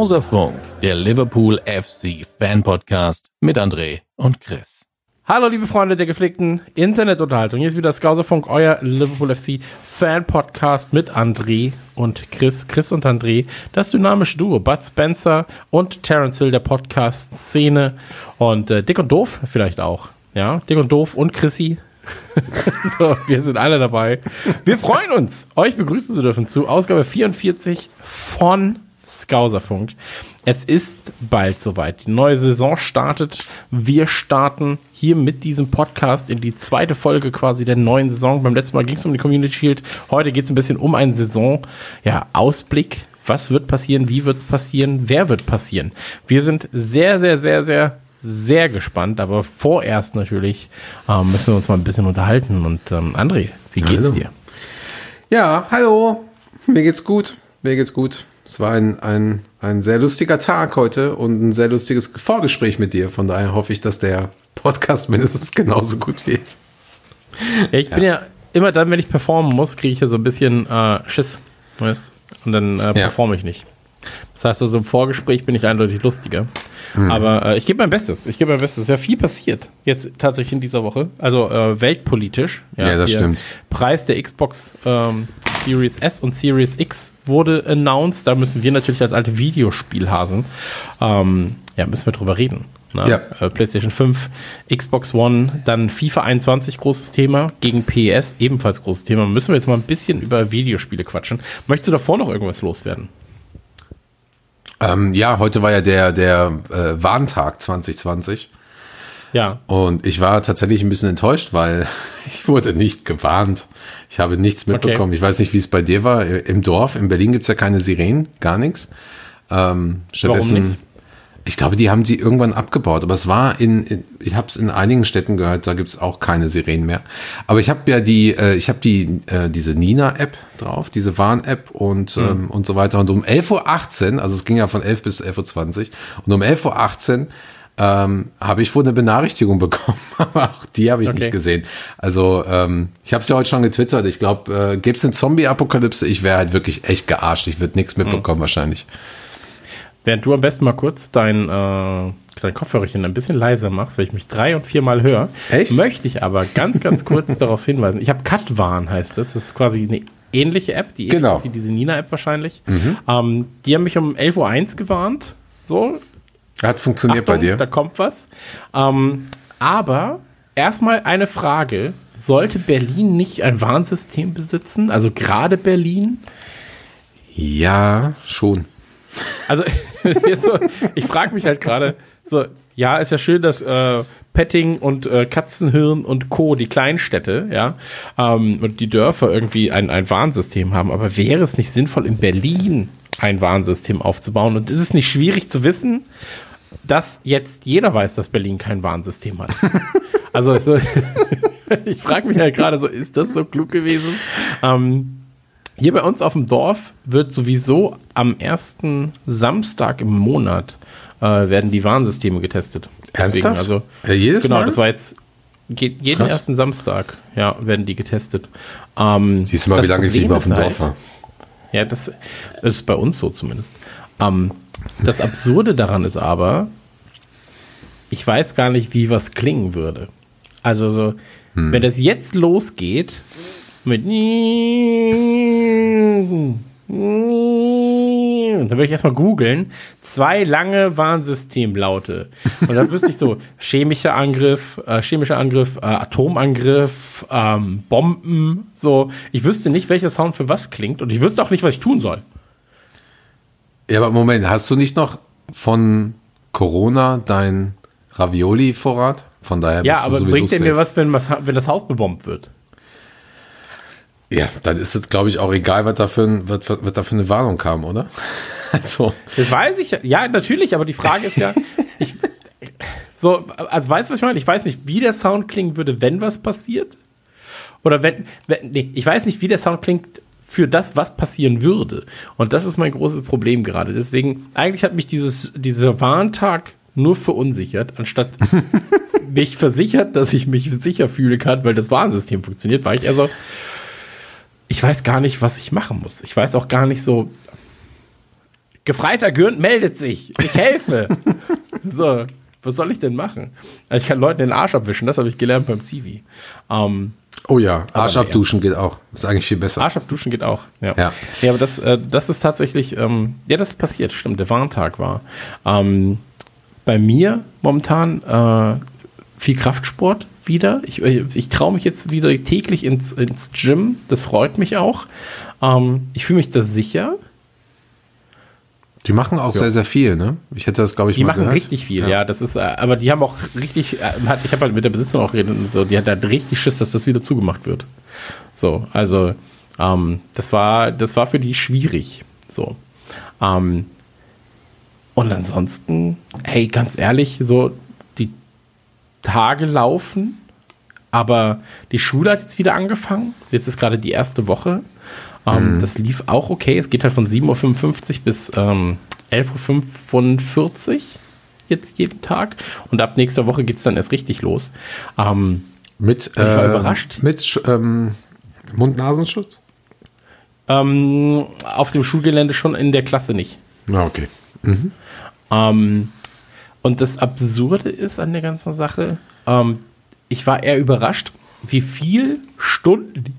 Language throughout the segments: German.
Skauserfunk, der Liverpool FC Fan Podcast mit André und Chris. Hallo liebe Freunde der gepflegten Internetunterhaltung. Hier ist wieder Skauserfunk, euer Liverpool FC Fan Podcast mit André und Chris. Chris und André, das dynamische Duo. Bud Spencer und Terence Hill der Podcast-Szene. Und äh, Dick und Doof vielleicht auch. Ja, Dick und Doof und Chrissy. so, wir sind alle dabei. Wir freuen uns, euch begrüßen zu dürfen zu Ausgabe 44 von Skauserfunk. Es ist bald soweit. Die neue Saison startet. Wir starten hier mit diesem Podcast in die zweite Folge quasi der neuen Saison. Beim letzten Mal ging es um die Community Shield. Heute geht es ein bisschen um einen Saison-Ausblick. Ja, Was wird passieren? Wie wird es passieren? Wer wird passieren? Wir sind sehr, sehr, sehr, sehr, sehr gespannt. Aber vorerst natürlich ähm, müssen wir uns mal ein bisschen unterhalten. Und ähm, André, wie geht's Hallo. dir? Ja, hallo. Mir geht's gut. Mir geht's gut. Es war ein, ein, ein sehr lustiger Tag heute und ein sehr lustiges Vorgespräch mit dir. Von daher hoffe ich, dass der Podcast mindestens genauso gut wird. Ja, ich bin ja immer dann, wenn ich performen muss, kriege ich ja so ein bisschen äh, Schiss. Weißt? Und dann äh, performe ich nicht. Das heißt, also im Vorgespräch bin ich eindeutig lustiger. Aber äh, ich gebe mein Bestes. Ich gebe mein Bestes. Es ist ja viel passiert jetzt tatsächlich in dieser Woche. Also äh, weltpolitisch. Ja, das hier stimmt. Preis der Xbox ähm, Series S und Series X wurde announced. Da müssen wir natürlich als alte Videospielhasen, ähm, ja, müssen wir drüber reden. Ne? Ja. Äh, PlayStation 5, Xbox One, dann FIFA 21, großes Thema, gegen PES, ebenfalls großes Thema. Müssen wir jetzt mal ein bisschen über Videospiele quatschen. Möchtest du davor noch irgendwas loswerden? Ähm, ja, heute war ja der, der äh, Warntag 2020 Ja. und ich war tatsächlich ein bisschen enttäuscht, weil ich wurde nicht gewarnt. Ich habe nichts mitbekommen. Ich weiß nicht, wie es bei dir war. Im Dorf, in Berlin gibt's ja keine Sirenen, gar nichts. Ähm, stattdessen, Warum nicht? ich glaube, die haben sie irgendwann abgebaut, aber es war in, in ich habe es in einigen Städten gehört, da gibt's auch keine Sirenen mehr. Aber ich habe ja die, äh, ich habe die äh, diese Nina-App drauf, diese Warn-App und ähm, und so weiter. Und um 11.18 Uhr, also es ging ja von 11 bis 11.20 Uhr, und um 11.18 Uhr ähm, habe ich wohl eine Benachrichtigung bekommen, aber auch die habe ich Okay. nicht gesehen. Also ähm, ich habe es ja heute schon getwittert. Ich glaube, äh, gäbe es eine Zombie-Apokalypse, ich wäre halt wirklich echt gearscht. Ich würde nichts mitbekommen wahrscheinlich. Während du am besten mal kurz dein, äh, dein Kopfhörerchen ein bisschen leiser machst, weil ich mich drei und viermal höre, Echt? möchte ich aber ganz, ganz kurz darauf hinweisen. Ich habe Katwan, heißt das. Das ist quasi eine ähnliche App, die Genau. ähnlich ist wie diese Nina-App wahrscheinlich. Ähm, die haben mich um 11.01 Uhr gewarnt. So, Hat funktioniert Achtung, bei dir. Da kommt was. Ähm, aber erstmal eine Frage. Sollte Berlin nicht ein Warnsystem besitzen? Also gerade Berlin? Ja, schon. Also, so, ich frage mich halt gerade, so, ja, ist ja schön, dass äh, Petting und äh, Katzenhirn und Co., die Kleinstädte, ja, ähm, und die Dörfer irgendwie ein, ein Warnsystem haben, aber wäre es nicht sinnvoll, in Berlin ein Warnsystem aufzubauen? Und ist es nicht schwierig zu wissen, dass jetzt jeder weiß, dass Berlin kein Warnsystem hat? also, so, ich frage mich halt gerade so, ist das so klug gewesen? Ähm, hier bei uns auf dem Dorf wird sowieso am ersten Samstag im Monat äh, werden die Warnsysteme getestet. Ernsthaft? also Ja, jedes genau, Mal? das war jetzt jeden Krass. ersten Samstag, ja, werden die getestet. Ähm, Siehst du mal, wie lange ich nicht Problem mehr auf dem Dorf halt- war. ja, das, das ist bei uns so zumindest. Ähm, das Absurde daran ist aber, ich weiß gar nicht, wie was klingen würde. Also so, wenn das jetzt losgeht mit dann würde ich erstmal googeln, zwei lange Warnsystemlaute. Und dann wüsste ich so, chemischer Angriff, äh, chemischer Angriff, äh, Atomangriff, ähm, Bomben, so. Ich wüsste nicht, welcher Sound für was klingt und ich wüsste auch nicht, was ich tun soll. Ja, aber Moment, hast du nicht noch von Corona dein Ravioli-Vorrat? Von daher Ja, bist du aber sowieso bringt der mir safe. was, wenn, wenn das Haus bebombt wird? Ja, dann ist es, glaube ich, auch egal, was da, für ein, was, was, was da für eine Warnung kam, oder? Also, Das weiß ich ja. Ja, natürlich, aber die Frage ist ja, ich, So, also weißt du, was ich meine? Ich weiß nicht, wie der Sound klingen würde, wenn was passiert. Oder wenn, wenn nee, ich weiß nicht, wie der Sound klingt für das, was passieren würde. Und das ist mein großes Problem gerade. Deswegen, eigentlich hat mich dieses, dieser Warntag nur verunsichert, anstatt mich versichert, dass ich mich sicher fühlen kann, weil das Warnsystem funktioniert, war ich eher so, ich weiß gar nicht, was ich machen muss. Ich weiß auch gar nicht so, Gefreiter Gürnt meldet sich, ich helfe. so, was soll ich denn machen? Ich kann Leuten den Arsch abwischen, das habe ich gelernt beim Zivi. Ähm, Oh ja, Arsch abduschen geht auch. Ist eigentlich viel besser. Arsch abduschen geht auch. Ja. Ja. Ja, aber das, äh, das ist tatsächlich, ähm, ja, das ist passiert, stimmt, der Warntag war. Ähm, bei mir momentan äh, viel Kraftsport wieder. Ich, ich, ich traue mich jetzt wieder täglich ins, ins Gym. Das freut mich auch. Ähm, ich fühle mich da sicher. Die machen auch sehr, sehr viel, ne? Ich hätte das, glaube ich, Die machen gehört. richtig viel, ja. Das ist, äh, aber die haben auch richtig, äh, ich habe halt mit der Besitzerin auch geredet und so, die hat halt richtig Schiss, dass das wieder zugemacht wird. So, also ähm, das war, das war für die schwierig. So. Ähm, und ansonsten, hey, ganz ehrlich, so die Tage laufen, aber die Schule hat jetzt wieder angefangen. Jetzt ist gerade die erste Woche. Ähm, Das lief auch okay. Es geht halt von 7.55 Uhr bis ähm, 11.45 Uhr jetzt jeden Tag. Und ab nächster Woche geht es dann erst richtig los. Ähm, Mit, war äh, überrascht. Mit ähm, Mund-Nasenschutz? ähm, auf dem Schulgelände schon in der Klasse nicht. Na, okay. Ähm, und das Absurde ist an der ganzen Sache, ähm, ich war eher überrascht, wie viel Stunden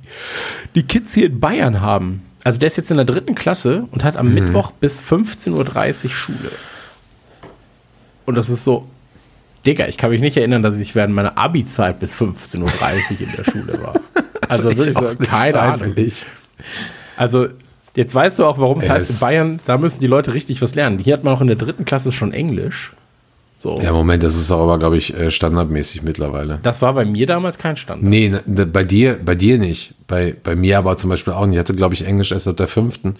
die, Kids hier in Bayern haben. Also der ist jetzt in der dritten Klasse und hat am Mittwoch bis 15.30 Uhr Schule. Und das ist so, Digga, ich kann mich nicht erinnern, dass ich während meiner Abi-Zeit bis 15.30 Uhr in der Schule war. Also Ich wirklich so, nicht keine Ahnung. freiwillig. Also, jetzt weißt du auch, warum es heißt, in Bayern, da müssen die Leute richtig was lernen. Hier hat man auch in der dritten Klasse schon Englisch. So. Ja, Moment, das ist auch aber, glaube ich, äh, standardmäßig mittlerweile. Das war bei mir damals kein Standard. Nee, ne, ne, bei dir, bei dir nicht. Bei, bei mir aber zum Beispiel auch nicht. Ich hatte, glaube ich, Englisch erst ab der fünften.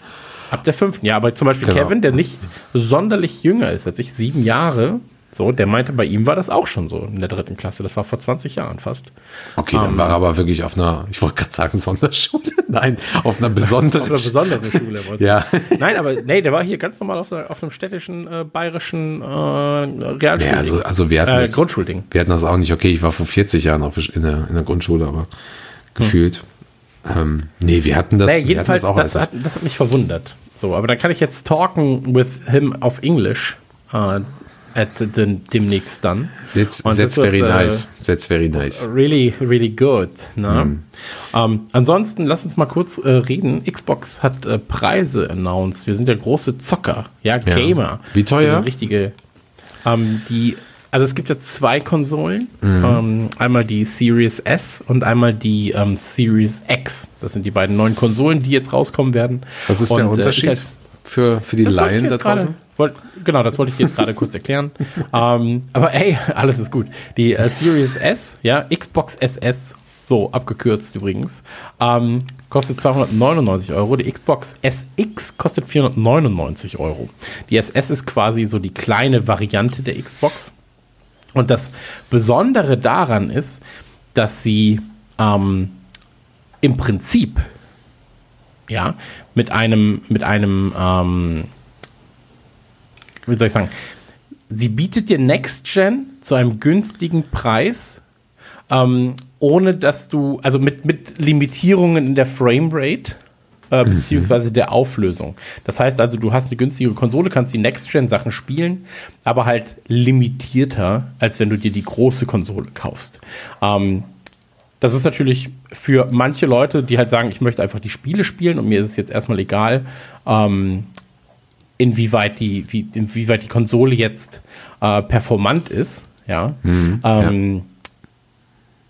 Ab der fünften, ja, aber zum Beispiel Genau. Kevin, der nicht sonderlich jünger ist als ich, sieben Jahre, so, der meinte, bei ihm war das auch schon so in der dritten Klasse. Das war vor 20 Jahren fast. Okay, Ähm. dann war er aber wirklich auf einer, ich wollte gerade sagen Sonderschule. Nein, auf einer besonderen. Auf einer besonderen Schule. Ja. Nein, aber nee, der war hier ganz normal auf, auf einem städtischen, äh, bayerischen äh, Realschule. Ja, also, also wir hatten äh, das, Grundschulding. wir hatten das auch nicht. Okay, ich war vor 40 Jahren auf, in, der, in der Grundschule, aber gefühlt. Ähm, nee, wir hatten das. Nee, hatten jedenfalls, auch das, als- hat, das hat mich verwundert. So, aber dann kann ich jetzt talken with him auf English äh, at den, demnächst dann. That's, that's das wird, very äh, nice. That's very nice. Really, really good. Ne? Mhm. Ähm, ansonsten, lass uns mal kurz äh, reden. Xbox hat äh, Preise announced. Wir sind ja große Zocker, ja, Gamer. Wie teuer? Sind richtige. Ähm, die, also es gibt ja zwei Konsolen. Mhm. Ähm, einmal die Series S und einmal die ähm, Series X. Das sind die beiden neuen Konsolen, die jetzt rauskommen werden. Was ist Und, der äh, Unterschied als- für, für die Laien da draußen? Wollt, genau, das wollte ich jetzt gerade kurz erklären. ähm, aber ey, alles ist gut. Die äh, Series S, ja, Xbox SS, so abgekürzt übrigens, ähm, kostet 299 Euro. Die Xbox SX kostet 499 Euro. Die SS ist quasi so die kleine Variante der Xbox. Und das Besondere daran ist, dass sie ähm, im Prinzip ja, mit einem, mit einem, ähm, wie soll ich sagen, sie bietet dir Next Gen zu einem günstigen Preis, ähm, ohne dass du, also mit, mit Limitierungen in der Framerate, äh, beziehungsweise der Auflösung. Das heißt also, du hast eine günstige Konsole, kannst die Next-Gen-Sachen spielen, aber halt limitierter, als wenn du dir die große Konsole kaufst. Ähm, das ist natürlich für manche Leute, die halt sagen, ich möchte einfach die Spiele spielen und mir ist es jetzt erstmal egal, ähm, inwieweit, die, wie, inwieweit die Konsole jetzt äh, performant ist, ja, ähm,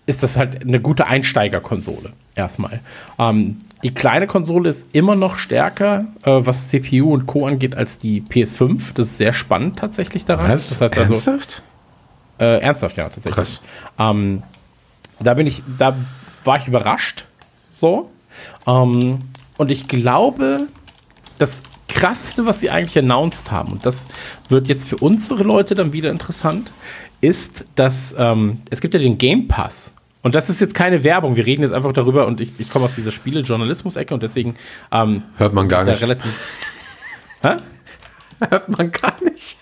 ist das halt eine gute Einsteigerkonsole erstmal. Ähm, die kleine Konsole ist immer noch stärker, äh, was CPU und Co. angeht, als die PS5. Das ist sehr spannend tatsächlich daran. Was? Das heißt also, Ernsthaft? äh, ernsthaft, ja, tatsächlich. Krass. Ähm, da bin ich, da war ich überrascht. So. Ähm, und ich glaube, das krasseste, was sie eigentlich announced haben, und das wird jetzt für unsere Leute dann wieder interessant, ist, dass ähm, es gibt ja den Game Pass. Und das ist jetzt keine Werbung. Wir reden jetzt einfach darüber und ich, ich komme aus dieser Spiele-Journalismus-Ecke und deswegen ähm, Hört man gar nicht. relativ. Hä? Hört man gar nicht.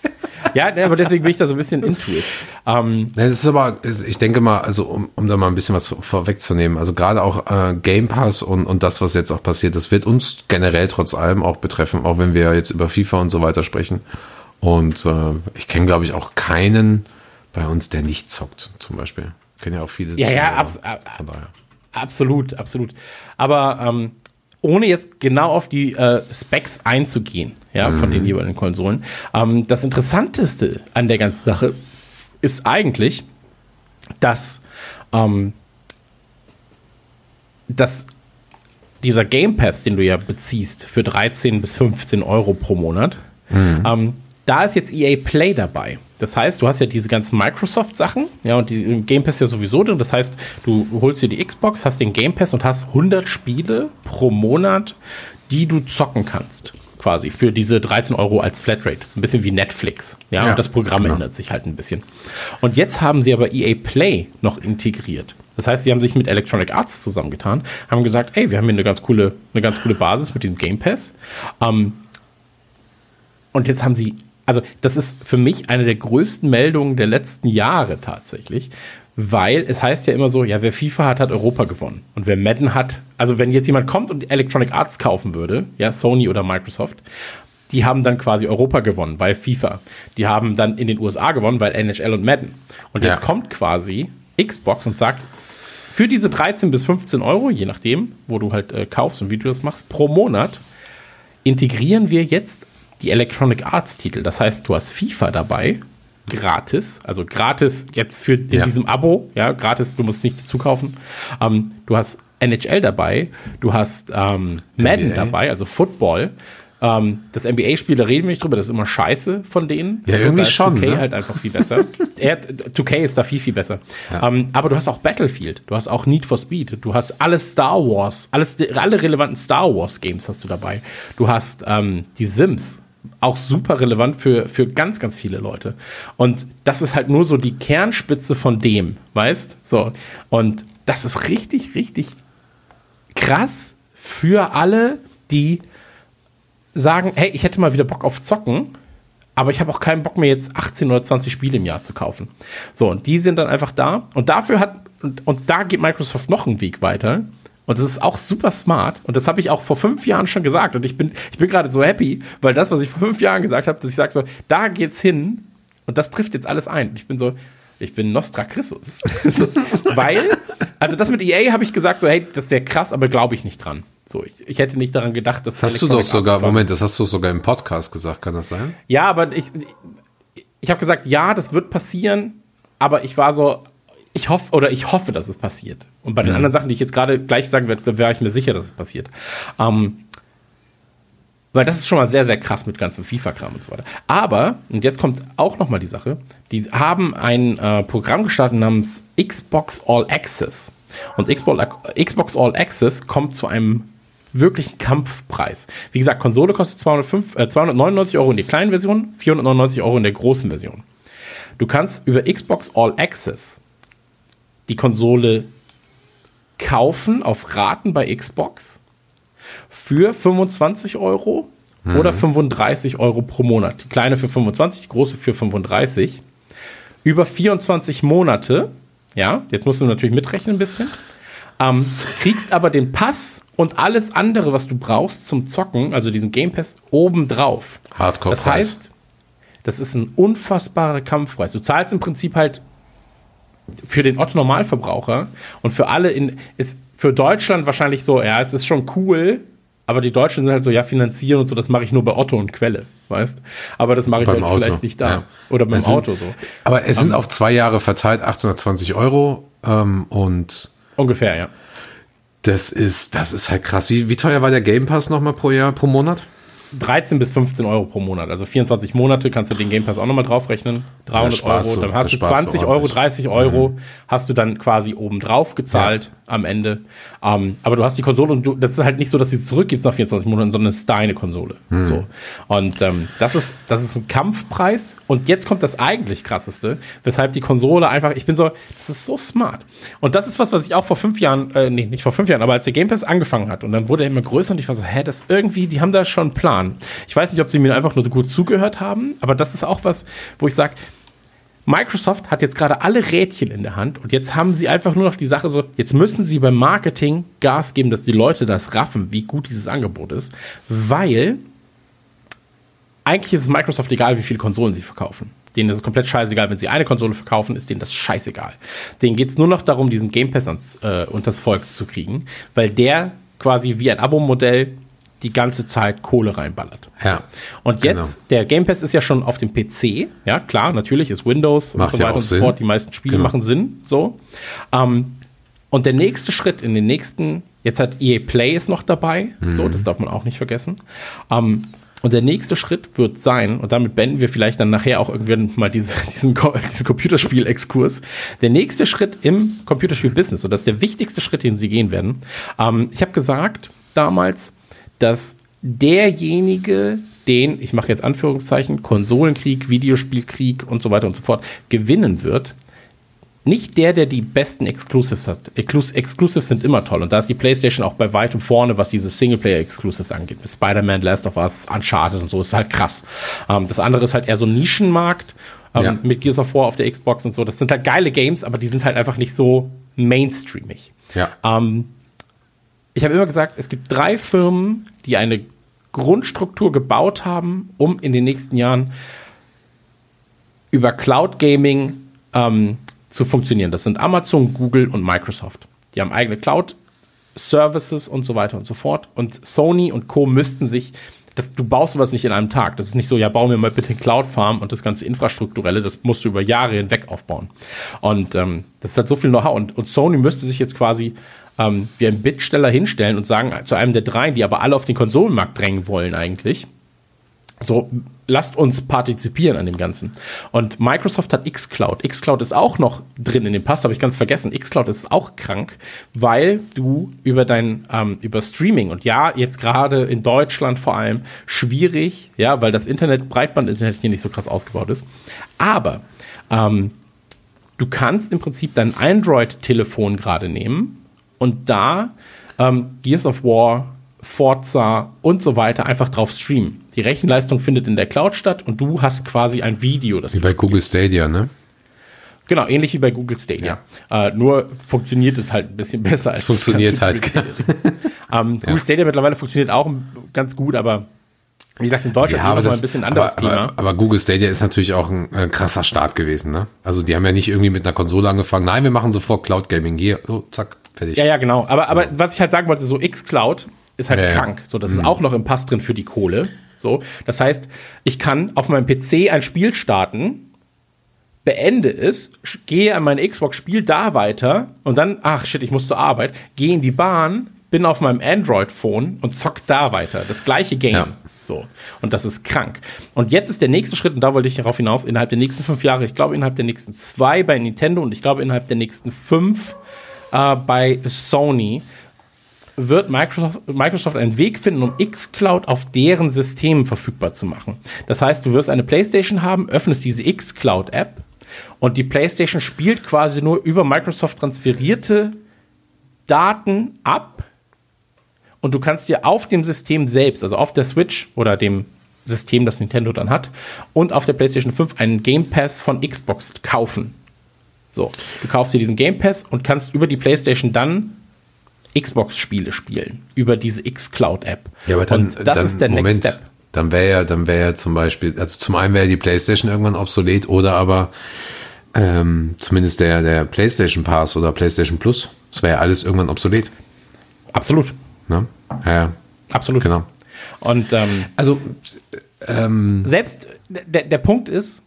Ja, ne, aber deswegen bin ich da so ein bisschen into it. Ähm, Ja, das ist aber, ich denke mal, also um, um da mal ein bisschen was vorwegzunehmen, also gerade auch äh, Game Pass und, und das, was jetzt auch passiert, das wird uns generell trotz allem auch betreffen, auch wenn wir jetzt über FIFA und so weiter sprechen. Und äh, ich kenne, glaube ich, auch keinen bei uns, der nicht zockt, zum Beispiel. Ich kenne ja auch viele. Ja, ja, Zuhörer. abs- ab- Von daher. Absolut, absolut. Aber ähm, ohne jetzt genau auf die äh, Specs einzugehen, ja, von den jeweiligen Konsolen. Ähm, das Interessanteste an der ganzen Sache ist eigentlich, dass, ähm, dass dieser Game Pass, den du ja beziehst für 13 bis 15 Euro pro Monat, ähm, da ist jetzt EA Play dabei. Das heißt, du hast ja diese ganzen Microsoft-Sachen, ja, und die Game Pass ja sowieso drin. Das heißt, du holst dir die Xbox, hast den Game Pass und hast 100 Spiele pro Monat, die du zocken kannst. Quasi für diese 13 Euro als Flatrate. Das ist ein bisschen wie Netflix. Ja, Ja, und das Programm genau. ändert sich halt ein bisschen. Und jetzt haben sie aber EA Play noch integriert. Das heißt, sie haben sich mit Electronic Arts zusammengetan, haben gesagt, ey, wir haben hier eine ganz coole, eine ganz coole Basis mit diesem Game Pass. Ähm, und jetzt haben sie, also das ist für mich eine der größten Meldungen der letzten Jahre tatsächlich, weil es heißt ja immer so, ja, wer FIFA hat, hat Europa gewonnen. Und wer Madden hat, also wenn jetzt jemand kommt und Electronic Arts kaufen würde, ja, Sony oder Microsoft, die haben dann quasi Europa gewonnen, weil FIFA. Die haben dann in den USA gewonnen, weil NHL und Madden. Und jetzt Ja. kommt quasi Xbox und sagt, für diese 13 bis 15 Euro, je nachdem, wo du halt äh, kaufst und wie du das machst, pro Monat, integrieren wir jetzt die Electronic Arts Titel. Das heißt, du hast FIFA dabei, gratis, also gratis jetzt für in Ja. diesem Abo, ja, gratis, du musst nichts zukaufen. Ähm, du hast NHL dabei, du hast ähm, Madden NBA. dabei, also Football. Ähm, das NBA-Spiel, da reden wir nicht drüber, das ist immer scheiße von denen. Ja, Also, irgendwie schon, 2K ne? halt einfach viel besser. er, 2K ist da viel, viel besser. Ja. Ähm, aber du hast auch Battlefield, du hast auch Need for Speed, du hast alle Star Wars, alles, alle relevanten Star Wars Games hast du dabei. Du hast ähm, die Sims, auch super relevant für, für ganz, ganz viele Leute. Und das ist halt nur so die Kernspitze von dem, weißt? So. Und das ist richtig, richtig krass für alle, die sagen, hey, ich hätte mal wieder Bock auf Zocken, aber ich habe auch keinen Bock mehr jetzt 18 oder 20 Spiele im Jahr zu kaufen. So, und die sind dann einfach da und dafür hat, und, und da geht Microsoft noch einen Weg weiter. Und das ist auch super smart. Und das habe ich auch vor fünf Jahren schon gesagt. Und ich bin, ich bin gerade so happy, weil das, was ich vor fünf Jahren gesagt habe, dass ich sage so, da geht's hin. Und das trifft jetzt alles ein. Und ich bin so, ich bin Nostra Christus. so, weil, also das mit EA habe ich gesagt, so, hey, das wäre krass, aber glaube ich nicht dran. So, ich, ich hätte nicht daran gedacht, dass Das hast du doch Arts sogar, quasi- Moment, das hast du sogar im Podcast gesagt, kann das sein? ja, aber ich, ich habe gesagt, ja, das wird passieren, aber ich war so, ich hoffe, oder ich hoffe, dass es passiert. Und bei den anderen Sachen, die ich jetzt gerade gleich sagen werde, da wäre ich mir sicher, dass es passiert. Ähm, weil das ist schon mal sehr, sehr krass mit ganzem FIFA-Kram und so weiter. Aber, und jetzt kommt auch noch mal die Sache, die haben ein äh, Programm gestartet namens Xbox All Access. Und Xbox, Xbox All Access kommt zu einem wirklichen Kampfpreis. Wie gesagt, Konsole kostet 205, äh, 299 Euro in der kleinen Version, 499 Euro in der großen Version. Du kannst über Xbox All Access die Konsole kaufen auf Raten bei Xbox für 25 Euro oder 35 Euro pro Monat. Die kleine für 25, die große für 35. Über 24 Monate, ja, jetzt musst du natürlich mitrechnen ein bisschen, ähm, kriegst aber den Pass und alles andere, was du brauchst zum Zocken, also diesen Game Pass, obendrauf. Hardcore-Preis. Das heißt, das ist ein unfassbarer Kampfpreis. Du zahlst im Prinzip halt für den Otto Normalverbraucher und für alle in ist für Deutschland wahrscheinlich so, ja, es ist schon cool, aber die Deutschen sind halt so, ja, finanzieren und so, das mache ich nur bei Otto und Quelle, weißt? Aber das mache ich halt Auto, vielleicht nicht da. ja. Oder beim sind- Auto so. Aber es sind auf zwei Jahre verteilt 820 Euro ähm, und Ungefähr, ja. das ist, das ist halt krass. Wie, wie teuer war der Game Pass nochmal pro Jahr, pro Monat? 13 bis 15 Euro pro Monat. Also 24 Monate kannst du den Game Pass auch nochmal draufrechnen. 300 sparst Euro, dann da hast du sparst du 20 Euro, ordentlich. 30 Euro hast du dann quasi oben drauf gezahlt am Ende. Ähm, aber du hast die Konsole und du, das ist halt nicht so, dass du sie zurückgibst nach 24 Monaten, sondern es ist deine Konsole. So. Und ähm, das, ist, das ist ein Kampfpreis. Und jetzt kommt das eigentlich krasseste, weshalb die Konsole einfach, ich bin so, das ist so smart. Und das ist was, was ich auch vor fünf Jahren, äh, nee, nicht vor fünf Jahren, aber als der Game Pass angefangen hat und dann wurde er immer größer und ich war so, hä, das irgendwie, die haben da schon einen Plan. Ich weiß nicht, ob sie mir einfach nur so gut zugehört haben, aber das ist auch was, wo ich sage, Microsoft hat jetzt gerade alle Rädchen in der Hand und jetzt haben sie einfach nur noch die Sache so, jetzt müssen sie beim Marketing Gas geben, dass die Leute das raffen, wie gut dieses Angebot ist, weil eigentlich ist es Microsoft egal, wie viele Konsolen sie verkaufen. Denen ist es komplett scheißegal. Wenn sie eine Konsole verkaufen, ist denen das scheißegal. Denen geht es nur noch darum, diesen Game Pass ans, äh, unters Volk zu kriegen, weil der quasi wie ein Abo-Modell die ganze Zeit Kohle reinballert. Ja. Und jetzt, der Game Pass ist ja schon auf dem PC. Ja, klar, natürlich ist Windows Macht und so ja weiter auch und so fort. Die meisten Spiele Genau. machen Sinn. So. Ähm, und der nächste Schritt in den nächsten, jetzt hat EA Play ist noch dabei. So, Mhm. das darf man auch nicht vergessen. Ähm, und der nächste Schritt wird sein, und damit beenden wir vielleicht dann nachher auch irgendwann mal diese, diesen, diesen Computerspiel-Exkurs. Der nächste Schritt im Computerspiel-Business, und das ist der wichtigste Schritt, den sie gehen werden. Ähm, ich habe gesagt damals, dass derjenige, den, ich mache jetzt Anführungszeichen, Konsolenkrieg, Videospielkrieg und so weiter und so fort, gewinnen wird, nicht der, der die besten Exclusives hat. Exclus Exclusives sind immer toll. Und da ist die PlayStation auch bei weitem vorne, was diese Singleplayer-Exclusives angeht. Mit Spider-Man, Last of Us, Uncharted und so. ist halt krass. Ähm, das andere ist halt eher so ein Nischenmarkt. Ähm, Ja. Mit Gears of War auf der Xbox und so. Das sind halt geile Games, aber die sind halt einfach nicht so mainstreamig. Ja. Ähm, ich habe immer gesagt, es gibt drei Firmen, die eine Grundstruktur gebaut haben, um in den nächsten Jahren über Cloud Gaming ähm, zu funktionieren. Das sind Amazon, Google und Microsoft. Die haben eigene Cloud Services und so weiter und so fort. Und Sony und Co. müssten sich, das, du baust sowas nicht in einem Tag. Das ist nicht so, ja, bau mir mal bitte Cloud Farm und das ganze Infrastrukturelle, das musst du über Jahre hinweg aufbauen. Und ähm, das halt so viel Know-how. Und, und Sony müsste sich jetzt quasi ähm, wie ein Bittsteller hinstellen und sagen zu einem der drei, die aber alle auf den Konsolenmarkt drängen wollen eigentlich, so, lasst uns partizipieren an dem Ganzen. Und Microsoft hat xCloud. xCloud ist auch noch drin in dem Pass, habe ich ganz vergessen. xCloud ist auch krank, weil du über dein, ähm, über Streaming und ja, jetzt gerade in Deutschland vor allem schwierig, ja, weil das Internet, Breitbandinternet hier nicht so krass ausgebaut ist. Aber ähm, du kannst im Prinzip dein Android-Telefon gerade nehmen und da ähm, Gears of War, Forza und so weiter einfach drauf streamen. Die Rechenleistung findet in der Cloud statt und du hast quasi ein Video. Das Wie bei Google Stadia, ne? genau, ähnlich wie bei Google Stadia. Äh, nur funktioniert es halt ein bisschen besser. als Es funktioniert das halt. Google Stadia. ähm, Google Stadia mittlerweile funktioniert auch ganz gut, aber wie gesagt, in Deutschland Ja, aber das, ein bisschen anderes aber, Thema. aber, aber Google Stadia ist natürlich auch ein äh, krasser Start gewesen, ne? Also die haben ja nicht irgendwie mit einer Konsole angefangen. Nein, wir machen sofort Cloud Gaming. Hier, oh, zack, fertig. Ja, ja, genau. Aber, aber was ich halt sagen wollte, so xCloud ist halt Ja, krank. So, das ist auch noch im Pass drin für die Kohle. So, das heißt, ich kann auf meinem PC ein Spiel starten, beende es, gehe an meine Xbox, spiele da weiter und dann, ach shit, ich muss zur Arbeit, gehe in die Bahn, bin auf meinem Android-Phone und zock da weiter. Das gleiche Game. Ja. So. Und das ist krank. Und jetzt ist der nächste Schritt, und da wollte ich darauf hinaus, innerhalb der nächsten fünf Jahre, ich glaube innerhalb der nächsten zwei bei Nintendo und ich glaube innerhalb der nächsten fünf äh, bei Sony, wird Microsoft, Microsoft einen Weg finden, um xCloud auf deren Systemen verfügbar zu machen. Das heißt, du wirst eine PlayStation haben, öffnest diese xCloud-App und die PlayStation spielt quasi nur über Microsoft transferierte Daten ab und du kannst dir auf dem System selbst, also auf der Switch oder dem System, das Nintendo dann hat, und auf der PlayStation 5 einen Game Pass von Xbox kaufen. So, du kaufst dir diesen Game Pass und kannst über die PlayStation dann Xbox-Spiele spielen, über diese xCloud-App. Ja, aber dann, und das dann, ist der Moment, Next Step. Dann wäre ja, dann wäre ja zum Beispiel, also zum einen wäre die PlayStation irgendwann obsolet oder aber ähm, zumindest der, der PlayStation Pass oder PlayStation Plus. Das wäre ja alles irgendwann obsolet. Absolut, Ne? Ja, ja, absolut. genau. Und ähm, Also, ähm, selbst der, der Punkt ist,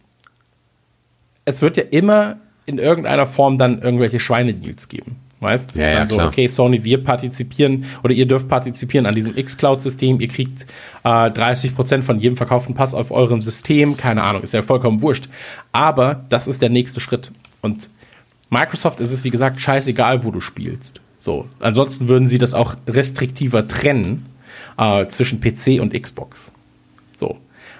es wird ja immer in irgendeiner Form dann irgendwelche Schweinedeals geben. Weißt Ja, ja, Dann so, klar. okay, Sony, wir partizipieren oder ihr dürft partizipieren an diesem X-Cloud-System. Ihr kriegt äh, 30% von jedem verkauften Pass auf eurem System. Keine Ahnung, ist ja vollkommen wurscht. Aber das ist der nächste Schritt. Und Microsoft ist es, wie gesagt, scheißegal, wo du spielst. So. Ansonsten würden sie das auch restriktiver trennen äh, zwischen PC und Xbox. So.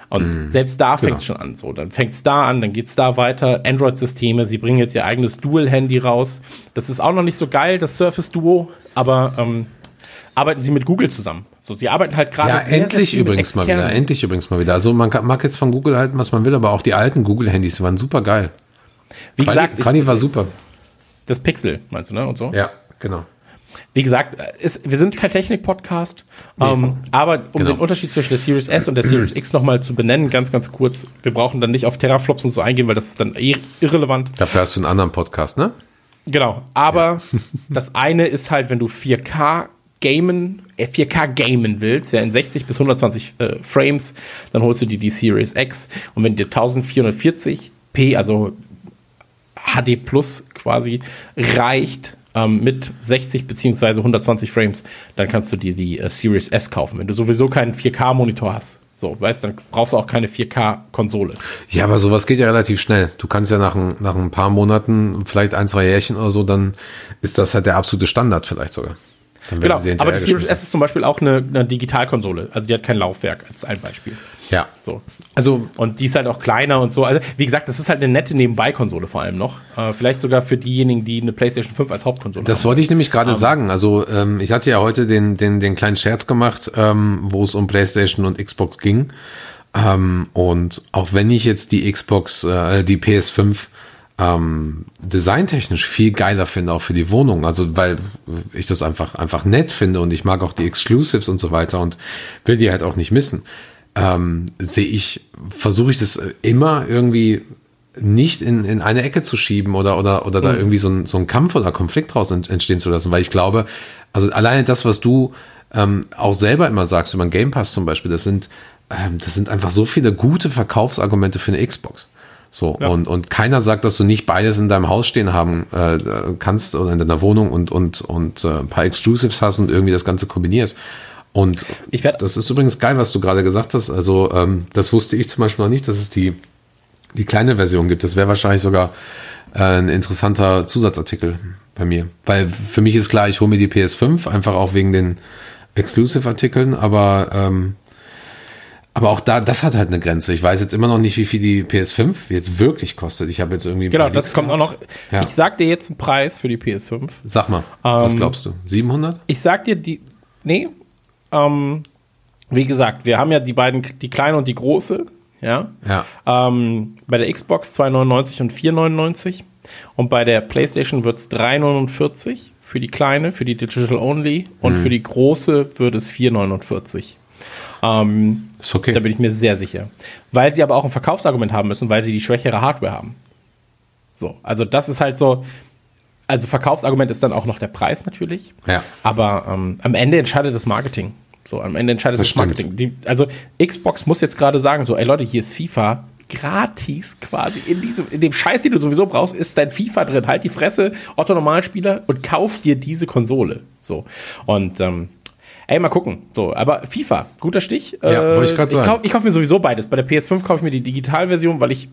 Und selbst da fängt es schon an. So, dann fängt es da an, dann geht es da weiter. Android-Systeme, sie bringen jetzt ihr eigenes Dual-Handy raus. Das ist auch noch nicht so geil, das Surface Duo, aber ähm, arbeiten sie mit Google zusammen. So, sie arbeiten halt gerade. Ja, sehr, sehr endlich mit übrigens mal wieder. Endlich übrigens mal wieder. Also man kann, mag jetzt von Google halten, was man will, aber auch die alten Google-Handys waren super geil. Wie Quali, gesagt, Quali war super. das Pixel, meinst du, ne? Und so? Ja, genau. Wie gesagt, ist, wir sind kein Technik-Podcast, ähm, aber um Genau. den Unterschied zwischen der Series S und der Series X nochmal zu benennen, ganz, ganz kurz, wir brauchen dann nicht auf Teraflops und so eingehen, weil das ist dann eh irrelevant. Dafür hast du einen anderen Podcast, ne? Genau, aber das eine ist halt, wenn du 4K gamen, äh, 4K gamen willst, ja in 60 bis 120 äh, Frames, dann holst du dir die Series X und wenn dir 1440p, also HD Plus quasi reicht ähm, mit 60 beziehungsweise 120 Frames, dann kannst du dir die äh, Series S kaufen. Wenn du sowieso keinen 4K-Monitor hast, so, weißt, dann brauchst du auch keine 4K-Konsole. Ja, aber sowas geht ja relativ schnell. Du kannst ja nach ein, nach ein paar Monaten, vielleicht ein, zwei Jährchen oder so, dann ist das halt der absolute Standard vielleicht sogar. Genau, aber die Series. S ist zum Beispiel auch eine, eine Digitalkonsole, also die hat kein Laufwerk als ein Beispiel. Ja. So. Also, Und die ist halt auch kleiner und so. Also, wie gesagt, das ist halt eine nette Nebenbei-Konsole vor allem noch. Äh, vielleicht sogar für diejenigen, die eine PlayStation 5 als Hauptkonsole das haben. wollte ich nämlich gerade sagen. Also, ähm, ich hatte ja heute den, den, den kleinen Scherz gemacht, ähm, wo es um PlayStation und Xbox ging. Ähm, und auch wenn ich jetzt die Xbox, äh, die PS5 ähm, designtechnisch viel geiler finde, auch für die Wohnung. Also, weil ich das einfach, einfach nett finde und ich mag auch die Exclusives und so weiter und will die halt auch nicht missen. Ähm, sehe ich, versuche ich das immer irgendwie nicht in, in eine Ecke zu schieben oder, oder, oder da irgendwie so ein, so ein Kampf oder Konflikt draus ent- entstehen zu lassen, weil ich glaube, also alleine das, was du ähm, auch selber immer sagst über den Game Pass zum Beispiel, das sind, ähm, das sind einfach so viele gute Verkaufsargumente für eine Xbox. So, und, und keiner sagt, dass du nicht beides in deinem Haus stehen haben äh, kannst oder in deiner Wohnung und, und, und äh, ein paar Exclusives hast und irgendwie das Ganze kombinierst. Und Ich werd- das ist übrigens geil, was du gerade gesagt hast. Also, ähm, das wusste ich zum Beispiel noch nicht, dass es die, die kleine Version gibt. Das wäre wahrscheinlich sogar äh, ein interessanter Zusatzartikel bei mir. Weil für mich ist klar, ich hole mir die PS5, einfach auch wegen den Exclusive-Artikeln, aber, ähm, aber auch da, das hat halt eine Grenze. Ich weiß jetzt immer noch nicht, wie viel die PS5 jetzt wirklich kostet. Ich habe jetzt irgendwie. Genau, das kommt auch noch. gehabt. Ja. Ich sag dir jetzt einen Preis für die PS5. Sag mal, was Ähm, glaubst du? 700? Ich sag dir die. Nee. Ähm, wie gesagt, wir haben ja die beiden, die kleine und die große. Ja. Ja. Ähm, bei der Xbox 2,99 und 4,99. Und bei der PlayStation wird es 3,49 für die kleine, für die Digital Only. Und Mhm. für die große wird es 4,49. Ähm, Ist okay. Da bin ich mir sehr sicher. Weil sie aber auch ein Verkaufsargument haben müssen, weil sie die schwächere Hardware haben. So, also das ist halt so. Also Verkaufsargument ist dann auch noch der Preis natürlich. Ja. Aber ähm, am Ende entscheidet das Marketing. So, am Ende entscheidet Das das. Marketing. Die, also Xbox muss jetzt gerade sagen, so, ey Leute, hier ist FIFA gratis quasi in diesem, in dem Scheiß, den du sowieso brauchst, ist dein FIFA drin. Halt die Fresse, Otto Normalspieler und kauf dir diese Konsole. So. Und ähm, ey, mal gucken. So, aber FIFA, guter Stich. Äh, Ja, wollte ich grad sagen. kauf- ich kaufe mir sowieso beides. Bei der PS5 kaufe ich mir die Digitalversion, weil ich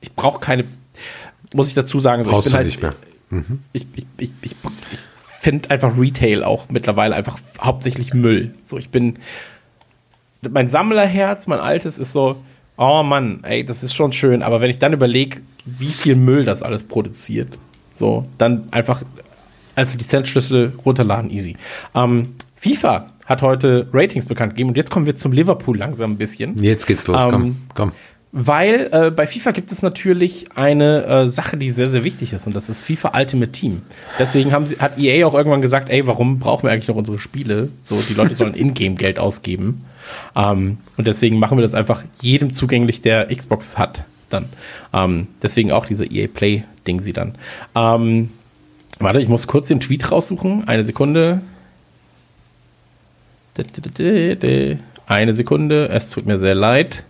ich brauche keine, muss ich dazu sagen, so, Brauchst ich bin halt, nicht mehr. ich, ich, ich, ich, ich finde einfach Retail auch mittlerweile einfach hauptsächlich Müll. So, ich bin, mein Sammlerherz, mein altes, ist so, oh Mann, ey, das ist schon schön, aber wenn ich dann überlege, wie viel Müll das alles produziert, so, dann einfach als Lizenzschlüssel runterladen, easy. Ähm, FIFA hat heute Ratings bekannt gegeben und jetzt kommen wir zum Liverpool langsam ein bisschen. Jetzt geht's los, komm, Ähm, komm. Weil äh, bei FIFA gibt es natürlich eine äh, Sache, die sehr, sehr wichtig ist, und das ist FIFA Ultimate Team. Deswegen haben sie, hat EA auch irgendwann gesagt, ey, warum brauchen wir eigentlich noch unsere Spiele? So, die Leute sollen Ingame-Geld ausgeben. Ähm, und deswegen machen wir das einfach jedem zugänglich, der Xbox hat. Dann. Ähm, deswegen auch diese EA Play-Ding sie dann. Ähm, warte, ich muss kurz den Tweet raussuchen. Eine Sekunde. Eine Sekunde, es tut mir sehr leid.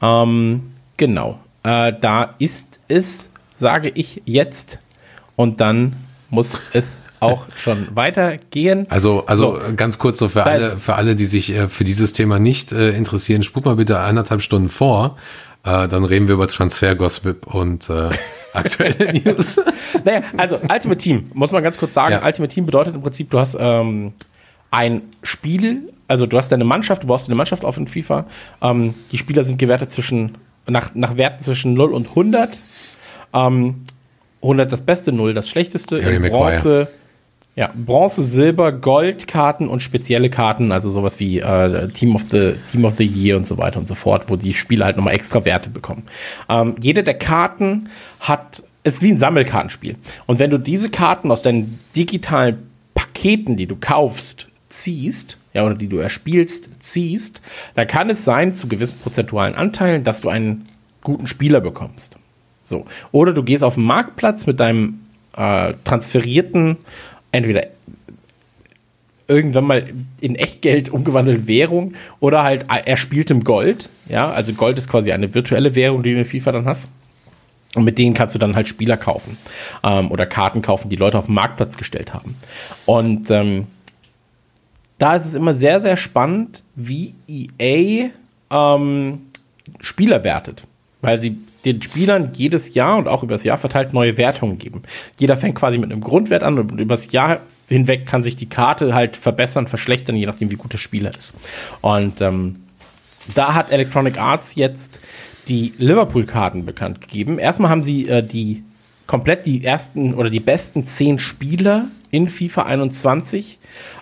Ähm, genau. Äh, da ist es, sage ich jetzt. Und dann muss es auch schon weitergehen. Also, also So. ganz kurz so für Da alle, für alle, die sich äh, für dieses Thema nicht äh, interessieren, spult mal bitte eineinhalb Stunden vor. Äh, dann reden wir über Transfer Gossip und äh, aktuelle News. Naja, also Ultimate Team, muss man ganz kurz sagen. Ja. Ultimate Team bedeutet im Prinzip, du hast ähm, ein Spiel, also du hast deine Mannschaft, du baust eine Mannschaft auf in FIFA. Ähm, die Spieler sind gewertet zwischen, nach, nach Werten zwischen 0 und 100. Ähm, 100 das Beste, 0 das Schlechteste. Harry. Bronze, ja, Bronze, Silber, Goldkarten und spezielle Karten, also sowas wie äh, Team, of the, Team of the Year und so weiter und so fort, wo die Spieler halt nochmal extra Werte bekommen. Ähm, jede der Karten hat, ist wie ein Sammelkartenspiel. Und wenn du diese Karten aus deinen digitalen Paketen, die du kaufst, ziehst, ja, oder die du erspielst, ziehst, dann kann es sein, zu gewissen prozentualen Anteilen, dass du einen guten Spieler bekommst. So. Oder du gehst auf den Marktplatz mit deinem äh, transferierten, entweder irgendwann mal in Echtgeld umgewandelte Währung oder halt erspieltem Gold. Ja, also Gold ist quasi eine virtuelle Währung, die du in FIFA dann hast. Und mit denen kannst du dann halt Spieler kaufen ähm, oder Karten kaufen, die Leute auf den Marktplatz gestellt haben. Und ähm, da ist es immer sehr, sehr spannend, wie EA ähm, Spieler wertet. Weil sie den Spielern jedes Jahr und auch übers Jahr verteilt neue Wertungen geben. Jeder fängt quasi mit einem Grundwert an und übers Jahr hinweg kann sich die Karte halt verbessern, verschlechtern, je nachdem, wie gut der Spieler ist. Und ähm, da hat Electronic Arts jetzt die Liverpool-Karten bekannt gegeben. Erstmal haben sie äh, die komplett die ersten oder die besten zehn Spieler in FIFA 21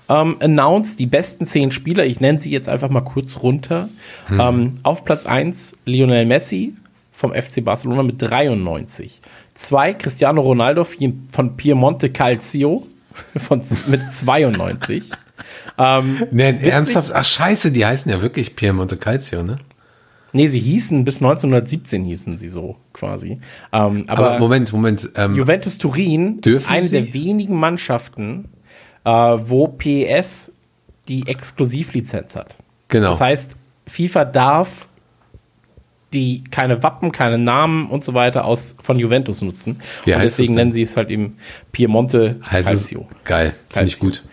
ähm, announced. Die besten zehn Spieler, ich nenne sie jetzt einfach mal kurz runter. Ähm, auf Platz 1 Lionel Messi vom FC Barcelona mit 93. Zwei Cristiano Ronaldo von Piemonte Calcio von, mit 92. ähm, Nee, ernsthaft? Ach scheiße, die heißen ja wirklich Piemonte Calcio, ne? Nee, sie hießen bis 1917 hießen sie so quasi. Ähm, aber, Aber, Moment, Moment. Ähm, Juventus Turin ist eine sie? der wenigen Mannschaften, äh, wo PES die Exklusivlizenz hat. genau. Das heißt, FIFA darf die keine Wappen, keine Namen und so weiter aus von Juventus nutzen. Wie und deswegen es nennen sie es halt eben Piemonte heißt es, Calcio. geil, finde ich gut.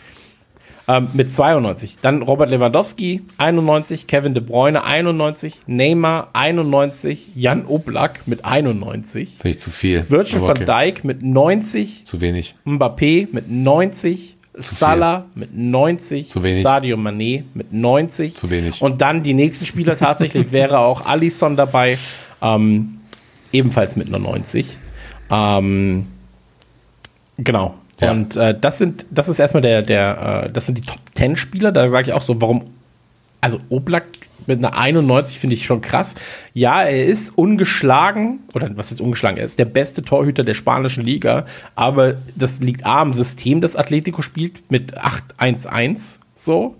Ähm, mit 92. Dann Robert Lewandowski, 91, Kevin De Bruyne, 91, Neymar, 91, Jan Oblak mit 91, Finde ich zu viel. Virgil Aber van okay. Dijk mit 90, Zu wenig. Mbappé mit 90, Salah mit 90, Zu wenig. Sadio Mané mit 90. Zu wenig. Und dann die nächsten Spieler tatsächlich wäre auch Alisson dabei, ähm, ebenfalls mit einer 90. Ähm, genau. Ja. Und äh, das sind, das ist erstmal der, der, äh, das sind die Top 10 Spieler. Da sage ich auch so, warum, also Oblak mit einer 91 finde ich schon krass. Ja, er ist ungeschlagen, oder was ist ungeschlagen? Er ist der beste Torhüter der spanischen Liga, aber das liegt A am System, das Atletico spielt mit 8-1-1 so.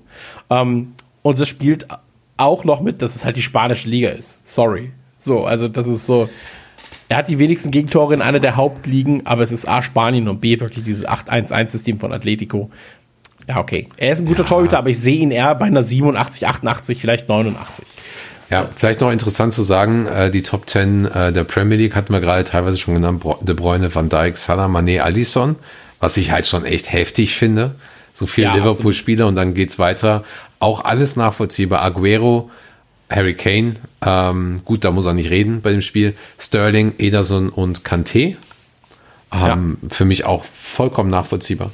Ähm, und es spielt auch noch mit, dass es halt die spanische Liga ist. Sorry. So, also das ist so. Er hat die wenigsten Gegentore in einer der Hauptligen, aber es ist A Spanien und B wirklich dieses 8-1-1-System von Atletico. Ja, okay. Er ist ein guter Torhüter, aber ich sehe ihn eher bei einer 87, 88, vielleicht 89. Ja, vielleicht noch interessant zu sagen, äh, die Top 10 äh, der Premier League hatten wir gerade teilweise schon genannt, De Bruyne, Van Dijk, Salah, Mané, Alisson, was ich halt schon echt heftig finde. So viele Ja, Liverpool-Spieler und dann geht's weiter. Auch alles nachvollziehbar. Aguero, Harry Kane, ähm, gut, da muss er nicht reden bei dem Spiel. Sterling, Ederson und Kanté. Ähm, Für mich auch vollkommen nachvollziehbar.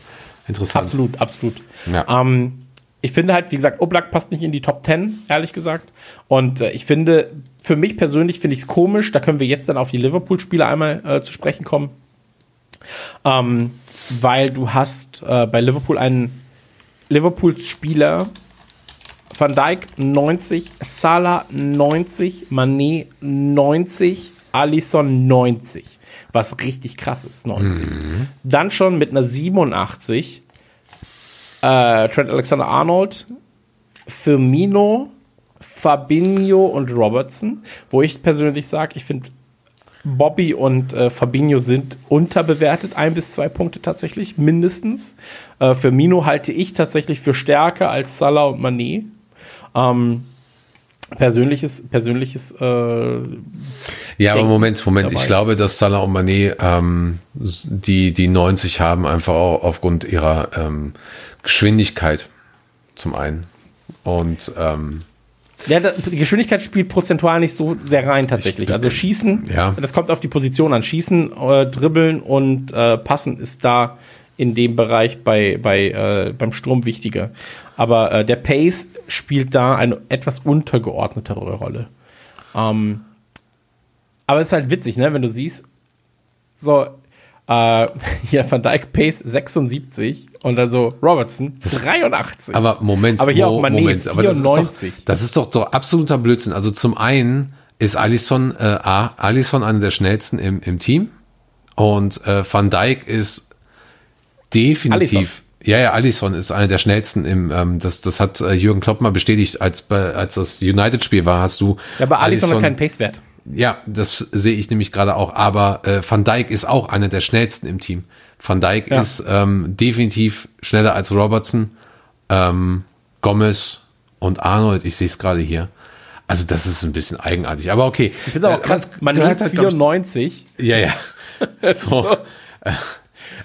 Interessant. Absolut, absolut. Ja. Ähm, ich finde halt, wie gesagt, Oblak passt nicht in die Top 10, ehrlich gesagt. Und äh, ich finde, für mich persönlich finde ich es komisch, da können wir jetzt dann auf die Liverpool-Spieler einmal äh, zu sprechen kommen. Ähm, weil du hast äh, bei Liverpool einen Liverpools Spieler, Van Dijk 90, Salah 90, Mané 90, Alisson 90. Was richtig krass ist, 90. Dann schon mit einer 87 äh, Trent Alexander-Arnold, Firmino, Fabinho und Robertson, wo ich persönlich sage, ich finde Bobby und äh, Fabinho sind unterbewertet, ein bis zwei Punkte tatsächlich, mindestens. Äh, Firmino halte ich tatsächlich für stärker als Salah und Mané. Ähm, persönliches, persönliches äh, Ja, aber Moment, Moment. dabei. Ich glaube, dass Salah und Mané ähm, die, die 90 haben, einfach auch aufgrund ihrer ähm, Geschwindigkeit zum einen. Und ähm, Ja, die Geschwindigkeit spielt prozentual nicht so sehr rein tatsächlich. Ich- Also Schießen, Ja. das kommt auf die Position an. Schießen, äh, Dribbeln und äh, Passen ist da in dem Bereich bei, bei, äh, beim Sturm wichtiger. Aber äh, der Pace spielt da eine etwas untergeordnetere Rolle. Ähm, aber es ist halt witzig, ne, wenn du siehst, so, äh, hier Van Dyke Pace 76 und dann so Robertson 83. aber Moment, Aber hier Mo- auch Mané, Moment, aber das ist, 94. doch, das ist doch, doch absoluter Blödsinn. Also zum einen ist Alisson, äh, A, Alisson einer der schnellsten im, im Team und äh, Van Dijk ist definitiv. Ja, ja, Alisson ist einer der schnellsten im, ähm, das, das hat äh, Jürgen Klopp mal bestätigt, als, bei, als das United-Spiel war, hast du. ja, aber Alisson hat keinen Pace-Wert. Ja, das sehe ich nämlich gerade auch. Aber äh, Van Dijk ist auch einer der schnellsten im Team. Van Dijk Ja. ist ähm, definitiv schneller als Robertson, ähm, Gomez und Arnold. Ich sehe es gerade hier. Also das ist ein bisschen eigenartig. Aber okay. Ich finde auch Äh, krass, man gehört nimmt halt, glaub ich, 94, Ja, ja. So.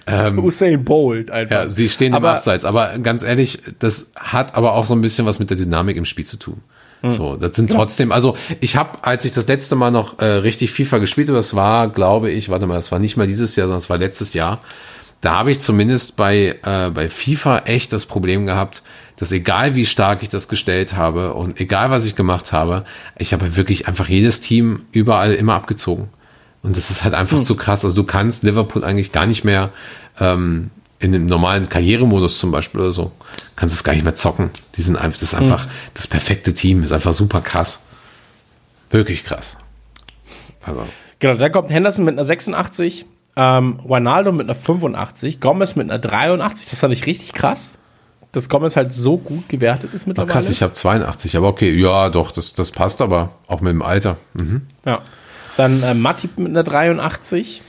Usain Bolt einfach. Ja, sie stehen im Aber- Abseits. Aber ganz ehrlich, das hat aber auch so ein bisschen was mit der Dynamik im Spiel zu tun. Hm. So, das sind trotzdem, also ich habe, als ich das letzte Mal noch äh, richtig FIFA gespielt habe, das war, glaube ich, warte mal, das war nicht mal dieses Jahr, sondern es war letztes Jahr. Da habe ich zumindest bei, äh, bei FIFA echt das Problem gehabt, dass egal wie stark ich das gestellt habe und egal was ich gemacht habe, ich habe wirklich einfach jedes Team überall immer abgezogen. Und das ist halt einfach zu krass. Also du kannst Liverpool eigentlich gar nicht mehr ähm, in dem normalen Karrieremodus zum Beispiel oder so, kannst es gar nicht mehr zocken. Die sind einfach, das ist einfach das perfekte Team, ist einfach super krass. Wirklich krass. Also, Genau, dann kommt Henderson mit einer 86, ähm, Ronaldo mit einer 85, Gomez mit einer 83. Das fand ich richtig krass, dass Gomez halt so gut gewertet ist mittlerweile. krass, ich habe 82, aber okay, ja, doch, das, das passt aber auch mit dem Alter. Mhm. ja. Dann äh, Matip mit einer 83.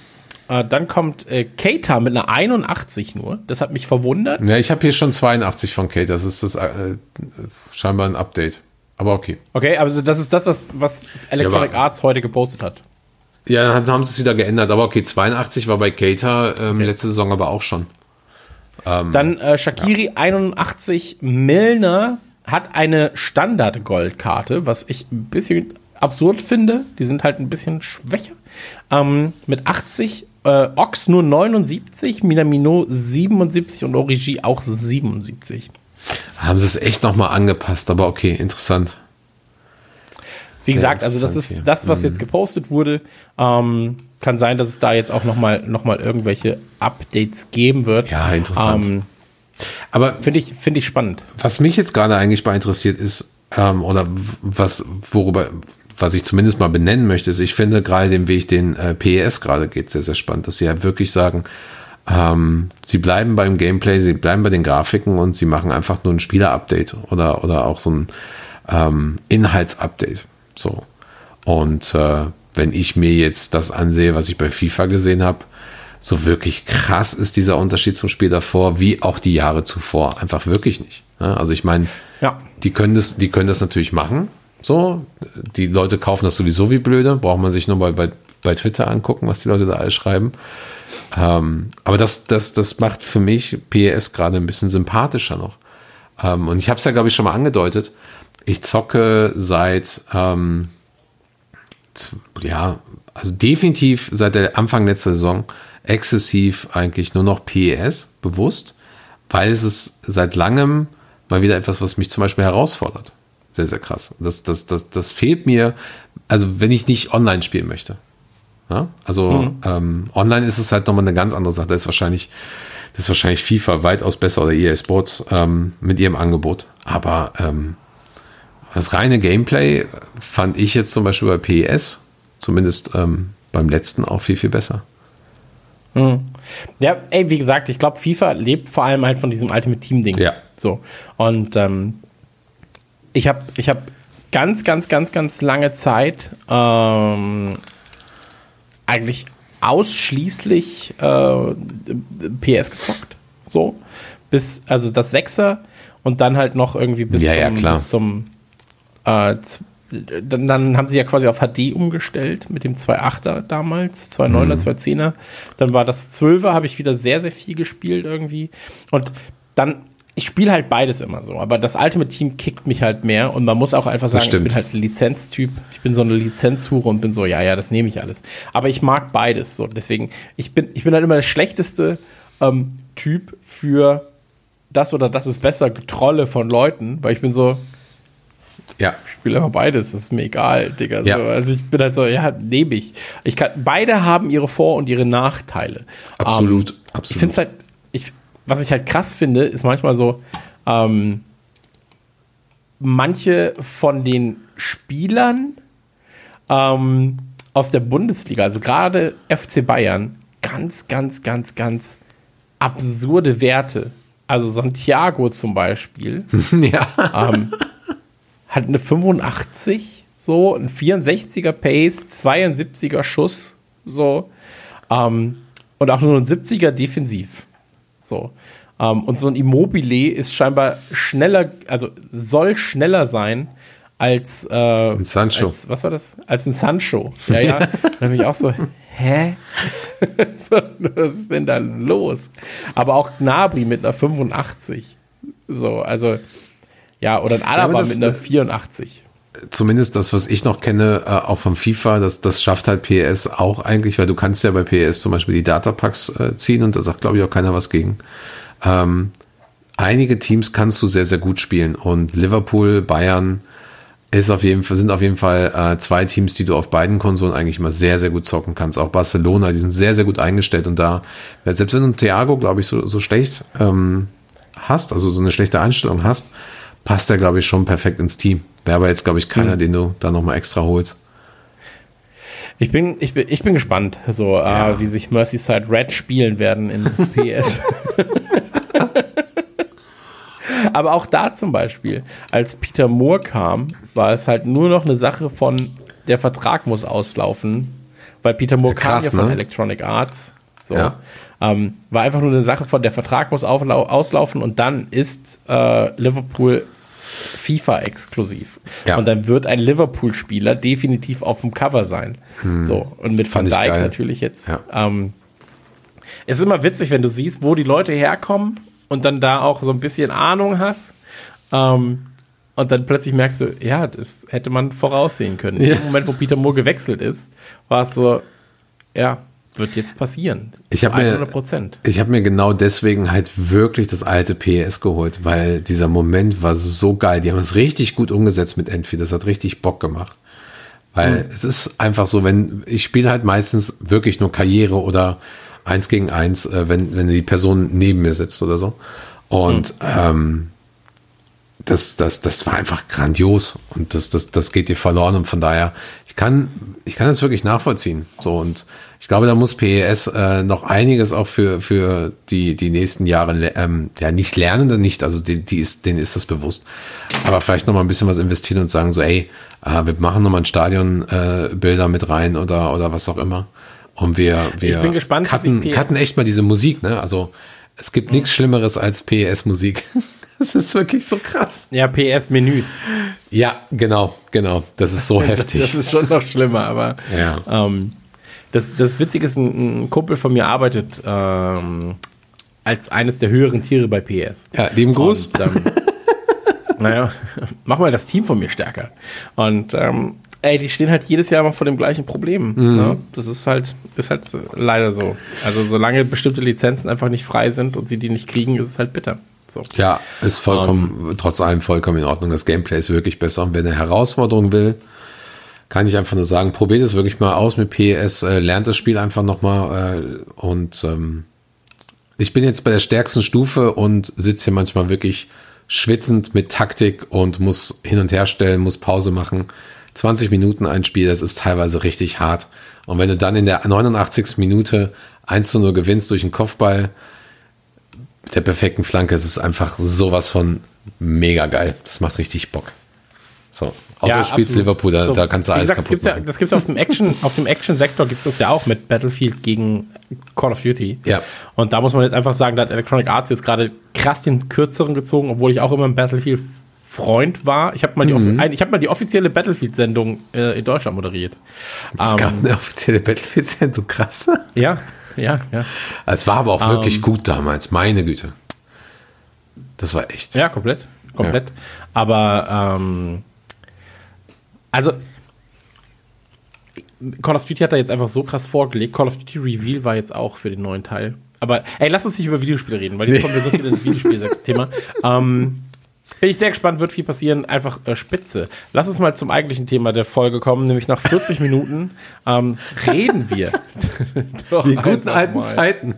Äh, dann kommt äh, Keita mit einer 81 nur. Das hat mich verwundert. Ja, ich habe hier schon 82 von Kate, das ist das äh, scheinbar ein Update. Aber okay. Okay, also das ist das, was, was Electronic Ja, Arts heute gepostet hat. Ja, dann haben sie es wieder geändert, aber okay, 82 war bei Keita ähm, letzte Saison aber auch schon. Dann äh, Shakiri 81, Milner hat eine Standard-Goldkarte, was ich ein bisschen absurd finde. Die sind halt ein bisschen schwächer. Ähm, mit 80, äh, Ox nur 79, Minamino 77 und Origi auch 77. Haben sie es echt nochmal angepasst, aber okay, interessant. Wie Sehr gesagt, also das ist hier. das, was jetzt gepostet wurde. Ähm, kann sein, dass es da jetzt auch nochmal noch mal irgendwelche Updates geben wird. Ja, interessant. Ähm, Aber Finde ich, find ich spannend. was mich jetzt gerade eigentlich mal interessiert ist, ähm, oder was, worüber, was ich zumindest mal benennen möchte, ist, ich finde gerade den Weg, den äh, PES gerade geht, sehr, sehr spannend, dass sie ja wirklich sagen, ähm, sie bleiben beim Gameplay, sie bleiben bei den Grafiken und sie machen einfach nur ein Spieler-Update oder, oder auch so ein ähm, Inhalts-Update. So. Und äh, wenn ich mir jetzt das ansehe, was ich bei FIFA gesehen habe, so wirklich krass ist dieser Unterschied zum Spiel davor, wie auch die Jahre zuvor. Einfach wirklich nicht. Ja, also ich meine, Ja. die können das, die können das natürlich machen. So, die Leute kaufen das sowieso wie blöde. Braucht man sich nur mal bei, bei Twitter angucken, was die Leute da alles schreiben. Ähm, aber das, das, das macht für mich PES gerade ein bisschen sympathischer noch. Ähm, und ich habe es ja, glaube ich, schon mal angedeutet. Ich zocke seit, ähm, ja, also definitiv seit der Anfang letzter Saison exzessiv eigentlich nur noch PES, bewusst, weil es ist seit langem mal wieder etwas, was mich zum Beispiel herausfordert. Sehr, sehr krass. Das, das, das, das fehlt mir, also wenn ich nicht online spielen möchte. Ja? Also ähm, online ist es halt nochmal eine ganz andere Sache. Da ist wahrscheinlich, das ist wahrscheinlich FIFA weitaus besser oder EA Sports ähm, mit ihrem Angebot. Aber ähm, das reine Gameplay fand ich jetzt zum Beispiel bei PES, zumindest ähm, beim letzten, auch viel, viel besser. Ja, ey, wie gesagt, ich glaube, FIFA lebt vor allem halt von diesem Ultimate Team-Ding. Ja. So. Und ähm, ich habe ich hab ganz, ganz, ganz, ganz lange Zeit ähm, eigentlich ausschließlich äh, PS gezockt. So. Bis, also das Sechser und dann halt noch irgendwie bis Ja, ja, zum, klar. bis zum äh, dann, dann haben sie ja quasi auf HD umgestellt mit dem 2.8er damals, 2.9er, 2.10er. Dann war das 12er, habe ich wieder sehr, sehr viel gespielt irgendwie. Und dann, ich spiele halt beides immer so, aber das Ultimate Team kickt mich halt mehr und man muss auch einfach sagen, ich bin halt ein Lizenztyp. Ich bin so eine Lizenzhure und bin so, ja, ja, das nehme ich alles. Aber ich mag beides so. Deswegen, ich bin, ich bin halt immer der schlechteste ähm, Typ für das oder das ist besser, Getrolle von Leuten, weil ich bin so, Ja, ich spiele immer beides, das ist mir egal, Digga. Ja. So, also ich bin halt so, ja, nehme ich. ich kann, beide haben ihre Vor- und ihre Nachteile. absolut. Ähm, absolut. ich finde es halt, was ich halt krass finde, ist manchmal so, ähm, manche von den Spielern ähm, aus der Bundesliga, also gerade FC Bayern, ganz, ganz, ganz, ganz absurde Werte. Also Santiago zum Beispiel ja. ähm, hat eine 85, so, ein 64er Pace, 72er Schuss, so, ähm, und auch nur ein 70er defensiv. So. Ähm, und so ein Immobile ist scheinbar schneller, also soll schneller sein als, äh, Ein Sancho. Als, was war das? Als ein Sancho. Ja, ja. da bin ich auch so, hä? so, was ist denn da los? Aber auch Gnabry mit einer 85. So, also, ja, oder ein Alaba das- mit einer 84. Zumindest das, was ich noch kenne, äh, auch vom FIFA, das, das schafft halt PS auch eigentlich, weil du kannst ja bei PS zum Beispiel die Datapacks äh, ziehen und da sagt, glaube ich, auch keiner was gegen. Ähm, einige Teams kannst du sehr, sehr gut spielen und Liverpool, Bayern ist auf jeden Fall, sind auf jeden Fall äh, zwei Teams, die du auf beiden Konsolen eigentlich immer sehr, sehr gut zocken kannst. Auch Barcelona, die sind sehr, sehr gut eingestellt und da, selbst wenn du Thiago, glaube ich, so, so schlecht ähm, hast, also so eine schlechte Einstellung hast, passt er, glaube ich, schon perfekt ins Team. Wäre aber jetzt, glaube ich, keiner, den du da nochmal extra holst. Ich bin, ich bin, ich bin gespannt, so, Ja. äh, wie sich Merseyside Red spielen werden in PS. Aber auch da zum Beispiel, als Peter Moore kam, war es halt nur noch eine Sache von, der Vertrag muss auslaufen, weil Peter Moore Ja, krass, kam ja von ne? Electronic Arts. So. Ja. Ähm, war einfach nur eine Sache von, der Vertrag muss auslaufen und dann ist äh, Liverpool FIFA exklusiv. Ja. Und dann wird ein Liverpool-Spieler definitiv auf dem Cover sein. So, und mit Van Hm. Dijk natürlich jetzt. Ja. Ähm, es ist immer witzig, wenn du siehst, wo die Leute herkommen und dann da auch so ein bisschen Ahnung hast. Ähm, und dann plötzlich merkst du, ja, das hätte man voraussehen können. Ja. Im Moment, wo Peter Moore gewechselt ist, war es so, ja, wird jetzt passieren. Ich hab mir- 100 Prozent. Ich habe mir genau deswegen halt wirklich das alte PS geholt, weil dieser Moment war so geil. Die haben es richtig gut umgesetzt mit Enfi. Das hat richtig Bock gemacht. Weil es ist einfach so, wenn ich spiele halt meistens wirklich nur Karriere oder eins gegen eins, äh, wenn, wenn die Person neben mir sitzt oder so. Und ähm, das, das, das war einfach grandios und das, das, das geht dir verloren und von daher, ich kann, ich kann das wirklich nachvollziehen. So und ich glaube, da muss PES äh, noch einiges auch für, für die, die nächsten Jahre, ähm, ja, nicht Lernende nicht, also die, die ist, denen ist das bewusst, aber vielleicht noch mal ein bisschen was investieren und sagen so, ey, äh, wir machen noch mal ein Stadion äh, Bilder mit rein oder, oder was auch immer. Und wir, wir Ich bin gespannt, cutten, PS cutten echt mal diese Musik, ne? Also es gibt nichts Schlimmeres als PES-Musik. Das ist wirklich so krass. Ja, PS-Menüs. Ja, genau, genau. Das ist so heftig. Das ist schon noch schlimmer, aber Ja. ähm, das, das Witzige ist, ein, ein Kumpel von mir arbeitet ähm, als eines der höheren Tiere bei PS. ja, lieben Gruß. Und, ähm, naja, mach mal das Team von mir stärker. Und ähm, ey, die stehen halt jedes Jahr mal vor dem gleichen Problem. Mhm. Ne? Das ist halt, ist halt leider so. Also solange bestimmte Lizenzen einfach nicht frei sind und sie die nicht kriegen, ist es halt bitter. So. Ja, ist vollkommen, trotz allem vollkommen in Ordnung. Das Gameplay ist wirklich besser. Und wenn er Herausforderung will, kann ich einfach nur sagen, probiert es wirklich mal aus mit PS, äh, lernt das Spiel einfach nochmal äh, und ähm, ich bin jetzt bei der stärksten Stufe und sitze hier manchmal wirklich schwitzend mit Taktik und muss hin und her stellen, muss Pause machen. 20 Minuten ein Spiel, das ist teilweise richtig hart. Und wenn du dann in der 89. Minute 1 zu 0 gewinnst durch einen Kopfball, der perfekten Flanke, es ist einfach sowas von mega geil. Das macht richtig Bock. So, außer Ja, du spielst absolut. Liverpool, da, So, da kannst du alles gesagt, das kaputt gibt's ja, machen. das gibt's auf dem Action, auf dem Action-Sektor gibt es das ja auch mit Battlefield gegen Call of Duty. Ja. Und da muss man jetzt einfach sagen, da hat Electronic Arts jetzt gerade krass den kürzeren gezogen, obwohl ich auch immer ein Battlefield Freund war. Ich habe mal, die Mhm. ich hab mal die offizielle Battlefield-Sendung äh, in Deutschland moderiert. Es Ähm, gab eine offizielle Battlefield-Sendung, krass. Ja, ja, ja. Es war aber auch wirklich Ähm. gut damals, meine Güte. Das war echt. Ja, komplett. Komplett. Aber, ähm, also, Call of Duty hat da jetzt einfach so krass vorgelegt. Call of Duty Reveal war jetzt auch für den neuen Teil. Aber, ey, lass uns nicht über Videospiele reden, weil jetzt kommen wir sonst wieder ins Videospiel-Thema. ähm, bin ich sehr gespannt, wird viel passieren. Einfach äh, spitze. Lass uns mal zum eigentlichen Thema der Folge kommen, nämlich nach 40 Minuten ähm, reden wir. Doch Die guten alten mal. Zeiten.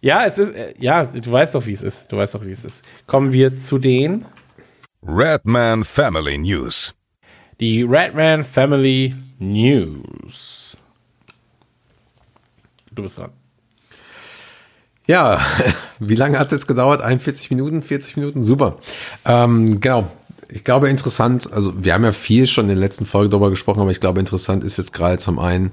Ja, es ist, äh, ja, du weißt doch, wie es ist. Du weißt doch, wie es ist. Kommen wir zu den, Redman Family News. Die Redman Family News. Du bist dran. Ja, wie lange hat es jetzt gedauert? 41 Minuten, 40 Minuten? Super. Ähm, genau. Ich glaube, interessant, also wir haben ja viel schon in der letzten Folge darüber gesprochen, aber ich glaube, interessant ist jetzt gerade zum einen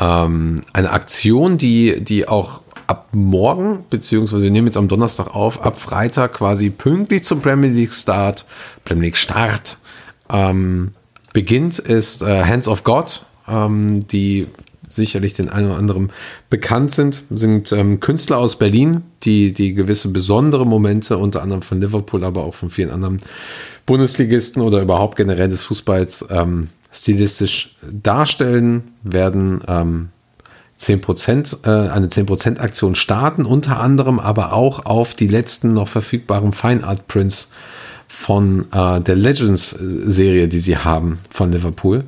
ähm, eine Aktion, die, die auch ab morgen, beziehungsweise wir nehmen jetzt am Donnerstag auf, ab Freitag quasi pünktlich zum Premier League Start, Premier League Start, ähm, beginnt, ist äh, Hands of God, ähm, die sicherlich den einen oder anderen bekannt sind, sind ähm, Künstler aus Berlin, die, die gewisse besondere Momente, unter anderem von Liverpool, aber auch von vielen anderen Bundesligisten oder überhaupt generell des Fußballs ähm, stilistisch darstellen, werden ähm, 10%, äh, eine 10% Aktion starten, unter anderem aber auch auf die letzten noch verfügbaren Fine Art Prints von äh, der Legends Serie, die sie haben von Liverpool.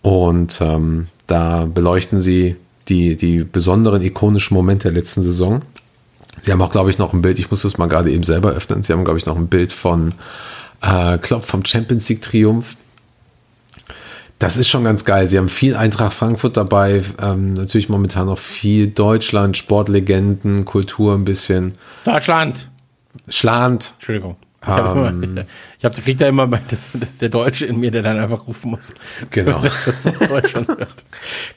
Und ähm, da beleuchten sie die, die besonderen ikonischen Momente der letzten Saison. Sie haben auch, glaube ich, noch ein Bild, ich muss das mal gerade eben selber öffnen. Sie haben, glaube ich, noch ein Bild von äh, Klopp vom Champions League Triumph. Das ist schon ganz geil. Sie haben viel Eintracht Frankfurt dabei, ähm, natürlich momentan noch viel Deutschland, Sportlegenden, Kultur ein bisschen. Deutschland! Schland. Entschuldigung. Ich habe Ähm. immer, ich hab, krieg da immer, das, das ist der Deutsche in mir, der dann einfach rufen muss. Genau. Das Deutschland hört.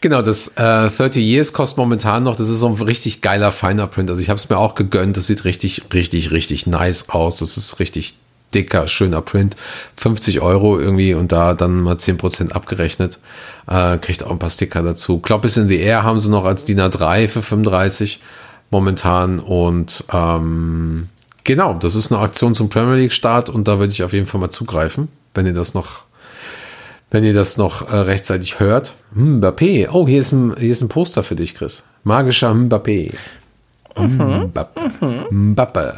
Genau, das äh, 30 Years kostet momentan noch, das ist so ein richtig geiler Finer Print. Also ich habe es mir auch gegönnt, das sieht richtig, richtig, richtig nice aus. Das ist richtig dicker, schöner Print. 50 Euro irgendwie und da dann mal 10% abgerechnet. Äh, kriegt auch ein paar Sticker dazu. Klopp is in the Air haben sie noch als DIN A3 für 35 momentan und ähm, genau, das ist eine Aktion zum Premier League Start und da würde ich auf jeden Fall mal zugreifen, wenn ihr das noch wenn ihr das noch äh, rechtzeitig hört. Mbappé. Oh, hier ist, ein, hier ist ein Poster für dich, Chris. Magischer Mbappé. Mbappé. Mbappé.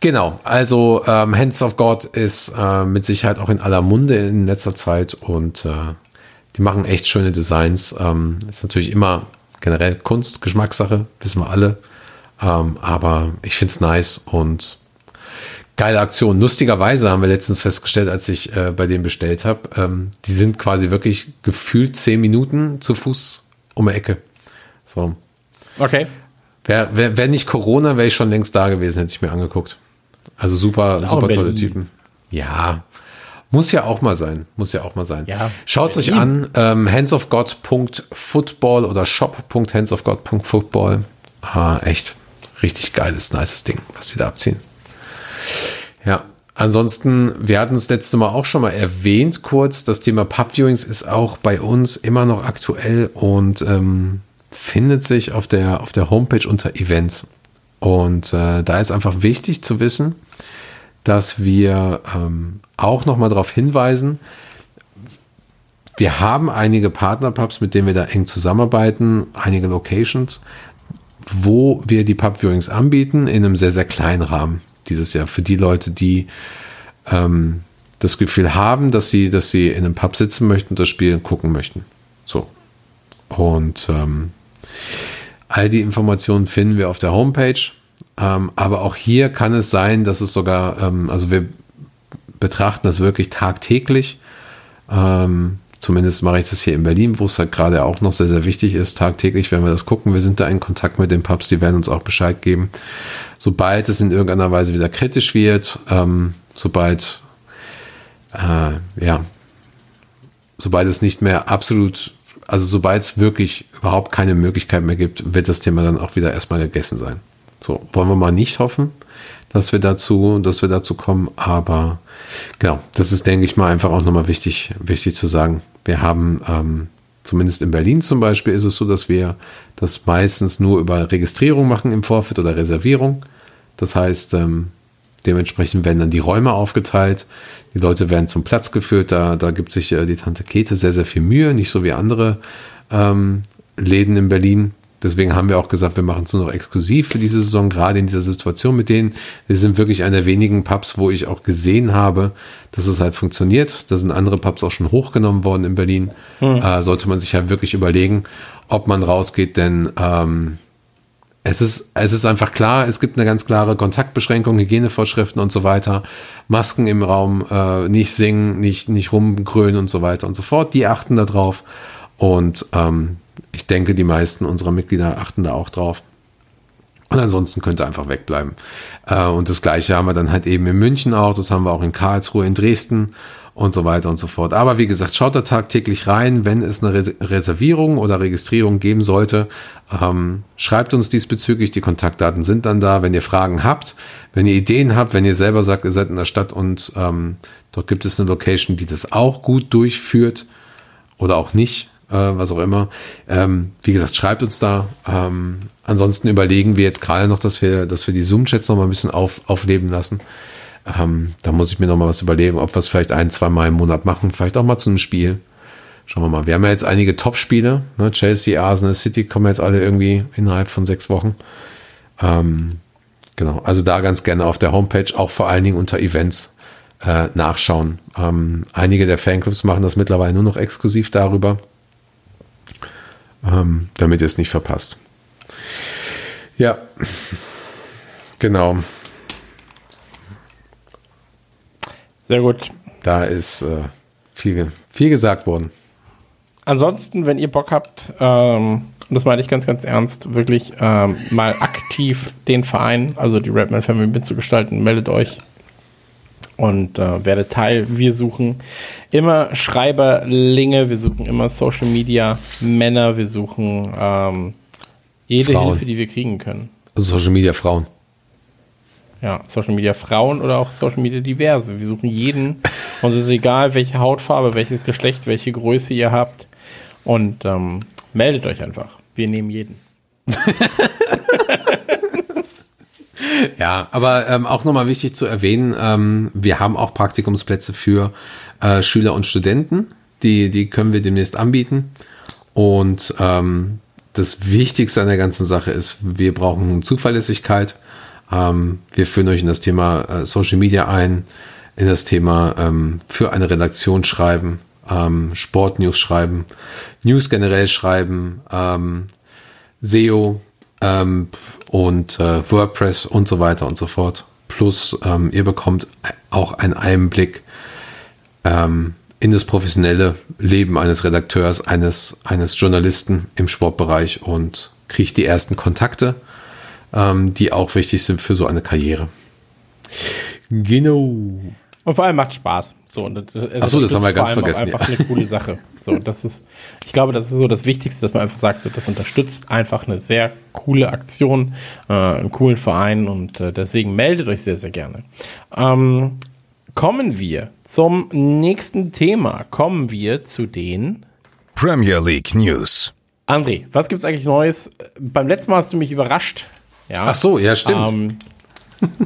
Genau, also ähm, Hands of God ist äh, mit Sicherheit auch in aller Munde in letzter Zeit und äh, die machen echt schöne Designs. Ähm, ist natürlich immer generell Kunst, Geschmackssache, wissen wir alle. Ähm, aber ich finde es nice und geile Aktion. Lustigerweise haben wir letztens festgestellt, als ich äh, bei denen bestellt habe, ähm, die sind quasi wirklich gefühlt zehn Minuten zu Fuß um die Ecke. So. Okay. Wäre wär, wär nicht Corona, wäre ich schon längst da gewesen, hätte ich mir angeguckt. Also super, super tolle Berlin. Typen. Ja. Muss ja auch mal sein. Muss ja auch mal sein. Ja. Schaut es euch an. Ähm, handsofgod.football oder shop.handsofgod.football. Ah, echt. Richtig geiles, nices Ding, was die da abziehen. Ja, ansonsten, wir hatten es letzte Mal auch schon mal erwähnt, kurz, das Thema Pub-Viewings ist auch bei uns immer noch aktuell und ähm, findet sich auf der, auf der Homepage unter Events. Und äh, da ist einfach wichtig zu wissen, dass wir ähm, auch nochmal darauf hinweisen, wir haben einige Partnerpubs, mit denen wir da eng zusammenarbeiten, einige Locations, wo wir die Pub-Viewings anbieten, in einem sehr, sehr kleinen Rahmen dieses Jahr. Für die Leute, die ähm, das Gefühl haben, dass sie, dass sie in einem Pub sitzen möchten und das Spiel gucken möchten. So. Und ähm, all die Informationen finden wir auf der Homepage. Ähm, aber auch hier kann es sein, dass es sogar, ähm, also wir betrachten das wirklich tagtäglich. Ähm, zumindest mache ich das hier in Berlin, wo es halt gerade auch noch sehr, sehr wichtig ist. Tagtäglich werden wir das gucken. Wir sind da in Kontakt mit den Pubs, die werden uns auch Bescheid geben. Sobald es in irgendeiner Weise wieder kritisch wird, ähm, sobald, äh, ja, sobald es nicht mehr absolut, also sobald es wirklich überhaupt keine Möglichkeit mehr gibt, wird das Thema dann auch wieder erstmal gegessen sein. So, wollen wir mal nicht hoffen. dass wir dazu, dass wir dazu kommen. Aber genau, das ist, denke ich mal, einfach auch nochmal wichtig, wichtig zu sagen. Wir haben ähm, zumindest in Berlin zum Beispiel ist es so, dass wir das meistens nur über Registrierung machen im Vorfeld oder Reservierung. Das heißt, ähm, dementsprechend werden dann die Räume aufgeteilt. Die Leute werden zum Platz geführt. Da, da gibt sich äh, die Tante Kete sehr, sehr viel Mühe, nicht so wie andere ähm, Läden in Berlin. Deswegen haben wir auch gesagt, wir machen es nur noch exklusiv für diese Saison, gerade in dieser Situation mit denen. Wir sind wirklich einer der wenigen Pubs, wo ich auch gesehen habe, dass es halt funktioniert. Da sind andere Pubs auch schon hochgenommen worden in Berlin. Hm. Äh, sollte man sich halt wirklich überlegen, ob man rausgeht, denn ähm, es ist, es ist einfach klar, es gibt eine ganz klare Kontaktbeschränkung, Hygienevorschriften und so weiter. Masken im Raum, äh, nicht singen, nicht, nicht rumgrölen und so weiter und so fort. Die achten da drauf. Und ähm, ich denke, die meisten unserer Mitglieder achten da auch drauf. Und ansonsten könnt ihr einfach wegbleiben. Äh, und das Gleiche haben wir dann halt eben in München auch, das haben wir auch in Karlsruhe, in Dresden und so weiter und so fort. Aber wie gesagt, schaut da tagtäglich rein, wenn es eine Reservierung oder Registrierung geben sollte. Ähm, schreibt uns diesbezüglich, die Kontaktdaten sind dann da. Wenn ihr Fragen habt, wenn ihr Ideen habt, wenn ihr selber sagt, ihr seid in der Stadt und ähm, dort gibt es eine Location, die das auch gut durchführt oder auch nicht, äh, was auch immer. Ähm, wie gesagt, schreibt uns da. Ähm, ansonsten überlegen wir jetzt gerade noch, dass wir, dass wir die Zoom-Chats noch mal ein bisschen auf, aufleben lassen. Ähm, da muss ich mir noch mal was überlegen, ob wir es vielleicht ein, zwei Mal im Monat machen, vielleicht auch mal zu einem Spiel. Schauen wir mal. Wir haben ja jetzt einige Top-Spiele. Ne? Chelsea, Arsenal, City kommen jetzt alle irgendwie innerhalb von sechs Wochen. Ähm, genau. Also da ganz gerne auf der Homepage, auch vor allen Dingen unter Events äh, nachschauen. Ähm, einige der Fanclubs machen das mittlerweile nur noch exklusiv darüber ähm, damit ihr es nicht verpasst. Ja, genau. Sehr gut. Da ist äh, viel, viel gesagt worden. Ansonsten, wenn ihr Bock habt, ähm, und das meine ich ganz, ganz ernst, wirklich ähm, mal aktiv den Verein, also die Redman Family mitzugestalten, meldet euch und äh, werde Teil. Wir suchen immer Schreiberlinge, wir suchen immer Social Media Männer, wir suchen ähm, jede Frauen. Hilfe, die wir kriegen können. Also Social Media Frauen. Ja, Social Media Frauen oder auch Social Media Diverse. Wir suchen jeden. und es ist egal, welche Hautfarbe, welches Geschlecht, welche Größe ihr habt. Und ähm, meldet euch einfach. Wir nehmen jeden. Ja, aber ähm, auch nochmal wichtig zu erwähnen, ähm, wir haben auch Praktikumsplätze für äh, Schüler und Studenten, die, die können wir demnächst anbieten. Und ähm, das Wichtigste an der ganzen Sache ist, wir brauchen Zuverlässigkeit. Ähm, wir führen euch in das Thema äh, Social Media ein, in das Thema ähm, für eine Redaktion schreiben, ähm, Sportnews schreiben, News generell schreiben, ähm, SEO, ähm, und äh, WordPress und so weiter und so fort. Plus ähm, ihr bekommt auch einen Einblick ähm, in das professionelle Leben eines Redakteurs, eines, eines Journalisten im Sportbereich und kriegt die ersten Kontakte, ähm, die auch wichtig sind für so eine Karriere. Genau. Und vor allem macht Spaß. So, und das, Achso, das haben wir ganz vergessen. Einfach ja. eine coole Sache. So, das ist, ich glaube, das ist so das Wichtigste, dass man einfach sagt, so, das unterstützt einfach eine sehr coole Aktion, äh, einen coolen Verein und äh, deswegen meldet euch sehr, sehr gerne. Ähm, kommen wir zum nächsten Thema. Kommen wir zu den Premier League News. André, was gibt's eigentlich Neues? Beim letzten Mal hast du mich überrascht. Ja. Ach so, ja, stimmt. Ähm,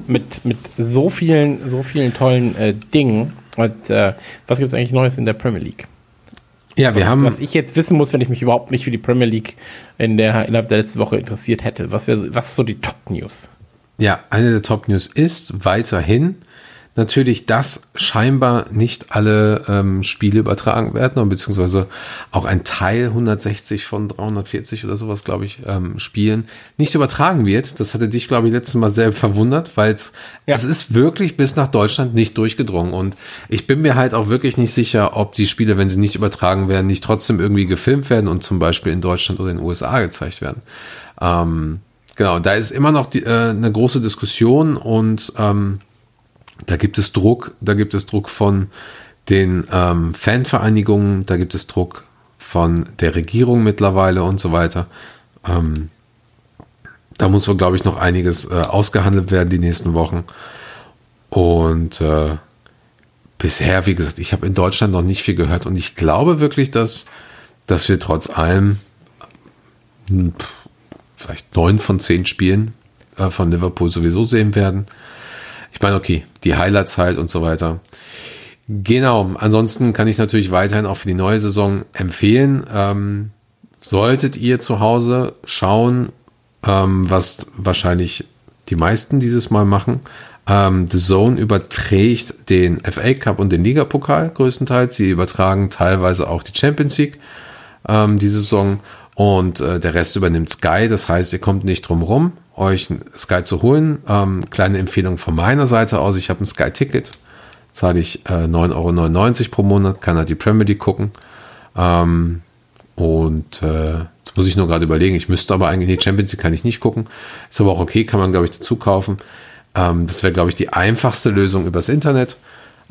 mit, mit so vielen, so vielen tollen äh, Dingen. Und äh, was gibt es eigentlich Neues in der Premier League? Ja, wir was, haben. Was ich jetzt wissen muss, wenn ich mich überhaupt nicht für die Premier League in der, innerhalb der letzten Woche interessiert hätte. Was, wär, was ist so die Top-News? Ja, eine der Top-News ist weiterhin, natürlich, dass scheinbar nicht alle ähm, Spiele übertragen werden, beziehungsweise auch ein Teil 160 von 340 oder sowas, glaube ich, ähm, Spielen nicht übertragen wird. Das hatte dich, glaube ich, letztes Mal sehr verwundert, weil ja. es ist wirklich bis nach Deutschland nicht durchgedrungen. Und ich bin mir halt auch wirklich nicht sicher, ob die Spiele, wenn sie nicht übertragen werden, nicht trotzdem irgendwie gefilmt werden und zum Beispiel in Deutschland oder in den USA gezeigt werden. Ähm, genau, da ist immer noch die, äh, eine große Diskussion und ähm, da gibt es Druck, da gibt es Druck von den ähm, Fanvereinigungen, da gibt es Druck von der Regierung mittlerweile und so weiter. Ähm, Da muss wohl, glaube ich, noch einiges äh, ausgehandelt werden die nächsten Wochen. Und äh, bisher, wie gesagt, ich habe in Deutschland noch nicht viel gehört und ich glaube wirklich, dass, dass wir trotz allem hm, vielleicht neun von zehn Spielen äh, von Liverpool sowieso sehen werden. Ich meine, okay, die Highlights halt und so weiter. Genau, ansonsten kann ich natürlich weiterhin auch für die neue Saison empfehlen. Ähm, solltet ihr zu Hause schauen, ähm, was wahrscheinlich die meisten dieses Mal machen. Ähm, The Zone überträgt den FA Cup und den Ligapokal größtenteils. Sie übertragen teilweise auch die Champions League ähm, diese Saison und äh, der Rest übernimmt Sky. Das heißt, ihr kommt nicht drum rum, euch Sky zu holen. Ähm, kleine Empfehlung von meiner Seite aus. Ich habe ein Sky-Ticket. Zahle ich äh, 9,99 Euro pro Monat, kann halt die Premier League gucken. Ähm, und äh, jetzt muss ich nur gerade überlegen, ich müsste aber eigentlich, die Champions League kann ich nicht gucken. Ist aber auch okay, kann man, glaube ich, dazu kaufen. Ähm, das wäre, glaube ich, die einfachste Lösung übers Internet.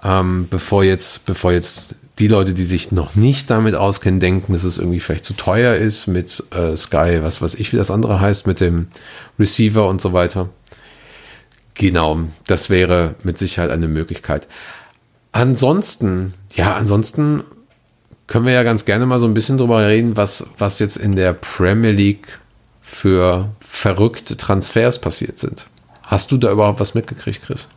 Ähm, bevor jetzt, bevor jetzt die Leute, die sich noch nicht damit auskennen, denken, dass es irgendwie vielleicht zu teuer ist mit äh, Sky, was weiß ich, wie das andere heißt, mit dem Receiver und so weiter. Genau, das wäre mit Sicherheit eine Möglichkeit. Ansonsten, ja, ansonsten können wir ja ganz gerne mal so ein bisschen drüber reden, was, was jetzt in der Premier League für verrückte Transfers passiert sind. Hast du da überhaupt was mitgekriegt, Chris?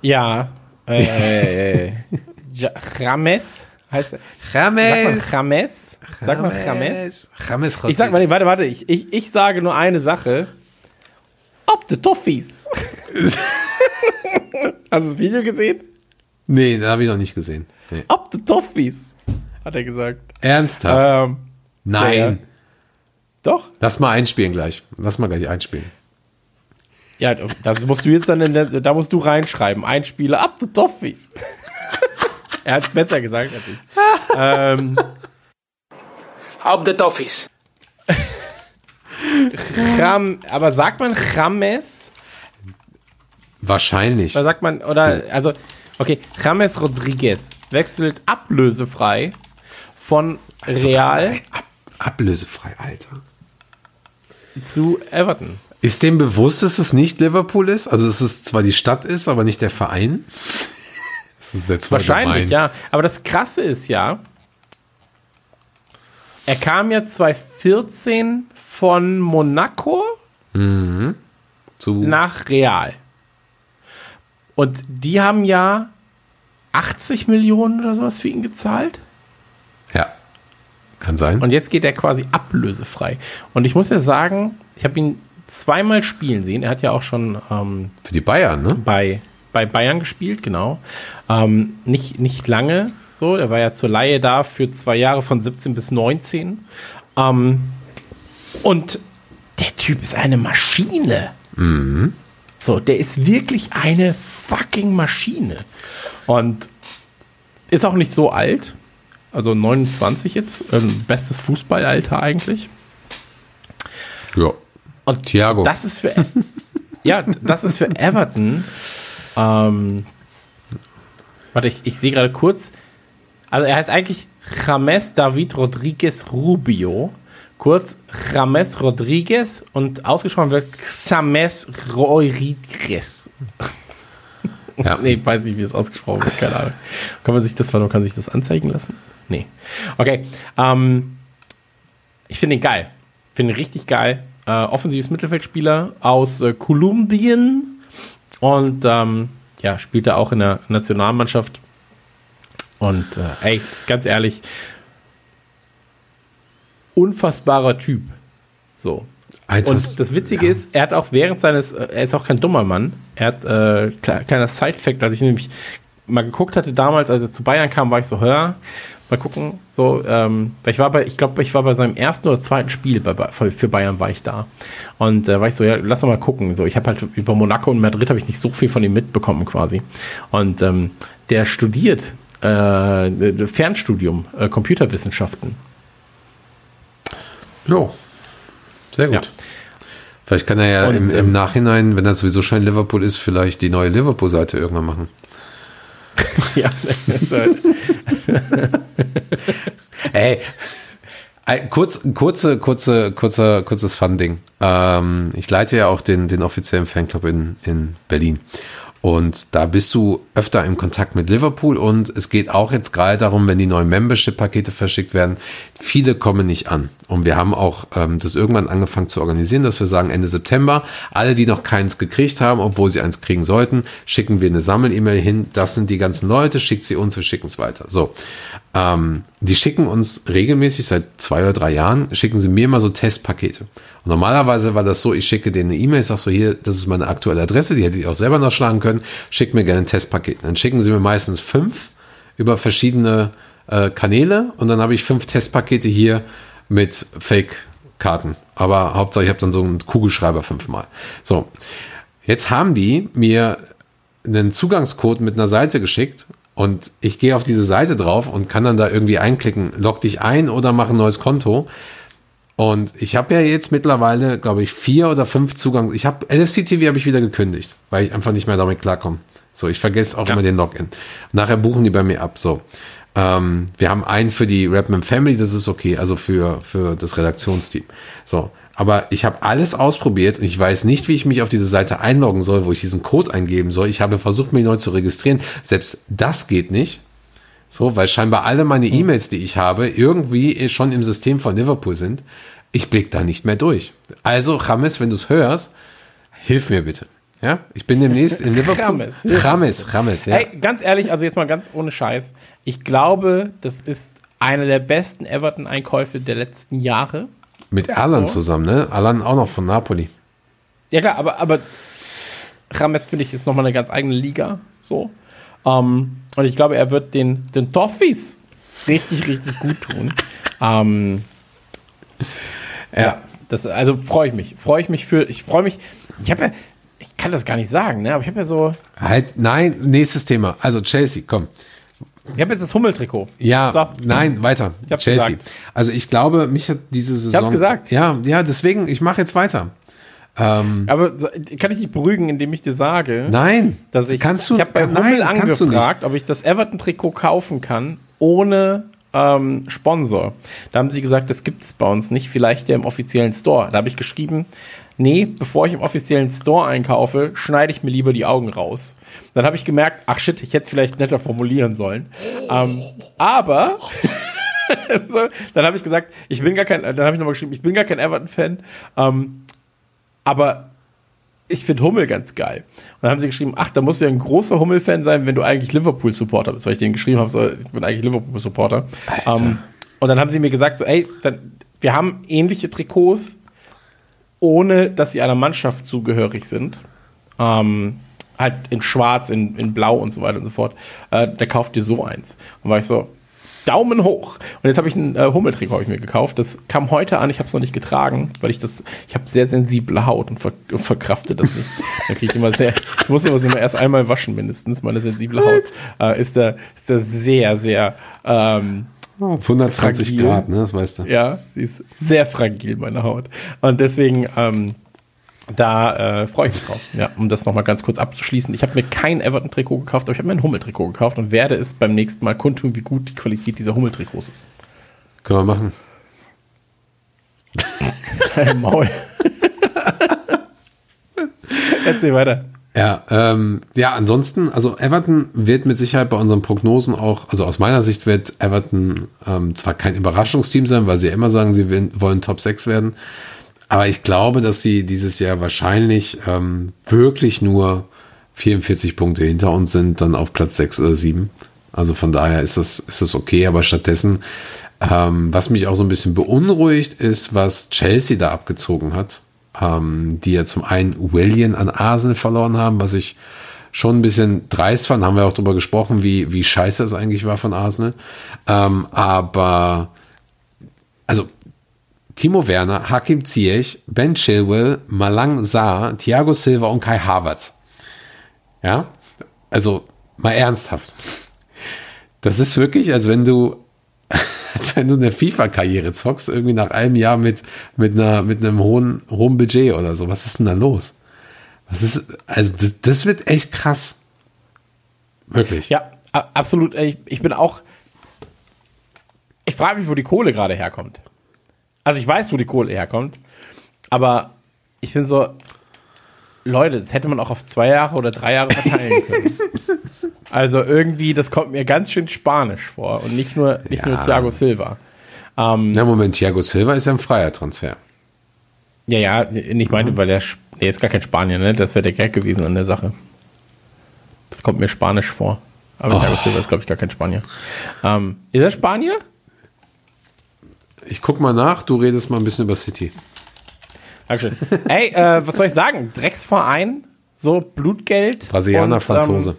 Ja, äh, Ja- James heißt er. James. Sag mal James. Sag mal James. James Ich sag mal, nee, warte, warte, ich, ich, ich sage nur eine Sache. Ob the Toffees. Hast du das Video gesehen? Nee, da habe ich noch nicht gesehen. Nee. Ob the Toffees, hat er gesagt. Ernsthaft? Ähm, Nein. ja. doch? Lass mal einspielen gleich. Lass mal gleich einspielen. Ja, das musst du jetzt dann, in der, da musst du reinschreiben. Einspieler, up the Toffees. Er hat es besser gesagt als ich. ähm, Up the Toffees. Ram, aber sagt man James? Wahrscheinlich. Oder sagt man, oder, also, okay, James Rodriguez wechselt ablösefrei von Real Ab, ablösefrei, Alter. zu Everton. Ist dem bewusst, dass es nicht Liverpool ist? Also, dass es zwar die Stadt ist, aber nicht der Verein? Das ist jetzt Wahrscheinlich, gemein. ja. Aber das Krasse ist ja, er kam ja 2014 von Monaco Zu, nach Real. Und die haben ja 80 Millionen oder sowas für ihn gezahlt. ja, kann sein. Und jetzt geht er quasi ablösefrei. Und ich muss ja sagen, ich habe ihn zweimal spielen sehen. Er hat ja auch schon ähm, Für die Bayern, ne? bei, bei Bayern gespielt, genau. Ähm, nicht, nicht lange so. Er war ja zur Laie da für zwei Jahre von 17 bis 19. Ähm, und der Typ ist eine Maschine. So, der ist wirklich eine fucking Maschine. Und ist auch nicht so alt. Also 29 jetzt. Ähm, bestes Fußballalter eigentlich. Ja. Und Thiago. das ist für ja, das ist für Everton. Ähm, warte, ich, ich sehe gerade kurz. Also er heißt eigentlich James David Rodriguez Rubio. Kurz James Rodriguez und ausgesprochen wird James Rodriguez. Ja. Nee, weiß nicht, wie es ausgesprochen wird, keine Ahnung. Kann man sich das, kann man sich das anzeigen lassen? Nee. Okay. Ähm, ich finde ihn geil. Finde ihn richtig geil. Äh, offensives Mittelfeldspieler aus äh, Kolumbien und ähm, ja, spielt er auch in der Nationalmannschaft. Und äh, ey, ganz ehrlich, unfassbarer Typ. So. Alter, Und das Witzige ist, er hat auch während seines, äh, er ist auch kein dummer Mann, er hat, äh, kle- kleiner Side-Fact, als ich nämlich mal geguckt hatte damals, als er zu Bayern kam, war ich so, hör, mal gucken, so, ähm, ich war bei, ich glaube, ich war bei seinem ersten oder zweiten Spiel bei, für Bayern war ich da. Und äh, war ich so, ja, lass doch mal gucken. So, ich habe halt über Monaco und Madrid habe ich nicht so viel von ihm mitbekommen quasi. Und ähm, der studiert äh, Fernstudium, äh, Computerwissenschaften. Jo. Sehr gut. Ja. Vielleicht kann er ja Und, im, ähm, im Nachhinein, wenn er sowieso schon in Liverpool ist, vielleicht die neue Liverpool-Seite irgendwann machen. ja, Ey, Ein, kurz, kurze, kurze, kurze, kurzes Fun-Ding. Ähm, ich leite ja auch den, den offiziellen Fanclub in, in Berlin. Und da bist du öfter im Kontakt mit Liverpool und es geht auch jetzt gerade darum, wenn die neuen Membership-Pakete verschickt werden, viele kommen nicht an. Und wir haben auch ähm, das irgendwann angefangen zu organisieren, dass wir sagen, Ende September, alle, die noch keins gekriegt haben, obwohl sie eins kriegen sollten, schicken wir eine Sammel-E-Mail hin. Das sind die ganzen Leute, schickt sie uns, wir schicken es weiter. So. Ähm, die schicken uns regelmäßig seit zwei oder drei Jahren, schicken sie mir mal so Testpakete. Und normalerweise war das so, ich schicke denen eine E-Mail, sage so, hier, das ist meine aktuelle Adresse, die hätte ich auch selber nachschlagen können, schickt mir gerne ein Testpaket. Dann schicken sie mir meistens fünf über verschiedene äh, Kanäle und dann habe ich fünf Testpakete hier mit Fake-Karten. Aber Hauptsache, ich habe dann so einen Kugelschreiber fünfmal. So, jetzt haben die mir einen Zugangscode mit einer Seite geschickt und ich gehe auf diese Seite drauf und kann dann da irgendwie einklicken, log dich ein oder mach ein neues Konto. Und ich habe ja jetzt mittlerweile, glaube ich, vier oder fünf Zugang. Ich habe LFC TV habe ich wieder gekündigt, weil ich einfach nicht mehr damit klarkomme. So, ich vergesse auch immer den Login. Nachher buchen die bei mir ab. So, ähm, wir haben einen für die Rapman Family, das ist okay, also für für das Redaktionsteam. So, aber ich habe alles ausprobiert und ich weiß nicht, wie ich mich auf diese Seite einloggen soll, wo ich diesen Code eingeben soll. Ich habe versucht, mich neu zu registrieren. Selbst das geht nicht. So, weil scheinbar alle meine E-Mails, die ich habe, irgendwie schon im System von Liverpool sind. Ich blick da nicht mehr durch. Also, James, wenn du es hörst, hilf mir bitte. Ja, ich bin demnächst in Liverpool. James. James, James, ja. Ey, ganz ehrlich, also jetzt mal ganz ohne Scheiß. Ich glaube, das ist einer der besten Everton-Einkäufe der letzten Jahre. Mit Alan zusammen, ne? Alan auch noch von Napoli. Ja klar, aber, aber Rames finde ich ist nochmal eine ganz eigene Liga. So. Ähm, und ich glaube, er wird den, den Toffees richtig, richtig gut tun. Ähm, ja. Das, also freue ich mich. Freue ich mich für. Ich freue mich. Ich habe ja. Ich kann das gar nicht sagen, ne? Aber ich habe ja so. Halt, nein, nächstes Thema. Also Chelsea, komm. Ich habe jetzt das Hummeltrikot. Ja, So. nein, weiter. Ich hab's Chelsea. gesagt. Also ich glaube, mich hat diese Saison. gesagt. Ja, ja, deswegen, ich mache jetzt weiter. Aber so- kann ich dich beruhigen, indem ich dir sage, Nein, dass ich. kannst du, ich habe bei nein, Hummel nicht. angefragt, ob ich das Everton-Trikot kaufen kann, ohne ähm, Sponsor. Da haben sie gesagt, das gibt es bei uns nicht, vielleicht ja im offiziellen Store. Da habe ich geschrieben, nee, bevor ich im offiziellen Store einkaufe, schneide ich mir lieber die Augen raus. Dann habe ich gemerkt, ach shit, ich hätte es vielleicht netter formulieren sollen. Ähm, aber so, dann habe ich gesagt, ich bin gar kein, dann habe ich nochmal geschrieben, ich bin gar kein Everton-Fan, ähm, aber ich finde Hummel ganz geil. Und dann haben sie geschrieben, ach, da musst du ja ein großer Hummel-Fan sein, wenn du eigentlich Liverpool-Supporter bist, weil ich denen geschrieben habe, so, ich bin eigentlich Liverpool-Supporter. Ähm, und dann haben sie mir gesagt, so, ey, dann, wir haben ähnliche Trikots, ohne dass sie einer Mannschaft zugehörig sind. Ähm, halt in schwarz, in, in blau und so weiter und so fort. Äh, der kauft dir so eins. Und war ich so, Daumen hoch. Und jetzt habe ich ein äh, Hummeltrikot hab ich mir gekauft. Das kam heute an. Ich habe es noch nicht getragen, weil ich das, ich habe sehr sensible Haut und ver, verkrafte das nicht. da kriege ich immer sehr, ich muss das immer erst einmal waschen mindestens. Meine sensible Haut äh, ist da, ist da sehr, sehr, ähm, Auf 120 Fragil. Grad, ne, das weißt du. ja, sie ist sehr fragil, meine Haut. Und deswegen, ähm, da äh, freue ich mich drauf. Ja, um das nochmal ganz kurz abzuschließen. Ich habe mir kein Everton-Trikot gekauft, aber ich habe mir ein Hummel-Trikot gekauft und werde es beim nächsten Mal kundtun, wie gut die Qualität dieser Hummel-Trikots ist. Können wir machen. Maul. Erzähl weiter. Ja, ähm, ja, ansonsten, also Everton wird mit Sicherheit bei unseren Prognosen auch, also aus meiner Sicht wird Everton ähm, zwar kein Überraschungsteam sein, weil sie ja immer sagen, sie wollen Top 6 werden, aber ich glaube, dass sie dieses Jahr wahrscheinlich ähm, wirklich nur 44 Punkte hinter uns sind, dann auf Platz 6 oder 7. Also von daher ist das, ist das okay, aber stattdessen, ähm, was mich auch so ein bisschen beunruhigt, ist, was Chelsea da abgezogen hat ähm, die ja zum einen William an Arsenal verloren haben, was ich schon ein bisschen dreist fand, haben wir auch drüber gesprochen, wie, wie scheiße es eigentlich war von Arsenal. Ähm, aber also Timo Werner, Hakim Ziyech, Ben Chilwell, Malang Sarr, Thiago Silva und Kai Havertz. Ja, also mal ernsthaft. Das ist wirklich, als wenn du als wenn du eine FIFA-Karriere zockst, irgendwie nach einem Jahr mit, mit, einer, mit einem hohen, hohen Budget oder so. Was ist denn da los? Was ist, also das, das wird echt krass. Wirklich. Ja, absolut. Ich, ich bin auch. Ich frage mich, wo die Kohle gerade herkommt. Also ich weiß, wo die Kohle herkommt, aber ich bin so, Leute, das hätte man auch auf zwei Jahre oder drei Jahre verteilen können. also irgendwie, das kommt mir ganz schön spanisch vor und nicht nur, nicht nur Ja. Thiago Silva. Ähm, Na Moment, Thiago Silva ist ja ein freier Transfer. Ja, ja, nicht meinte, weil der, der ist gar kein Spanier, ne? Das wäre der Gag gewesen an der Sache. Das kommt mir spanisch vor. Aber Thiago Silva ist, glaube ich, gar kein Spanier. Ähm, ist er Spanier? Ich guck mal nach, du redest mal ein bisschen über City. Dankeschön. Ey, äh, was soll ich sagen? Drecksverein, so Blutgeld. Brasilianer, und, Franzose. Ähm,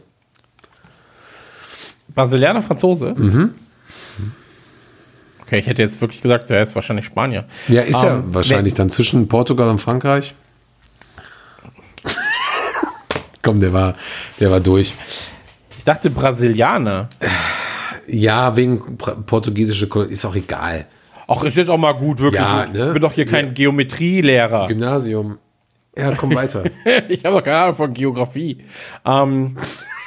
Brasilianer, Franzose? Mhm. Okay, ich hätte jetzt wirklich gesagt, er ist wahrscheinlich Spanier. ja, ist ja Ähm, wahrscheinlich dann zwischen Portugal und Frankreich. Komm, der war, der war durch. Ich dachte Brasilianer. Ja, wegen portugiesische ist auch egal. Ach, ist jetzt auch mal gut, wirklich. Ja, ne? Ich bin doch hier kein Geometrielehrer. Gymnasium. Ja, komm weiter. ich habe doch keine Ahnung von Geografie. Ähm,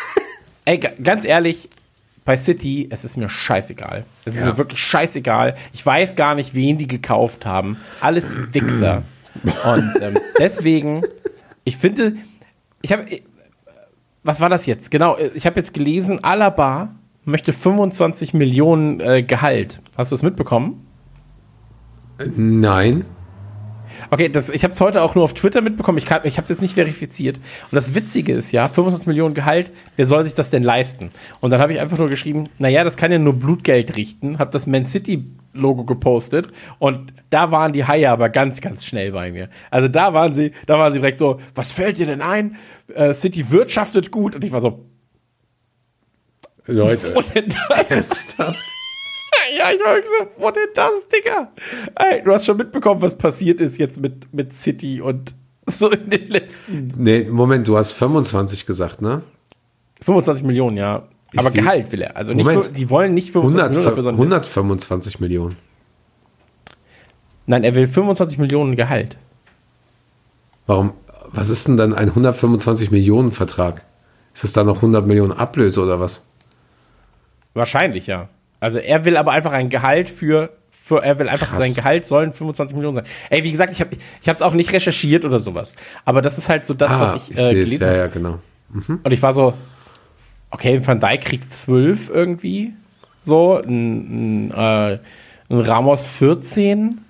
ey, ga- ganz ehrlich, bei City, es ist mir scheißegal. Es ist Ja. mir wirklich scheißegal. Ich weiß gar nicht, wen die gekauft haben. Alles Wichser. Und ähm, deswegen, ich finde, ich habe, was war das jetzt? Genau, ich habe jetzt gelesen, Alaba möchte 25 Millionen äh, Gehalt. Hast du das mitbekommen? Nein. Okay, das, ich habe es heute auch nur auf Twitter mitbekommen. Ich, kann- ich habe es jetzt nicht verifiziert. Und das Witzige ist ja, 25 Millionen Gehalt, wer soll sich das denn leisten? Und dann habe ich einfach nur geschrieben, naja, das kann ja nur Blutgeld richten. Habe das Man City Logo gepostet und da waren die Haie aber ganz, ganz schnell bei mir. Also da waren sie, da waren sie direkt so, was fällt dir denn ein? Äh, City wirtschaftet gut und ich war so, Leute. wo denn das? Ja, ich war so, wo denn das, Digga? Ey, du hast schon mitbekommen, was passiert ist jetzt mit, mit City und so in den letzten Nee, Moment, du hast 25 gesagt, ne? 25 Millionen, ja. Ich Aber Gehalt will er. Also nicht Moment. für, die wollen nicht 25 100, Millionen dafür, sondern 125 Millionen. Nein, er will 25 Millionen Gehalt. Warum? Was ist denn dann ein 125 Millionen Vertrag? Ist das da noch 100 Millionen Ablöse oder was? Wahrscheinlich, ja. Also er will aber einfach ein Gehalt für, für er will einfach Krass. sein Gehalt sollen 25 Millionen sein. Ey, wie gesagt, ich habe ich habe es auch nicht recherchiert oder sowas. Aber das ist halt so das, was ich, äh, es. gelesen Ja, habe. ja, genau. Und ich war so, okay, Van Dijk kriegt 12 irgendwie. So, ein, ein, äh, ein Ramos 14.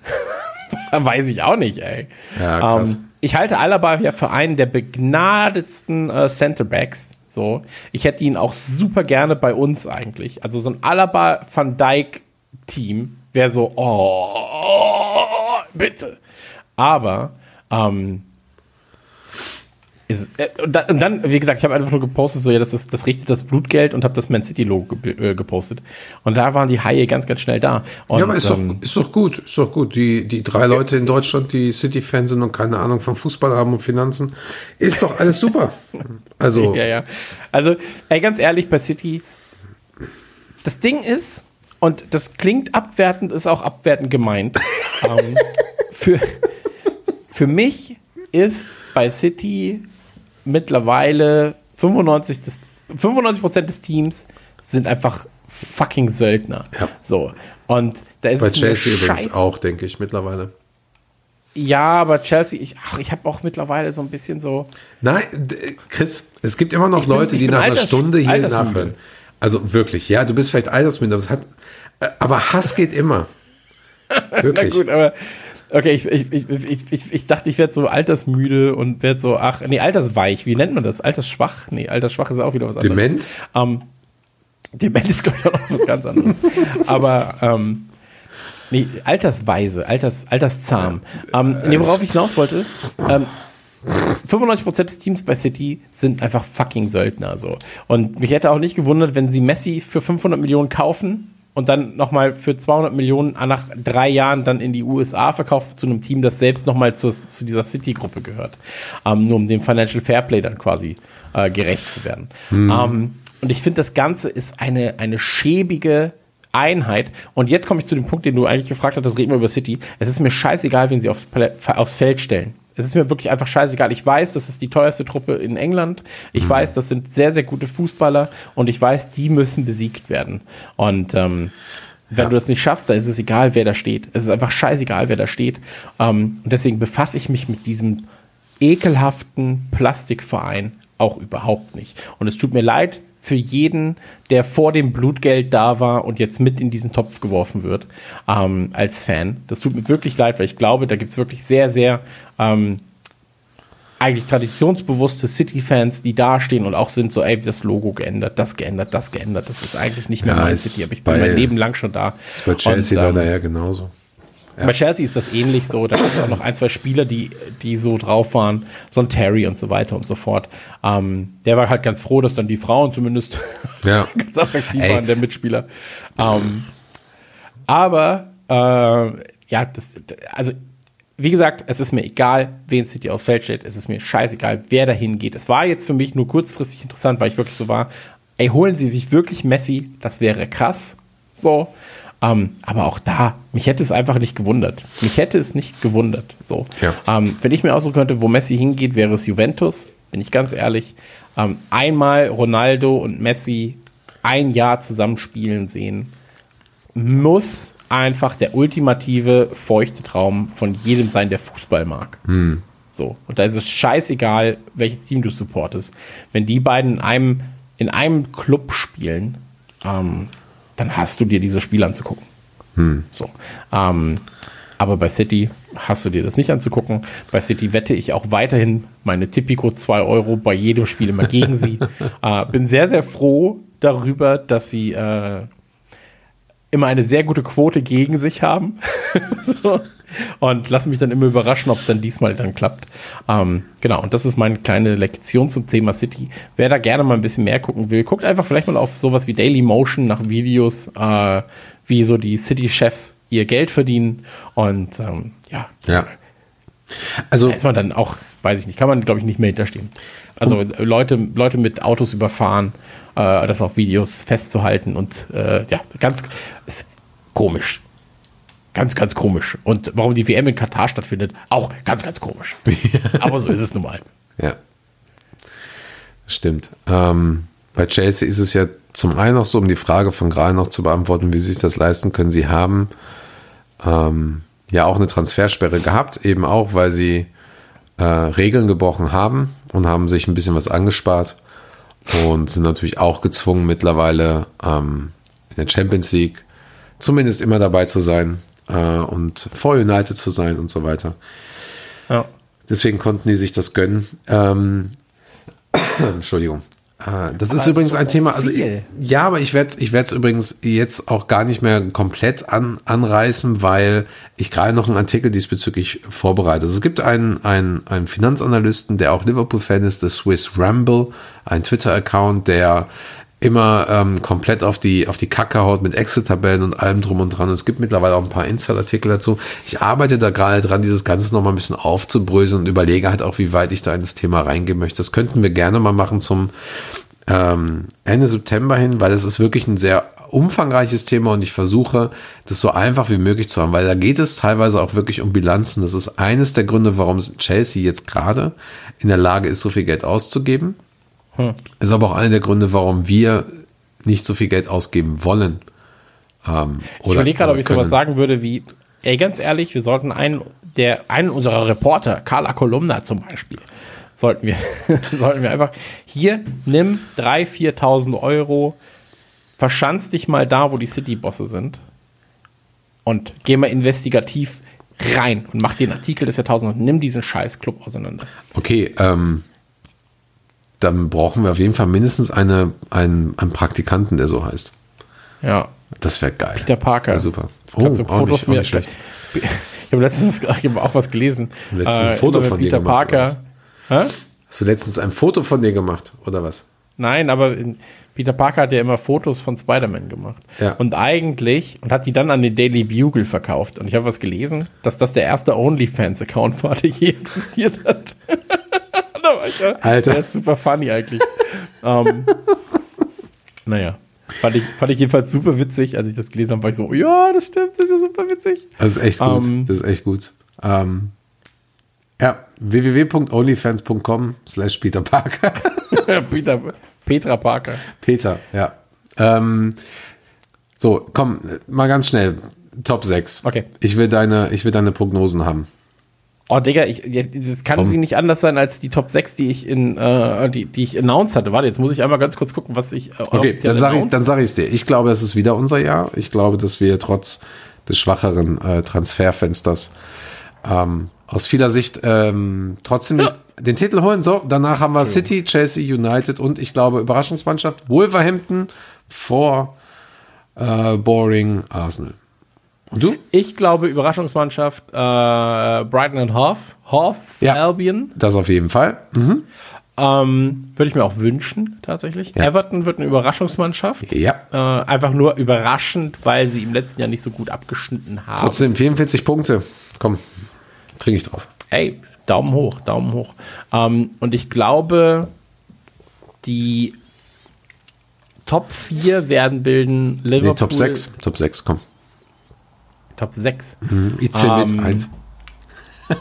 Weiß ich auch nicht, ey. Ja, krass. Ähm, ich halte Alaba ja für einen der begnadetsten äh, Centerbacks. So, ich hätte ihn auch super gerne bei uns eigentlich. Also so ein Alaba Van Dijk Team wäre so, oh, bitte. Aber ähm, ist, äh, und, dann, und dann, wie gesagt, ich habe einfach nur gepostet, so ja, das ist das richtet das Blutgeld und habe das Man City Logo ge äh, gepostet. Und da waren die Haie ganz, ganz schnell da. Und, ja, aber ist, ähm, doch, ist doch gut, ist doch gut. Die, die drei Leute in Deutschland, die City-Fans sind und keine Ahnung vom Fußball haben und Finanzen, ist doch alles super. Also, Ja, ja. Also, ey, ganz ehrlich, bei City, das Ding ist, und das klingt abwertend, ist auch abwertend gemeint. ähm, für, für mich ist bei City mittlerweile 95 des, 95% des Teams sind einfach fucking Söldner. Ja. So. Und da ist bei es Chelsea übrigens scheiß- auch, denke ich, mittlerweile. Ja, aber Chelsea, ich, ach, ich habe auch mittlerweile so ein bisschen so. Nein, Chris, es gibt immer noch Ich bin- Leute, ich die bin nach einer alters- Stunde hier nachhören. Also wirklich, ja, du bist vielleicht altersmüde, aber, hat, äh, aber Hass geht immer. Na Wirklich. gut, aber okay, ich, ich, ich, ich, ich, dachte, ich werde so altersmüde und werde so, ach, nee, altersweich, wie nennt man das? Altersschwach? Nee, altersschwach ist auch wieder was anderes. Dement? Ähm, Dement ist, glaube ich, auch noch was ganz anderes. aber, ähm, nee, altersweise, alters, alterszahm. Ähm, nee, worauf ich hinaus wollte, ähm, 95% des Teams bei City sind einfach fucking Söldner so. Und mich hätte auch nicht gewundert, wenn sie Messi für 500 Millionen kaufen und dann nochmal für 200 Millionen nach drei Jahren dann in die USA verkauft zu einem Team, das selbst nochmal zu, zu dieser City-Gruppe gehört. Ähm, nur um dem Financial Fairplay dann quasi äh, gerecht zu werden. Ähm, und ich finde, das Ganze ist eine, eine schäbige Einheit. Und jetzt komme ich zu dem Punkt, den du eigentlich gefragt hast, das reden wir über City. Es ist mir scheißegal, wen sie aufs, aufs Feld stellen. Es ist mir wirklich einfach scheißegal. Ich weiß, das ist die teuerste Truppe in England. Ich weiß, das sind sehr, sehr gute Fußballer und ich weiß, die müssen besiegt werden. Und ähm, Wenn Ja. du das nicht schaffst, dann ist es egal, wer da steht. Es ist einfach scheißegal, wer da steht. Ähm, und deswegen befasse ich mich mit diesem ekelhaften Plastikverein auch überhaupt nicht. Und es tut mir leid für jeden, der vor dem Blutgeld da war und jetzt mit in diesen Topf geworfen wird, ähm, als Fan. Das tut mir wirklich leid, weil ich glaube, da gibt es wirklich sehr, sehr ähm, eigentlich traditionsbewusste City-Fans, die dastehen und auch sind so, ey, das Logo geändert, das geändert, das geändert. Das ist eigentlich nicht mehr Ja, mein ist City, aber ich bin mein Leben lang schon da. Bei Chelsea Und, ähm, leider ja genauso. bei Chelsea ist das ähnlich so. Da es auch noch ein, zwei Spieler, die, die so drauf waren. So ein Terry und so weiter und so fort. Ähm, der war halt ganz froh, dass dann die Frauen zumindest Ja. ganz attraktiv Ey. waren, der Mitspieler. Ähm, aber, äh, ja, das, also, wie gesagt, es ist mir egal, wen City aufs Feld steht. Es ist mir scheißegal, wer dahin geht. Es war jetzt für mich nur kurzfristig interessant, weil ich wirklich so war, ey, holen Sie sich wirklich Messi, das wäre krass. So. Ähm, aber auch da, mich hätte es einfach nicht gewundert. Mich hätte es nicht gewundert. So. Ja. Ähm, wenn ich mir aussuchen könnte, wo Messi hingeht, wäre es Juventus, bin ich ganz ehrlich. Ähm, einmal Ronaldo und Messi ein Jahr zusammenspielen sehen, muss einfach der ultimative feuchte Traum von jedem sein, der Fußball mag. So. Und da ist es scheißegal, welches Team du supportest. Wenn die beiden in einem, in einem Club spielen, ähm, dann hast du dir diese Spiele anzugucken. So. Ähm, aber bei City hast du dir das nicht anzugucken. Bei City wette ich auch weiterhin meine Tipico 2 Euro bei jedem Spiel immer gegen sie. äh, bin sehr, sehr froh darüber, dass sie äh, immer eine sehr gute Quote gegen sich haben. so. Und lass mich dann immer überraschen, ob es dann diesmal dann klappt. Ähm, genau, und das ist meine kleine Lektion zum Thema City. Wer da gerne mal ein bisschen mehr gucken will, guckt einfach vielleicht mal auf sowas wie Daily Motion nach Videos, äh, wie so die City-Chefs ihr Geld verdienen. Und ähm, ja, Ja. Also, da ist man dann auch, weiß ich nicht, kann man, glaube ich, nicht mehr hinterstehen. Also äh, Leute, Leute mit Autos überfahren, äh, das auf Videos festzuhalten und äh, ja, ganz komisch. Ganz, ganz komisch. Und warum die WM in Katar stattfindet, auch ganz, ganz komisch. Aber so ist es nun mal. Ja. Stimmt. Ähm, bei Chelsea ist es ja zum einen noch so, um die Frage von gerade noch zu beantworten, wie sie sich das leisten können. Sie haben ähm, ja auch eine Transfersperre gehabt, eben auch, weil sie äh, Regeln gebrochen haben und haben sich ein bisschen was angespart und sind natürlich auch gezwungen mittlerweile ähm, in der Champions League zumindest immer dabei zu sein äh, und vor United zu sein und so weiter. Ja. Deswegen konnten die sich das gönnen. Ähm, Entschuldigung. Äh, das ist Aber übrigens so ein Thema. Also viel. ja, aber ich werde ich werde es übrigens jetzt auch gar nicht mehr komplett an, anreißen, weil ich gerade noch einen Artikel diesbezüglich vorbereite. Also es gibt einen, einen, einen Finanzanalysten, der auch Liverpool-Fan ist, der Swiss Ramble, ein Twitter-Account, der immer ähm, komplett auf die, auf die Kacke haut mit Excel-Tabellen und allem drum und dran. Und es gibt mittlerweile auch ein paar Insider-Artikel dazu. Ich arbeite da gerade dran, dieses Ganze nochmal ein bisschen aufzubröseln und überlege halt auch, wie weit ich da in das Thema reingehen möchte. Das könnten wir gerne mal machen zum ähm, Ende September hin, weil es ist wirklich ein sehr umfangreiches Thema und ich versuche, das so einfach wie möglich zu haben, weil da geht es teilweise auch wirklich um Bilanzen. Das ist eines der Gründe, warum Chelsea jetzt gerade in der Lage ist, so viel Geld auszugeben. Ist aber auch einer der Gründe, warum wir nicht so viel Geld ausgeben wollen. Ähm, Ich überlege gerade, ob ich können. sowas sagen würde wie, ey, ganz ehrlich, wir sollten einen, der, einen unserer Reporter, Carla Kolumna zum Beispiel, sollten wir, sollten wir einfach, hier, nimm 3.000, 4.000 Euro, verschanz dich mal da, wo die City-Bosse sind und geh mal investigativ rein und mach den Artikel des Jahrtausends und nimm diesen scheiß Club auseinander. Okay, ähm, dann brauchen wir auf jeden Fall mindestens eine, einen, einen Praktikanten, der so heißt. Ja, Das wäre geil. Peter Parker. Ja, super. Oh, Kannst du auch, Fotos nicht, auch mir- schlecht. Ich habe letztens ich hab auch was gelesen. Äh, letztens ein Foto von dir Peter gemacht, oder Parker. Hä? Hast du letztens ein Foto von dir gemacht, oder was? Nein, aber Peter Parker hat ja immer Fotos von Spider-Man gemacht. Ja. Und eigentlich, und hat die dann an den Daily Bugle verkauft. Und ich habe was gelesen, dass das der erste OnlyFans-Account war, der je existiert hat. ja, Alter. Der ist super funny eigentlich. ähm, naja. Fand ich, fand ich jedenfalls super witzig. Als ich das gelesen habe, war ich so, ja, das stimmt, das ist ja super witzig. Das ist echt gut. Ähm, das ist echt gut. Ähm, ja, www.onlyfans.com slash Peter Parker. Peter, Petra Parker. Peter, ja. Ähm, So, komm, mal ganz schnell. Top 6. Okay. Ich will deine, ich will deine Prognosen haben. Oh, Digga, ich, das kann Komm. sie nicht anders sein als die Top 6, die ich in, äh, die, die ich announced hatte. Warte, jetzt muss ich einmal ganz kurz gucken, was ich äh, Okay, dann sage ich, dann sag ich's dir. Ich glaube, es ist wieder unser Jahr. Ich glaube, dass wir trotz des schwacheren äh, Transferfensters ähm, aus vieler Sicht ähm, trotzdem den Titel holen. So, danach haben wir City, Chelsea, United und ich glaube Überraschungsmannschaft Wolverhampton vor äh, Boring Arsenal. Und du? Ich glaube, Überraschungsmannschaft äh, Brighton and Hove, Hove Ja. Albion. Das auf jeden Fall. Ähm, Würde ich mir auch wünschen, tatsächlich. Ja. Everton wird eine Überraschungsmannschaft. Ja. Äh, einfach nur überraschend, weil sie im letzten Jahr nicht so gut abgeschnitten haben. Trotzdem 44 Punkte. Komm, trinke ich drauf. Ey, Daumen hoch, Daumen hoch. Ähm, und ich glaube, die Top 4 werden bilden Liverpool. Nee, Top 6. Top 6, komm. Top 6. Ich zähle Ähm, mit 1.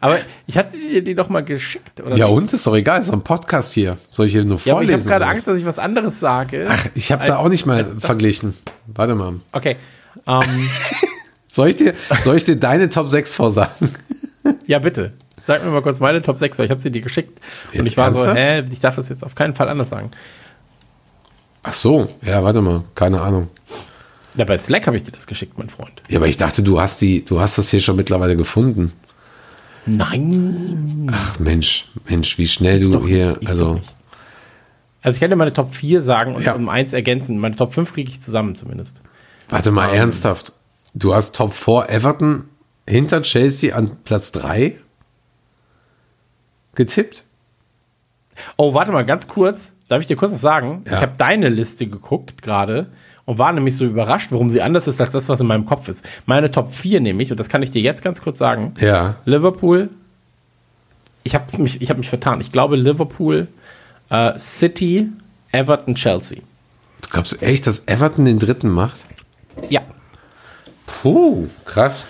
Aber ich hatte dir die doch mal geschickt, oder? Ja nicht? und? Ist doch egal, ist doch ein Podcast hier. Soll ich hier nur Ja, vorlesen? ich habe gerade? Angst, dass ich was anderes sage. Ach, ich habe da auch nicht mal verglichen. Warte mal. Okay. Ähm, Soll ich dir, soll ich dir deine Top 6 vorsagen? ja, bitte. Sag mir mal kurz meine Top 6, weil ich habe sie dir geschickt. Und Jetzt ich war so, ernsthaft? hä, ich darf das jetzt auf keinen Fall anders sagen. Ach so, ja, warte mal, keine Ahnung. Ja, bei Slack habe ich dir das geschickt, mein Freund. Ja, aber ich dachte, du hast die, du hast das hier schon mittlerweile gefunden. Nein. Ach Mensch, Mensch, wie schnell du doch hier, nicht, ich also nicht. Also ich kann dir meine Top 4 sagen und Ja. um eins ergänzen. Meine Top 5 kriege ich zusammen zumindest. warte mal ernsthaft. Du hast Top 4 Everton hinter Chelsea an Platz 3 getippt? Oh, warte mal, ganz kurz. Darf ich dir kurz was sagen? Ja. Ich habe deine Liste geguckt gerade und war nämlich so überrascht, warum sie anders ist als das, was in meinem Kopf ist. Meine Top 4 nämlich, und das kann ich dir jetzt ganz kurz sagen. Ja. Liverpool. Ich habe mich, ich hab mich vertan. Ich glaube Liverpool, äh, City, Everton, Chelsea. Du glaubst echt, dass Everton den dritten macht? Ja, Puh, krass.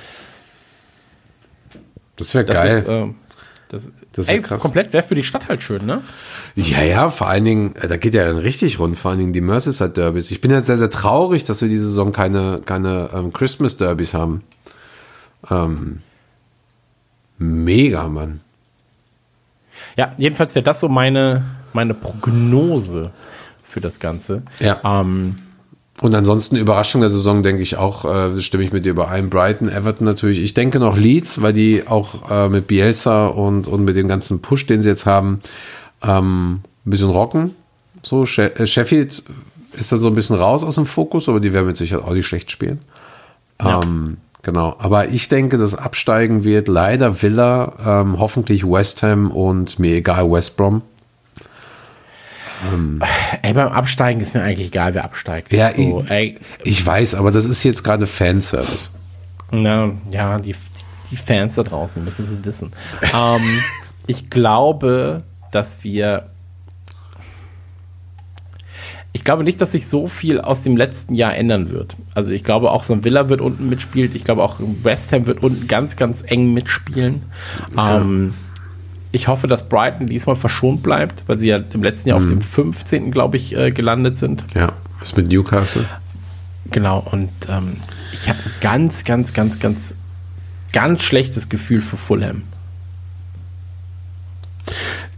Das wäre das geil. ist, ähm, das, Das ist ja ey, krass. komplett wäre für die Stadt halt schön, ne? Ja, ja, vor allen Dingen, äh, da geht ja dann richtig rund, vor allen Dingen die Merseyside Derbys. Ich bin jetzt sehr, sehr traurig, dass wir diese Saison keine, keine ähm, Christmas Derbys haben. Ähm, mega, Mann. Ja, jedenfalls wäre das so meine, meine Prognose für das Ganze. Ja. Ähm, Und ansonsten Überraschung der Saison, denke ich auch, äh, stimme ich mit dir überein. Brighton, Everton natürlich. Ich denke noch Leeds, weil die auch äh, mit Bielsa und, und mit dem ganzen Push, den sie jetzt haben, ähm, ein bisschen rocken. So, She äh, Sheffield ist da so ein bisschen raus aus dem Fokus, aber die werden mit Sicherheit auch nicht schlecht spielen. Ja. Ähm, genau. Aber ich denke, das Absteigen wird leider Villa, ähm, hoffentlich West Ham und mir egal West Brom. Ey, beim Absteigen ist mir eigentlich egal, wer absteigt. Ja, so, ich- Ich weiß, aber das ist jetzt gerade Fanservice. na, ja, die, die Fans da draußen müssen sie dissen. ähm, ich glaube, dass wir. Ich glaube nicht, dass sich so viel aus dem letzten Jahr ändern wird. Also ich glaube auch so ein Villa wird unten mitspielen. Ich glaube auch West Ham wird unten ganz, ganz eng mitspielen. Ähm, ich hoffe, dass Brighton diesmal verschont bleibt, weil sie ja im letzten Jahr auf dem 15. glaube ich äh, gelandet sind. Ja, ist mit Newcastle. Genau, und ähm, ich habe ein ganz, ganz, ganz, ganz, ganz schlechtes Gefühl für Fulham.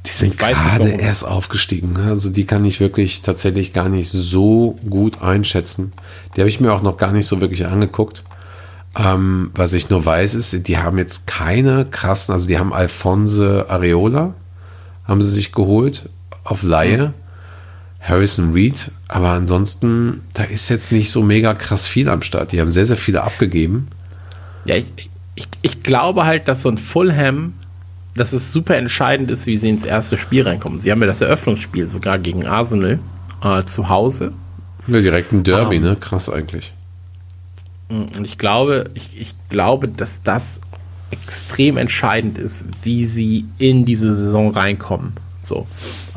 Die sind nicht, gerade erst aufgestiegen. ne? Also die kann ich wirklich tatsächlich gar nicht so gut einschätzen. Die habe ich mir auch noch gar nicht so wirklich angeguckt. Ähm, was ich nur weiß, ist, die haben jetzt keine krassen, also die haben Alphonse Areola, haben sie sich geholt auf Laie. Harrison Reed, aber ansonsten, da ist jetzt nicht so mega krass viel am Start. Die haben sehr, sehr viele abgegeben. Ja, ich, ich, ich glaube halt, dass so ein Fulham, dass es super entscheidend ist, wie sie ins erste Spiel reinkommen. Sie haben ja das Eröffnungsspiel sogar gegen Arsenal äh, zu Hause. Ja, direkt ein Derby, Ah. ne? Krass eigentlich. Und ich glaube, ich, ich glaube, dass das extrem entscheidend ist, wie sie in diese Saison reinkommen. So.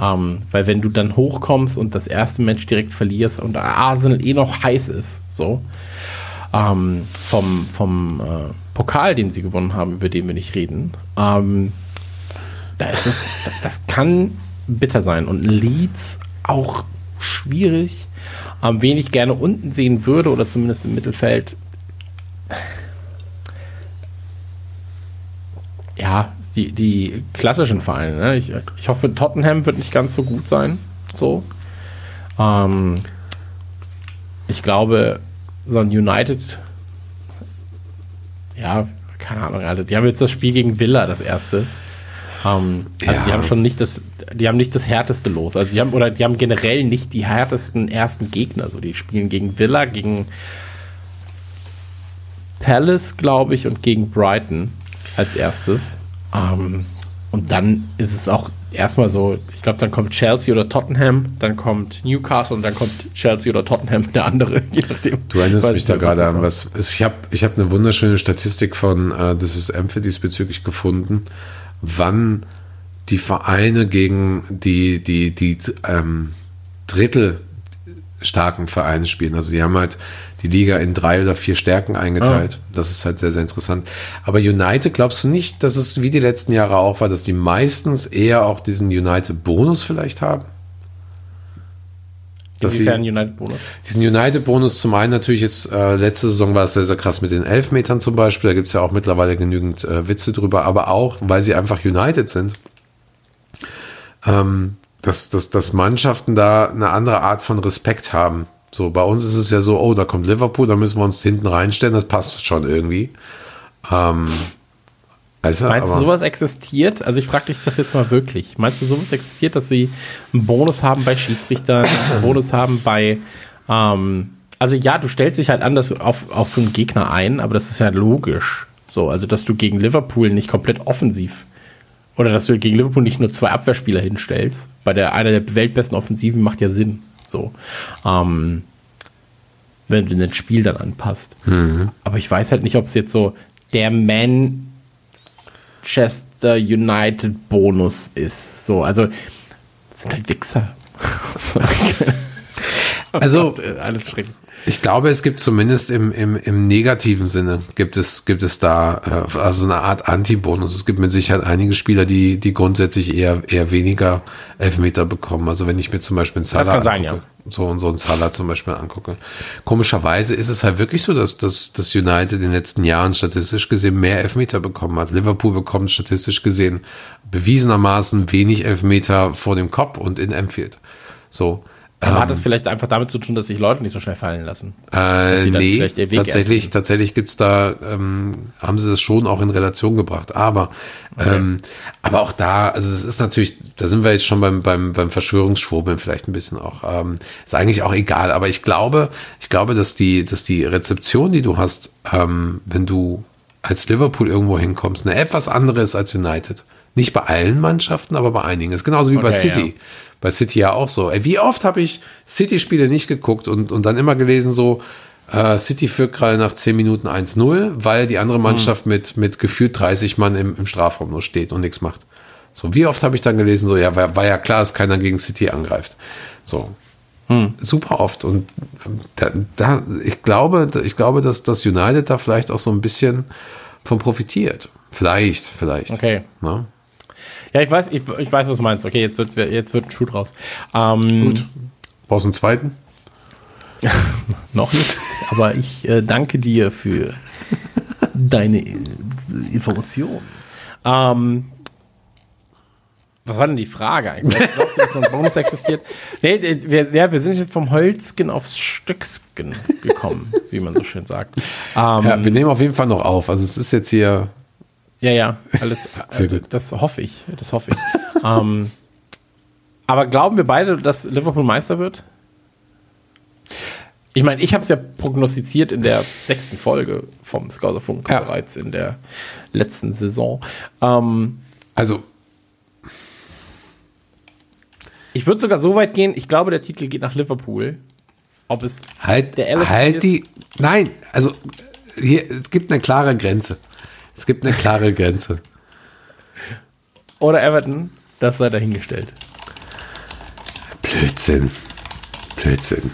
Ähm, weil wenn du dann hochkommst und das erste Match direkt verlierst und Arsenal eh noch heiß ist, so, ähm, vom, vom äh, Pokal, den sie gewonnen haben, über den wir nicht reden, ähm, da ist es, das kann bitter sein. Und Leeds auch schwierig. Ähm, wen ich gerne unten sehen würde oder zumindest im Mittelfeld. Ja, die, die klassischen Vereine. Ne? Ich, ich hoffe, Tottenham wird nicht ganz so gut sein. So. Ähm, ich glaube, so ein United, ja, keine Ahnung, Alter. Die haben jetzt das Spiel gegen Villa, das erste. Ähm, also Ja. die haben schon nicht das, die haben nicht das härteste los. Also die haben, oder die haben generell nicht die härtesten ersten Gegner. So, die spielen gegen Villa, gegen Palace, glaube ich, und gegen Brighton als erstes. Ähm, und dann ist es auch erstmal so, ich glaube, dann kommt Chelsea oder Tottenham, dann kommt Newcastle und dann kommt Chelsea oder Tottenham, der andere, je nachdem. Du erinnerst mich ich da gerade an was. Ich habe ich hab eine wunderschöne Statistik von äh, This is Empty diesbezüglich gefunden, wann die Vereine gegen die, die, die ähm, Drittel starken Vereine spielen. Also die haben halt die Liga in drei oder vier Stärken eingeteilt. Das ist halt sehr, sehr interessant. Aber United, glaubst du nicht, dass es wie die letzten Jahre auch war, dass die meistens eher auch diesen United-Bonus vielleicht haben? Sie- Inwiefern United-Bonus? diesen United-Bonus zum einen natürlich jetzt, äh, letzte Saison war es sehr, sehr krass mit den Elfmetern zum Beispiel, da gibt's ja auch mittlerweile genügend äh, Witze drüber, aber auch, weil sie einfach United sind, ähm, dass, dass, dass Mannschaften da eine andere Art von Respekt haben. So, bei uns ist es ja so, oh, da kommt Liverpool, da müssen wir uns hinten reinstellen, das passt schon irgendwie. Ähm, weißt du, Meinst du, sowas existiert? Also ich frage dich das jetzt mal wirklich. Meinst du, sowas existiert, dass sie einen Bonus haben bei Schiedsrichtern, einen Bonus haben bei, ähm, also ja, du stellst dich halt anders auf, auf einen Gegner ein, aber das ist ja logisch. So, also dass du gegen Liverpool nicht komplett offensiv oder dass du gegen Liverpool nicht nur zwei Abwehrspieler hinstellst, bei der einer der weltbesten Offensiven macht ja Sinn. So, ähm, wenn du das Spiel dann anpasst. Aber ich weiß halt nicht, ob es jetzt so der Manchester United Bonus ist. So, also sind halt Wichser. So. Also- Oh Gott, alles schrecklich. Ich glaube, es gibt zumindest im, im, im negativen Sinne gibt es, gibt es da äh, also eine Art Anti-Bonus. Es gibt mit Sicherheit einige Spieler, die, die grundsätzlich eher, eher weniger Elfmeter bekommen. Also wenn ich mir zum Beispiel einen Salah kann sein, angucke, so und so einen Salah zum Beispiel angucke. Komischerweise ist es halt wirklich so, dass, dass das United in den letzten Jahren statistisch gesehen mehr Elfmeter bekommen hat. Liverpool bekommt statistisch gesehen bewiesenermaßen wenig Elfmeter vor dem Kopf und in Anfield. So. Aber Ähm, hat das vielleicht einfach damit zu tun, dass sich Leute nicht so schnell fallen lassen? Äh, nee, tatsächlich, erkennen. tatsächlich gibt's da, ähm, haben sie das schon auch in Relation gebracht. Aber, ähm, aber auch da, also das ist natürlich, da sind wir jetzt schon beim, beim, beim Verschwörungsschwurbeln vielleicht ein bisschen auch. Ähm, ist eigentlich auch egal. Aber ich glaube, ich glaube, dass die, dass die Rezeption, die du hast, ähm, wenn du als Liverpool irgendwo hinkommst, eine etwas andere ist als United. Nicht bei allen Mannschaften, aber bei einigen. Ist genauso wie bei Okay, City. ja. Bei City ja auch so. Ey, wie oft habe ich City-Spiele nicht geguckt und, und dann immer gelesen so, äh, City führt gerade nach 10 Minuten 1-0, weil die andere Mannschaft mit, mit gefühlt 30 Mann im, im Strafraum nur steht und nichts macht. So, wie oft habe ich dann gelesen, so, ja, war, war ja klar, dass keiner gegen City angreift. So. Super oft. Und ähm, da, da, ich glaube, ich glaube, dass das United da vielleicht auch so ein bisschen von profitiert. Vielleicht, vielleicht. Okay. Ne? Ja, ich weiß, ich, ich weiß, was du meinst. Okay, jetzt wird, jetzt wird ein Schuh draus. Ähm, Gut. Brauchst du einen zweiten? Noch nicht. Aber ich äh, danke dir für deine äh, Information. Ähm, was war denn die Frage eigentlich? Glaubst du, dass so ein Bonus existiert? Nee, wir, ja, wir sind jetzt vom Holzgen aufs Stücksken gekommen, wie man so schön sagt. Ähm, Ja, wir nehmen auf jeden Fall noch auf. Also es ist jetzt hier. Ja, ja, alles. Sehr äh, gut. Das hoffe ich. Das hoffe ich. ähm, aber glauben wir beide, dass Liverpool Meister wird? Ich meine, ich habe es ja prognostiziert in der sechsten Folge vom Scouserfunk Ja. bereits in der letzten Saison. Ähm, Also ich würde sogar so weit gehen, ich glaube, der Titel geht nach Liverpool. Ob es halt, Der LFC halt ist- die. Nein, also hier, es gibt eine klare Grenze. Es gibt eine klare Grenze. oder Everton, das sei dahingestellt. Blödsinn. Blödsinn.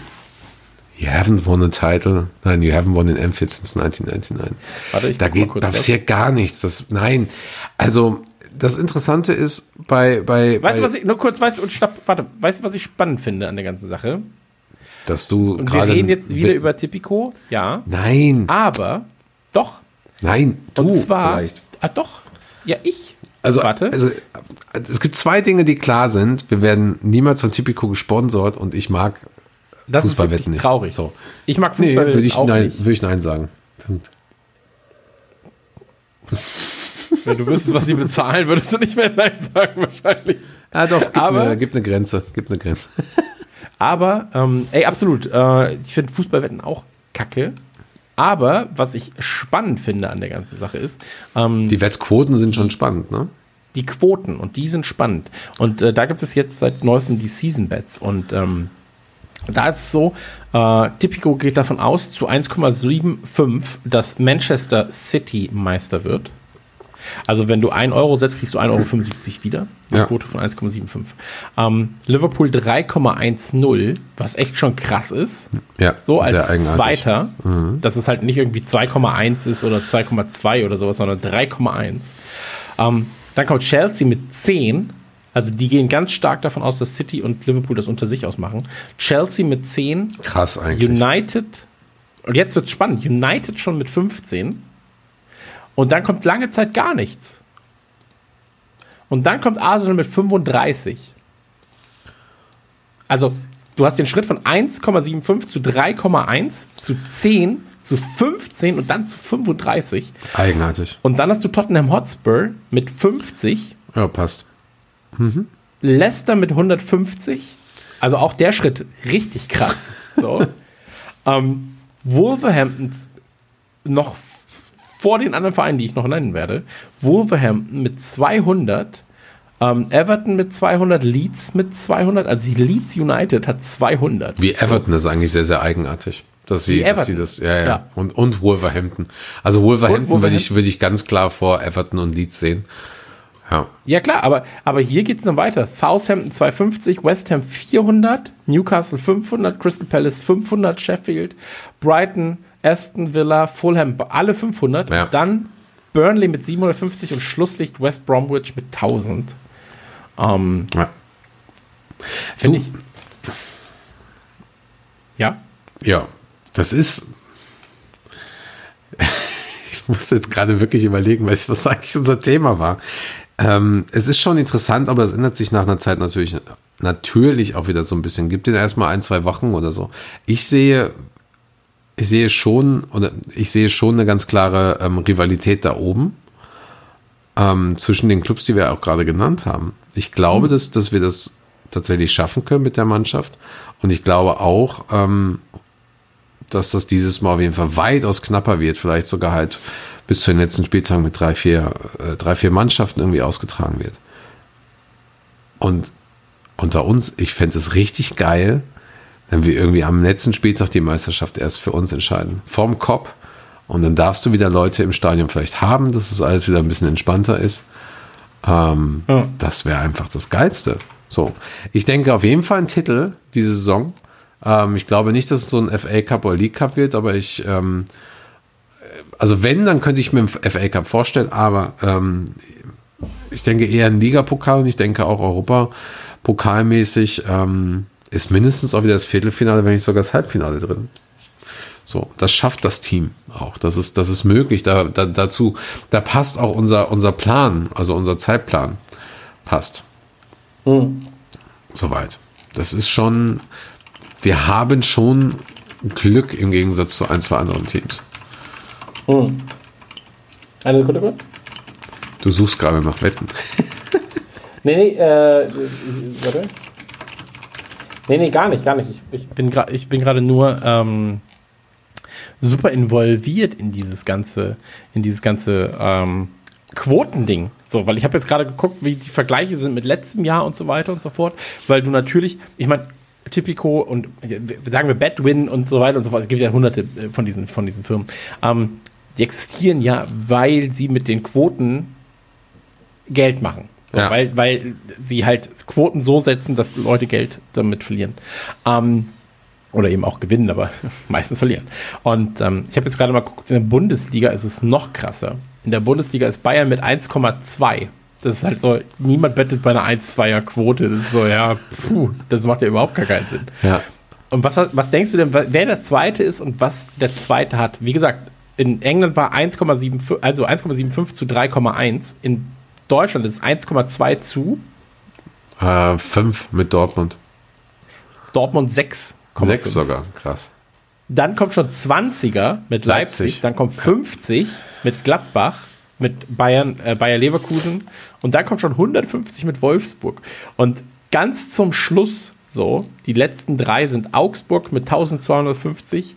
You haven't won a title. Nein, you haven't won in Anfield since 1999. Warte, ich da geht kurz passiert gar nichts. Das, nein, also das Interessante ist bei, bei, Weißt du, was ich, nur kurz, weißt du, und stopp, warte, weißt du, was ich spannend finde an der ganzen Sache? dass du Und wir reden jetzt wieder Be- über Tipico, ja, Nein, aber doch, nein, du und zwar, vielleicht. ah doch, ja, ich. Also, warte, also, es gibt zwei Dinge, die klar sind. Wir werden niemals von Tipico gesponsert und ich mag das Fußballwetten nicht. traurig. So. Ich mag Nee, Fußball würde ich, auch nein, nicht. würde ich nein sagen. Punkt. Wenn du wüsstest, was sie bezahlen, würdest du nicht mehr Nein sagen, wahrscheinlich. Ah, doch, gibt, Aber- eine, gibt eine Grenze. Gibt eine Grenze. Aber, ähm, ey, absolut. Äh, ich finde Fußballwetten auch kacke. Aber was ich spannend finde an der ganzen Sache ist, ähm, Die Wettquoten sind schon spannend, ne? die Quoten und die sind spannend. Und äh, da gibt es jetzt seit neuestem die Season Bets und ähm, da ist es so, äh, Tipico geht davon aus zu 1,75, dass Manchester City Meister wird. Also wenn du 1 Euro setzt, kriegst du 1,75 Euro wieder. Eine Ja. Quote von 1,75. Ähm, Liverpool 3,10, was echt schon krass ist. Ja, So als. Zweiter, dass es halt nicht irgendwie 2,1 ist oder 2,2 oder sowas, sondern 3,1. Ähm, dann kommt Chelsea mit 10. Also die gehen ganz stark davon aus, dass City und Liverpool das unter sich ausmachen. Chelsea mit 10, Krass eigentlich. United, und jetzt wird es spannend, United schon mit 15. Und dann kommt lange Zeit gar nichts. Und dann kommt Arsenal mit 35. Also, du hast den Schritt von 1,75 zu 3,1 zu 10 zu 15 und dann zu 35. Eigenartig. Und dann hast du Tottenham Hotspur mit 50, Ja, passt. Leicester mit 150. Also auch der Schritt richtig krass. So. ähm, Wolverhampton noch vor den anderen Vereinen, die ich noch nennen werde. Wolverhampton mit 200. Ähm, Everton mit 200, Leeds mit 200, also Leeds United hat 200. Wie Everton ist eigentlich sehr, sehr eigenartig. Dass sie, dass sie das, ja, ja. Ja. Und, und Wolverhampton. Also Wolverhampton, Und würde ich, würde ich ganz klar vor Everton und Leeds sehen. Ja. Ja klar, aber, aber hier geht es noch weiter. Southampton 250, West Ham 400, Newcastle 500, Crystal Palace 500, Sheffield, Brighton, Aston Villa, Fulham, alle 500. Ja. Dann Burnley mit 750 und Schlusslicht West Bromwich mit 1000. Ähm, ja. Finde ich. Ja? Ja, das ist. ich musste jetzt gerade wirklich überlegen, was, was eigentlich unser Thema war. Ähm, es ist schon interessant, aber es ändert sich nach einer Zeit natürlich, natürlich auch wieder so ein bisschen. Gibt den erstmal ein, zwei Wochen oder so. Ich sehe, ich sehe schon, oder ich sehe schon eine ganz klare ähm, Rivalität da oben ähm, zwischen den Clubs, die wir auch gerade genannt haben. Ich glaube, dass, dass wir das tatsächlich schaffen können mit der Mannschaft. Und ich glaube auch, ähm, dass das dieses Mal auf jeden Fall weitaus knapper wird, vielleicht sogar halt bis zu den letzten Spieltagen mit drei, vier, äh, drei, vier Mannschaften irgendwie ausgetragen wird. Und unter uns, ich fände es richtig geil, wenn wir irgendwie am letzten Spieltag die Meisterschaft erst für uns entscheiden. Vorm Kopf. Und dann darfst du wieder Leute im Stadion vielleicht haben, dass es alles wieder ein bisschen entspannter ist. Ähm, Ja. Das wäre einfach das Geilste. So. Ich denke auf jeden Fall ein Titel diese Saison. Ähm, ich glaube nicht, dass es so ein FA Cup oder League Cup wird, aber ich, ähm, also wenn, dann könnte ich mir einen FA Cup vorstellen, aber ähm, ich denke eher ein Ligapokal und ich denke auch Europa-Pokalmäßig ähm, ist mindestens auch wieder das Viertelfinale, wenn nicht sogar das Halbfinale drin. So, das schafft das Team auch. Das ist, das ist möglich. Da, da, dazu, da passt auch unser, unser Plan, also unser Zeitplan passt. Soweit. Das ist schon, wir haben schon Glück im Gegensatz zu ein, zwei anderen Teams. Eine Sekunde kurz. Du suchst gerade nach Wetten. Nee, nee, äh, warte. Nee, nee, gar nicht, gar nicht. Ich, ich bin gerade ich bin gerade nur ähm, super involviert in dieses ganze, in dieses ganze ähm, Quotending. So, weil ich habe jetzt gerade geguckt, wie die Vergleiche sind mit letztem Jahr und so weiter und so fort. Weil du natürlich, ich meine, Typico und sagen wir Badwin und so weiter und so fort. Es gibt ja hunderte äh, von diesen, von diesen Firmen. Ähm, die existieren ja, weil sie mit den Quoten Geld machen. So, Ja. weil, weil sie halt Quoten so setzen, dass Leute Geld damit verlieren. Ähm, oder eben auch gewinnen, aber meistens verlieren. Und ähm, ich habe jetzt gerade mal geguckt, in der Bundesliga ist es noch krasser. In der Bundesliga ist Bayern mit 1,2 Das ist halt so, niemand bettet bei einer 1-2er Quote. Das ist so, ja, puh, das macht ja überhaupt gar keinen Sinn. Ja. Und was, was denkst du denn, wer der Zweite ist und was der Zweite hat? Wie gesagt, in England war 1,75, also 1,75 zu 3,1. In Deutschland ist es 1,2 zu Äh, fünf mit Dortmund. Dortmund 6. Sechs sogar, krass. Dann kommt schon 20er mit Leipzig, Leipzig. dann kommt 50 mit Gladbach, mit Bayern, äh, Bayer Leverkusen und dann kommt schon 150 mit Wolfsburg. Und ganz zum Schluss so, die letzten drei sind Augsburg mit 1250,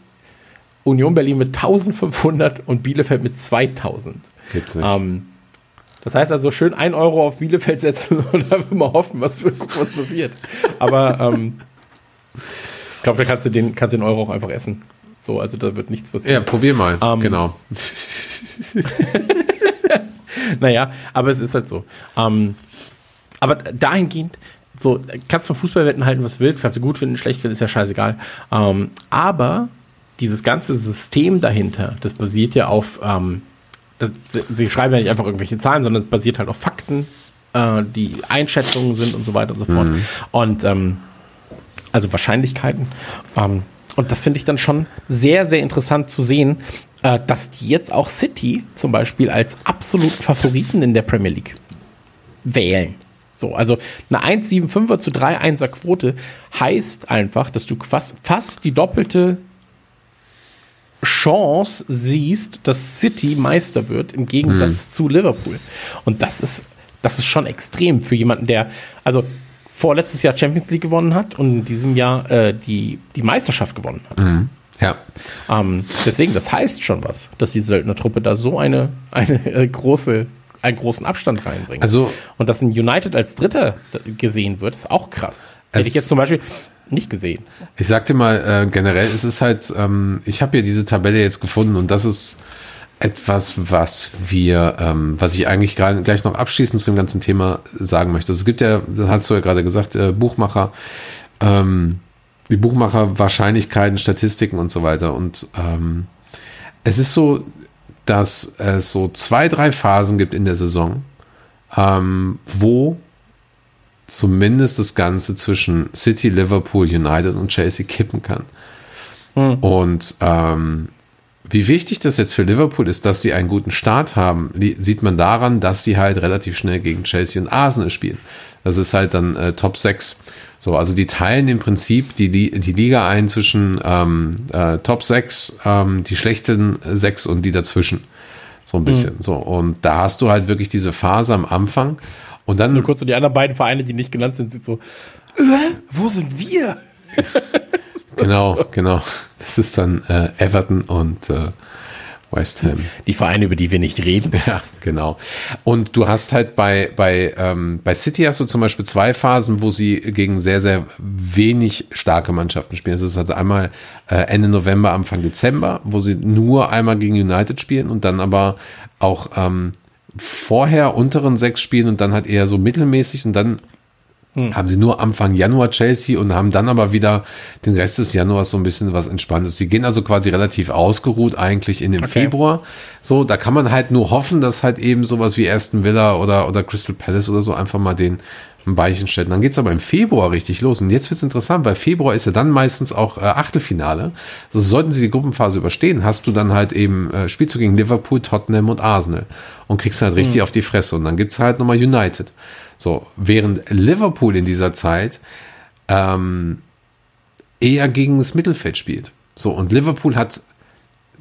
Union Berlin mit 1500 und Bielefeld mit 2000. Gibt's nicht. Ähm, das heißt also schön 1 Euro auf Bielefeld setzen und einfach mal hoffen, was, was passiert. Aber ähm, ich glaube, da kannst du den, kannst den Euro auch einfach essen. So, also da wird nichts ja, passieren. probier mal. Ähm, genau. Naja, aber es ist halt so. Ähm, aber dahingehend, so, kannst von Fußballwetten halten, was du willst, kannst du gut finden, schlecht finden, ist ja scheißegal. Ähm, aber dieses ganze System dahinter, das basiert ja auf, ähm, das, sie schreiben ja nicht einfach irgendwelche Zahlen, sondern es basiert halt auf Fakten, äh, die Einschätzungen sind und so weiter und so fort. Und ähm, also Wahrscheinlichkeiten. Ähm, und das finde ich dann schon sehr, sehr interessant zu sehen, äh, dass die jetzt auch City zum Beispiel als absoluten Favoriten in der Premier League wählen. So, also eine 1,75er zu 3,1er Quote heißt einfach, dass du fast, fast die doppelte Chance siehst, dass City Meister wird, im Gegensatz zu Liverpool. Und das ist, das ist schon extrem für jemanden, der, also vorletztes Jahr Champions League gewonnen hat und in diesem Jahr äh, die, die Meisterschaft gewonnen hat. Ja. Ähm, deswegen, das heißt schon was, dass die Söldnertruppe da so eine, eine äh, große, einen großen Abstand reinbringt. Also- und dass ein United als Dritter gesehen wird, ist auch krass. Hätte ich jetzt zum Beispiel nicht gesehen. Ich sag dir mal, äh, generell ist es halt, ähm, ich habe ja diese Tabelle jetzt gefunden und das ist etwas, was wir, ähm, was ich eigentlich gleich noch abschließend zu dem ganzen Thema sagen möchte. Es gibt ja, das hast du ja gerade gesagt, äh, Buchmacher, ähm, die Buchmacher, Wahrscheinlichkeiten, Statistiken und so weiter. Und ähm, es ist so, dass es so zwei, drei Phasen gibt in der Saison, ähm, wo zumindest das Ganze zwischen City, Liverpool, United und Chelsea kippen kann. Und ähm, wie wichtig das jetzt für Liverpool ist, dass sie einen guten Start haben, sieht man daran, dass sie halt relativ schnell gegen Chelsea und Arsenal spielen. Das ist halt dann äh, Top 6. So, also die teilen im Prinzip die, die Liga ein zwischen ähm, äh, Top 6, ähm, die schlechten 6 und die dazwischen. So ein bisschen. So. Und da hast du halt wirklich diese Phase am Anfang. Und dann Nur kurz so die anderen beiden Vereine, die nicht genannt sind, sind so, äh, wo sind wir? Genau, genau. Das ist dann äh, Everton und äh, West Ham. Die Vereine, über die wir nicht reden. Ja, genau. Und du hast halt bei, bei, ähm, bei City hast du zum Beispiel zwei Phasen, wo sie gegen sehr, sehr wenig starke Mannschaften spielen. Es ist halt einmal äh, Ende November, Anfang Dezember, wo sie nur einmal gegen United spielen und dann aber auch ähm, vorher unteren sechs spielen und dann halt eher so mittelmäßig und dann haben sie nur Anfang Januar Chelsea und haben dann aber wieder den Rest des Januars so ein bisschen was Entspanntes. Sie gehen also quasi relativ ausgeruht eigentlich in den Okay. Februar. So, da kann man halt nur hoffen, dass halt eben sowas wie Aston Villa oder, oder Crystal Palace oder so einfach mal den ein Beinchen stellen. Dann geht's aber im Februar richtig los. Und jetzt wird's interessant, weil Februar ist ja dann meistens auch äh, Achtelfinale. Also sollten sie die Gruppenphase überstehen, hast du dann halt eben, äh, spielst du gegen Liverpool, Tottenham und Arsenal und kriegst halt richtig auf die Fresse. Und dann gibt's halt nochmal United. So, während Liverpool in dieser Zeit ähm, eher gegen das Mittelfeld spielt. So, und Liverpool hat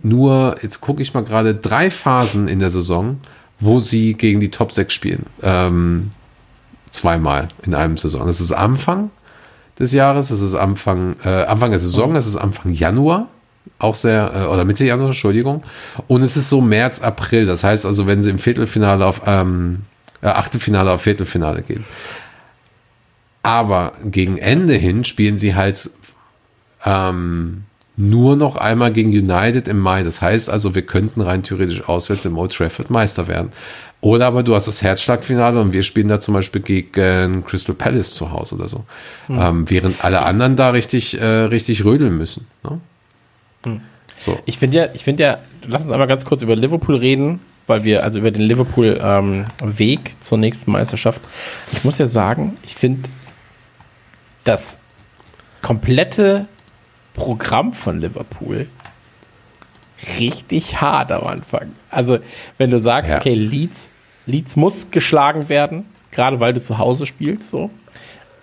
nur, jetzt gucke ich mal gerade, drei Phasen in der Saison, wo sie gegen die Top 6 spielen. Ähm, zweimal in einem Saison. Das ist Anfang des Jahres, das ist Anfang, äh, Anfang der Saison, das ist Anfang Januar, auch sehr, äh, oder Mitte Januar, Entschuldigung. Und es ist so März, April. Das heißt also, wenn sie im Viertelfinale auf, ähm, äh, Achtelfinale auf Viertelfinale gehen. Aber gegen Ende hin spielen sie halt ähm, nur noch einmal gegen United im Mai. Das heißt also, wir könnten rein theoretisch auswärts im Old Trafford Meister werden. Oder aber du hast das Herzschlagfinale und wir spielen da zum Beispiel gegen Crystal Palace zu Hause oder so. Ähm, während alle anderen da richtig, äh, richtig rödeln müssen. Ne? So. Ich finde ja, ich finde ja, lass uns einmal ganz kurz über Liverpool reden. weil wir, also über den Liverpool-Weg zur nächsten Meisterschaft. Ich muss ja sagen, ich finde das komplette Programm von Liverpool richtig hart am Anfang. Also, wenn du sagst, Ja. okay, Leeds, Leeds muss geschlagen werden, gerade weil du zu Hause spielst, so.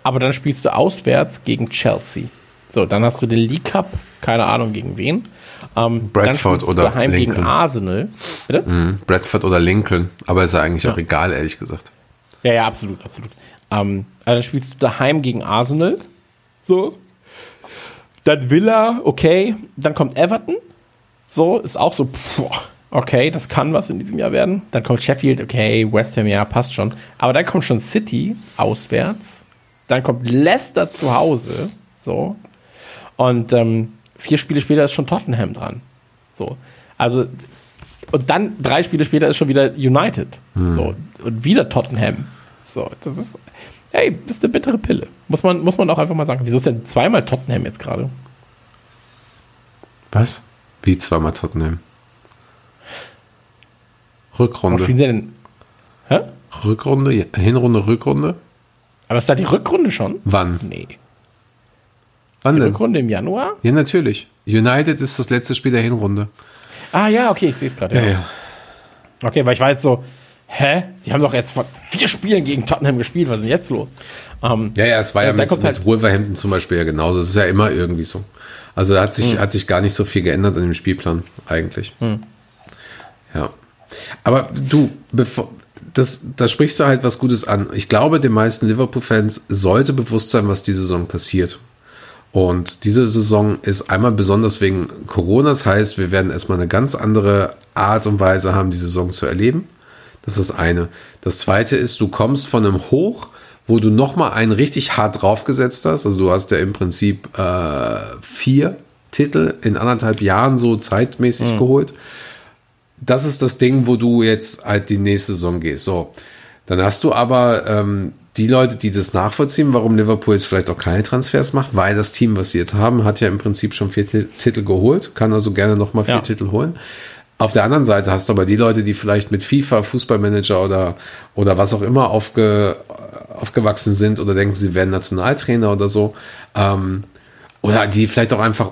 Aber dann spielst du auswärts gegen Chelsea. So, dann hast du den League Cup, keine Ahnung gegen wen. Ähm, Bradford dann spielst du oder daheim gegen Lincoln. Arsenal. Bitte? Mhm. Bradford oder Lincoln. Aber ist ja eigentlich auch Ja. egal, ehrlich gesagt. Ja, ja, absolut, absolut. Ähm, also dann spielst du daheim gegen Arsenal. So. Dann Villa, okay. Dann kommt Everton. So, ist auch so, pff, okay, das kann was in diesem Jahr werden. Dann kommt Sheffield, okay, West Ham, ja, passt schon. Aber dann kommt schon City auswärts. Dann kommt Leicester zu Hause. So. Und ähm, vier Spiele später ist schon Tottenham dran. So. Also, und dann drei Spiele später ist schon wieder United. So. Und wieder Tottenham. So. Das ist, hey, das ist eine bittere Pille. Muss man, muss man auch einfach mal sagen. Wieso ist denn zweimal Tottenham jetzt gerade? Was? Wie zweimal Tottenham? Rückrunde. spielen sie denn? Hä? Rückrunde, ja, Hinrunde, Rückrunde? Aber ist da die Rückrunde schon? Wann? Nee. Wann Die denn? Rückrunde im Januar? Ja, natürlich. United ist das letzte Spiel der Hinrunde. Ah ja, okay, ich sehe es gerade. Ja. Okay, weil ich war jetzt so, hä? Die haben doch jetzt vor vier Spielen gegen Tottenham gespielt. Was ist denn jetzt los? Ähm, Ja, ja, es war ja mit, mit halt- Wolverhampton zum Beispiel ja genauso. Das ist ja immer irgendwie so. Also hat sich, hat sich gar nicht so viel geändert an dem Spielplan eigentlich. Ja. Aber du, bevor, das, da sprichst du halt was Gutes an. Ich glaube, den meisten Liverpool-Fans sollte bewusst sein, was diese Saison passiert. Und diese Saison ist einmal besonders wegen Corona. Das heißt, wir werden erstmal eine ganz andere Art und Weise haben, die Saison zu erleben. Das ist das eine. Das zweite ist, du kommst von einem Hoch, wo du nochmal einen richtig hart draufgesetzt hast. Also du hast ja im Prinzip äh, vier Titel in anderthalb Jahren so zeitmäßig geholt. Das ist das Ding, wo du jetzt halt die nächste Saison gehst. So, dann hast du aber ähm, die Leute, die das nachvollziehen, warum Liverpool jetzt vielleicht auch keine Transfers macht, weil das Team, was sie jetzt haben, hat ja im Prinzip schon vier Ti- Titel geholt, kann also gerne nochmal vier Ja. Titel holen. Auf der anderen Seite hast du aber die Leute, die vielleicht mit FIFA, Fußballmanager oder, oder was auch immer aufge, aufgewachsen sind oder denken, sie wären Nationaltrainer oder so. Ähm, oder die vielleicht auch einfach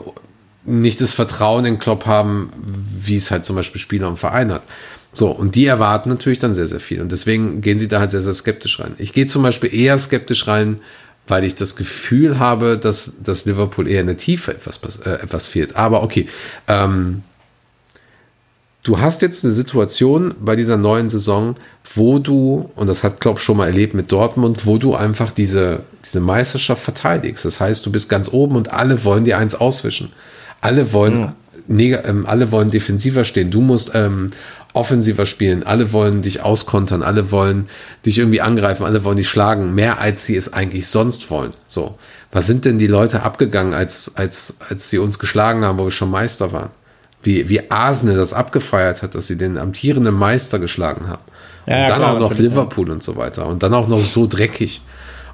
nicht das Vertrauen in Klopp haben, wie es halt zum Beispiel Spieler im Verein hat. So, und die erwarten natürlich dann sehr, sehr viel. Und deswegen gehen sie da halt sehr, sehr skeptisch rein. Ich gehe zum Beispiel eher skeptisch rein, weil ich das Gefühl habe, dass, dass Liverpool eher in der Tiefe etwas, äh, etwas fehlt. Aber okay, ähm, du hast jetzt eine Situation bei dieser neuen Saison, wo du, und das hat Klopp schon mal erlebt mit Dortmund, wo du einfach diese, diese Meisterschaft verteidigst. Das heißt, du bist ganz oben und alle wollen dir eins auswischen. Alle wollen, neg- ähm, alle wollen defensiver stehen. Du musst ähm, offensiver spielen. Alle wollen dich auskontern. Alle wollen dich irgendwie angreifen. Alle wollen dich schlagen. Mehr als sie es eigentlich sonst wollen. So. Was sind denn die Leute abgegangen, als, als, als sie uns geschlagen haben, wo wir schon Meister waren? Wie, wie Arsenal das abgefeiert hat, dass sie den amtierenden Meister geschlagen haben. Ja, und ja, dann klar, auch noch natürlich, ja. Liverpool und so weiter. Und dann auch noch so dreckig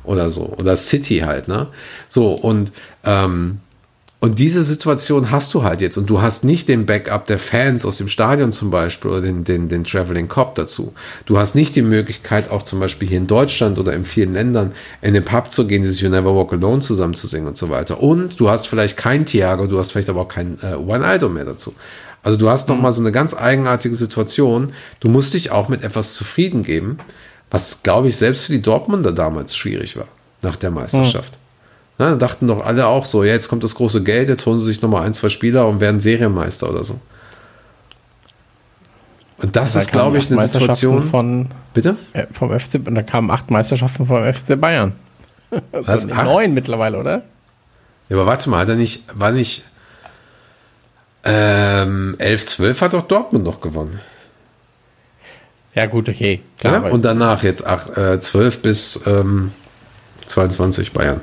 oder so. Oder City halt, ne? So, und, ähm, und diese Situation hast du halt jetzt. Und du hast nicht den Backup der Fans aus dem Stadion zum Beispiel oder den, den, den Traveling Cop dazu. Du hast nicht die Möglichkeit, auch zum Beispiel hier in Deutschland oder in vielen Ländern in den Pub zu gehen, dieses You Never Walk Alone zusammen zu singen und so weiter. Und du hast vielleicht kein Thiago, du hast vielleicht aber auch kein äh, One-Idol mehr dazu. Also du hast noch mal so eine ganz eigenartige Situation. Du musst dich auch mit etwas zufrieden geben, was, glaube ich, selbst für die Dortmunder damals schwierig war, nach der Meisterschaft. Na, da dachten doch alle auch so, ja, jetzt kommt das große Geld, jetzt holen sie sich nochmal ein, zwei Spieler und werden Serienmeister oder so. Und das Da ist, glaube ich, acht eine Situation. von Bitte? äh, vom FC und da kamen acht Meisterschaften vom FC Bayern. Was? Also Acht? neun mittlerweile, oder? Ja, aber warte mal, hat er nicht, war nicht ähm, 11, 12 hat doch Dortmund noch gewonnen. Ja, gut, okay. Klar, Ja? Und danach jetzt ach, äh, 12 bis ähm, 22 Bayern.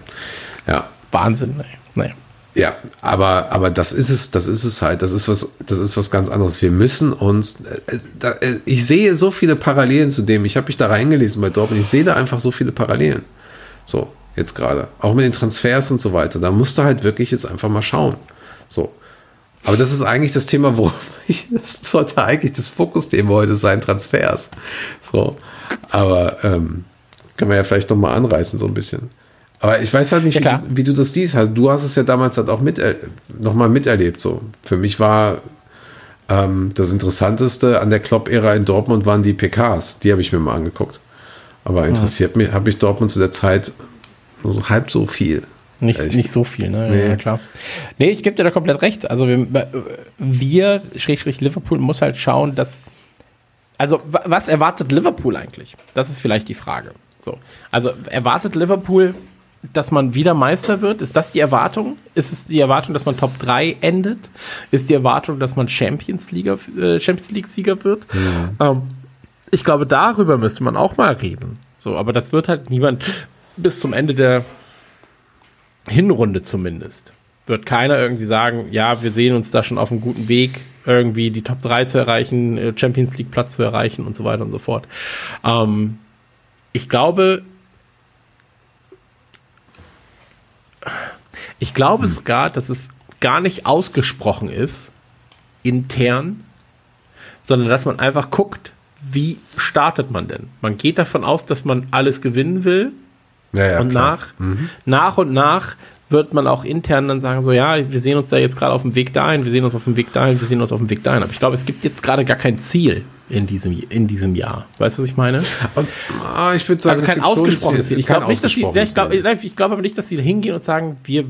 Wahnsinn, ey. Naja. Ja, aber, aber das ist es, das ist es halt, das ist was, das ist was ganz anderes. Wir müssen uns, äh, äh, ich sehe so viele Parallelen zu dem, ich habe mich da reingelesen bei Dortmund, ich sehe da einfach so viele Parallelen. So, jetzt gerade. Auch mit den Transfers und so weiter. Da musst du halt wirklich jetzt einfach mal schauen. So. Aber das ist eigentlich das Thema, wo ich, das sollte eigentlich das Fokusthema heute sein, Transfers. So. Aber ähm, können wir ja vielleicht nochmal anreißen, so ein bisschen. Aber ich weiß halt nicht, Ja, wie, du, wie du das siehst. Also, du hast es ja damals halt auch mit, nochmal miterlebt. So. Für mich war ähm, das Interessanteste an der Klopp-Ära in Dortmund waren die PKs. Die habe ich mir mal angeguckt. Aber interessiert mich, habe ich Dortmund zu der Zeit nur so halb so viel. Nicht, nicht so viel, ne? Nee. Ja, klar. Nee, ich gebe dir da komplett recht. Also wir, wir Schrägstrich Liverpool, muss halt schauen, dass. Also, wa- was erwartet Liverpool eigentlich? Das ist vielleicht die Frage. So. Also, erwartet Liverpool, dass man wieder Meister wird? Ist das die Erwartung? Ist es die Erwartung, dass man Top 3 endet? Ist die Erwartung, dass man Champions, League, äh, Champions League-Sieger wird? Ähm, ich glaube, darüber müsste man auch mal reden. So, aber das wird halt niemand bis zum Ende der Hinrunde zumindest. Wird keiner irgendwie sagen, ja, wir sehen uns da schon auf einem guten Weg, irgendwie die Top 3 zu erreichen, äh, Champions League Platz zu erreichen und so weiter und so fort. Ähm, ich glaube, ich glaube sogar, dass es gar nicht ausgesprochen ist, intern, sondern dass man einfach guckt, wie startet man denn? Man geht davon aus, dass man alles gewinnen will Ja, ja, und klar. nach, nach und nach wird man auch intern dann sagen, so ja, wir sehen uns da jetzt gerade auf dem Weg dahin, wir sehen uns auf dem Weg dahin, wir sehen uns auf dem Weg dahin. Aber ich glaube, es gibt jetzt gerade gar kein Ziel in diesem, in diesem Jahr. Weißt du, was ich meine? Und, ah, ich würde sagen, Also kein ausgesprochenes Ziel. Ich glaube nicht, dass sie, ich glaube, glaube aber nicht, dass sie hingehen und sagen, wir,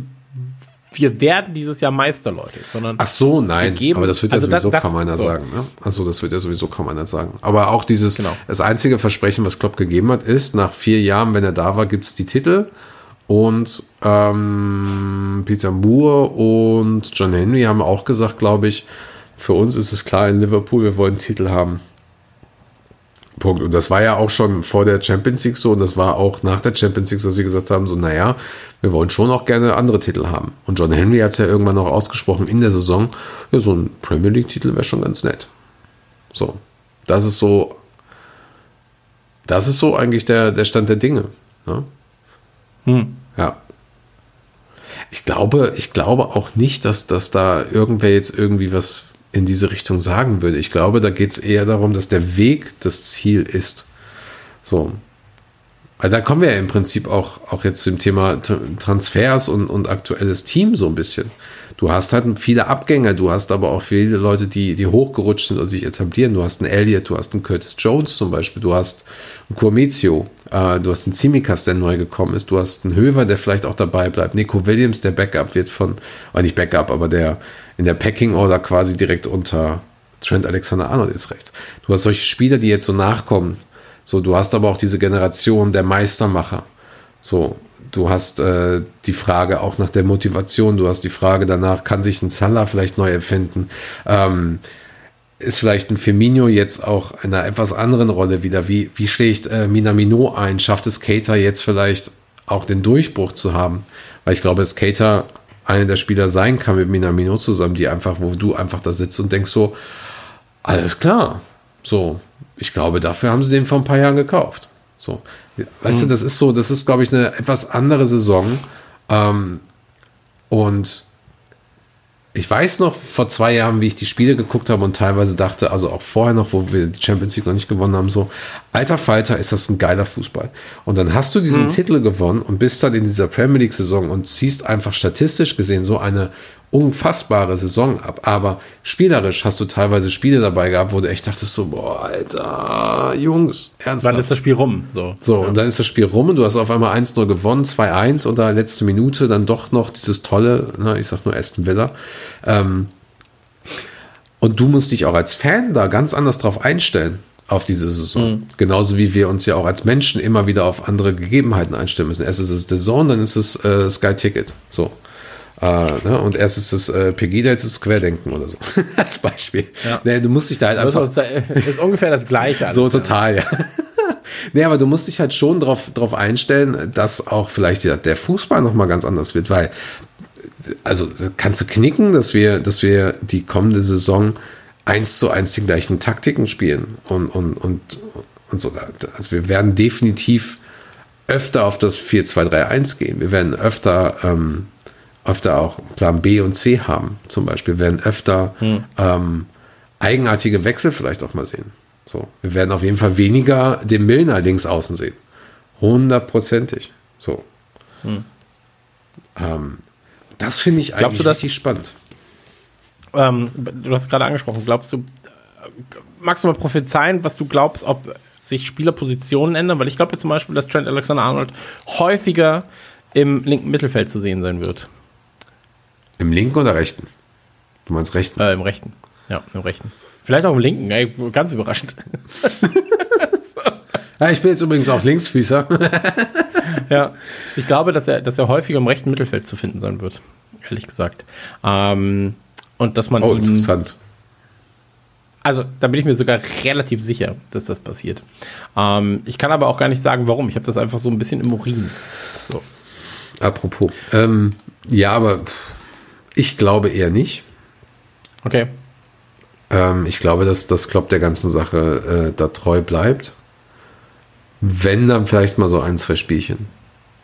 wir werden dieses Jahr Meister, Leute, sondern Ach so, nein, aber das wird ja also das- sowieso das- kaum einer so. sagen. Ne? Ach so, das wird ja sowieso kaum einer sagen. Aber auch dieses, Genau. das einzige Versprechen, was Klopp gegeben hat, ist, nach vier Jahren, wenn er da war, gibt's die Titel. Und ähm, Peter Moore und John Henry haben auch gesagt, glaube ich, für uns ist es klar in Liverpool, wir wollen Titel haben. Punkt. Und das war ja auch schon vor der Champions League so und das war auch nach der Champions League, dass sie gesagt haben, so, naja, wir wollen schon auch gerne andere Titel haben. Und John Henry hat es ja irgendwann auch ausgesprochen in der Saison, ja, so ein Premier League-Titel wäre schon ganz nett. So. Das ist so, das ist so eigentlich der, der Stand der Dinge. Ne? Ja. Ich glaube, ich glaube auch nicht, dass, dass da irgendwer jetzt irgendwie was in diese Richtung sagen würde. Ich glaube, da geht es eher darum, dass der Weg das Ziel ist. So. Weil da kommen wir ja im Prinzip auch, auch jetzt zum Thema Transfers und, und aktuelles Team so ein bisschen. Du hast halt viele Abgänger, du hast aber auch viele Leute, die, die hochgerutscht sind und sich etablieren. Du hast einen Elliott, du hast einen Curtis Jones zum Beispiel, du hast einen Kurmezio, äh, du hast einen Zimikas, der neu gekommen ist, du hast einen Höver, der vielleicht auch dabei bleibt, Nico Williams, der Backup wird von, oder nicht Backup, aber der in der Packing Order quasi direkt unter Trent Alexander Arnold ist rechts. Du hast solche Spieler, die jetzt so nachkommen. So, du hast aber auch diese Generation der Meistermacher. So, du hast äh, die Frage auch nach der Motivation, du hast die Frage danach, kann sich ein Salah vielleicht neu erfinden? Ähm, ist vielleicht ein Firmino jetzt auch in einer etwas anderen Rolle wieder? Wie, wie schlägt äh, Minamino ein? Schafft es Cater jetzt vielleicht auch den Durchbruch zu haben? Weil ich glaube, dass Cater einer der Spieler sein kann mit Minamino zusammen, die einfach, wo du einfach da sitzt und denkst so, alles klar. So, ich glaube, dafür haben sie den vor ein paar Jahren gekauft. So, weißt du, das ist so, das ist, glaube ich, eine etwas andere Saison. Ähm, und ich weiß noch vor zwei Jahren, wie ich die Spiele geguckt habe und teilweise dachte, also auch vorher noch, wo wir die Champions League noch nicht gewonnen haben, so, alter Falter, ist das ein geiler Fußball. Und dann hast du diesen Titel gewonnen und bist dann in dieser Premier League-Saison und ziehst einfach statistisch gesehen so eine unfassbare Saison ab. Aber spielerisch hast du teilweise Spiele dabei gehabt, wo du echt dachtest so, boah, Alter, Jungs, ernsthaft. Wann ist das Spiel rum? So. So, und dann ist das Spiel rum und du hast auf einmal 1-0 gewonnen, 2-1 und da letzte Minute dann doch noch dieses tolle, na, ich sag nur Aston Villa. Ähm, und du musst dich auch als Fan da ganz anders drauf einstellen auf diese Saison. Genauso wie wir uns ja auch als Menschen immer wieder auf andere Gegebenheiten einstellen müssen. Erst ist es The Zone, dann ist es äh, Sky Ticket. So. Äh, ne? Und erst ist es äh, Pegida, jetzt ist es Querdenken oder so. als Beispiel. Ja. Nee, du musst dich da halt Das einfach ist, ist ungefähr das Gleiche. so total, ja. nee, aber du musst dich halt schon drauf, drauf einstellen, dass auch vielleicht der, der Fußball nochmal ganz anders wird, weil, also kannst du knicken, dass wir, dass wir die kommende Saison eins zu eins die gleichen Taktiken spielen und, und, und, und so. Also wir werden definitiv öfter auf das 4-2-3-1 gehen. Wir werden öfter ähm, öfter auch Plan B und C haben, zum Beispiel. Werden öfter ähm, eigenartige Wechsel vielleicht auch mal sehen. So, wir werden auf jeden Fall weniger den Milner links außen sehen. Hundertprozentig. So. Ähm, das finde ich eigentlich du, dass- richtig spannend. Ähm, du hast gerade angesprochen. Glaubst du, magst du mal prophezeien, was du glaubst, ob sich Spielerpositionen ändern? Weil ich glaube zum Beispiel, dass Trent Alexander-Arnold häufiger im linken Mittelfeld zu sehen sein wird. Im linken oder rechten? Du meinst rechten? Äh, Im rechten. Ja, im rechten. Vielleicht auch im linken, ey, ganz überraschend. Ja, ich bin jetzt übrigens auch Linksfüßer. ja. Ich glaube, dass er, dass er häufiger im rechten Mittelfeld zu finden sein wird, ehrlich gesagt. Ähm, und dass man Oh, interessant. also da bin ich mir sogar relativ sicher, dass das passiert. Ähm, ich kann aber auch gar nicht sagen, warum. Ich habe das einfach so ein bisschen im Urin. So. Apropos. Ähm, ja, aber ich glaube eher nicht. Okay. Ähm, ich glaube, dass das Klopp der ganzen Sache äh, da treu bleibt. Wenn dann vielleicht mal so ein, zwei Spielchen.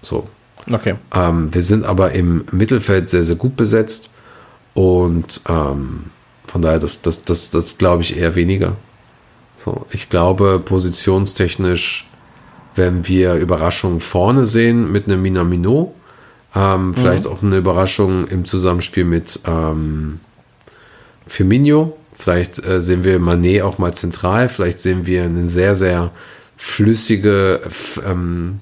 So. Okay. Ähm, wir sind aber im Mittelfeld sehr, sehr gut besetzt. Und ähm, von daher, das, das, das, das glaube ich eher weniger. So, ich glaube, positionstechnisch werden wir Überraschungen vorne sehen mit einem Minamino. Ähm, Vielleicht auch eine Überraschung im Zusammenspiel mit ähm, Firmino. Vielleicht äh, sehen wir Manet auch mal zentral. Vielleicht sehen wir eine sehr, sehr flüssige, ähm,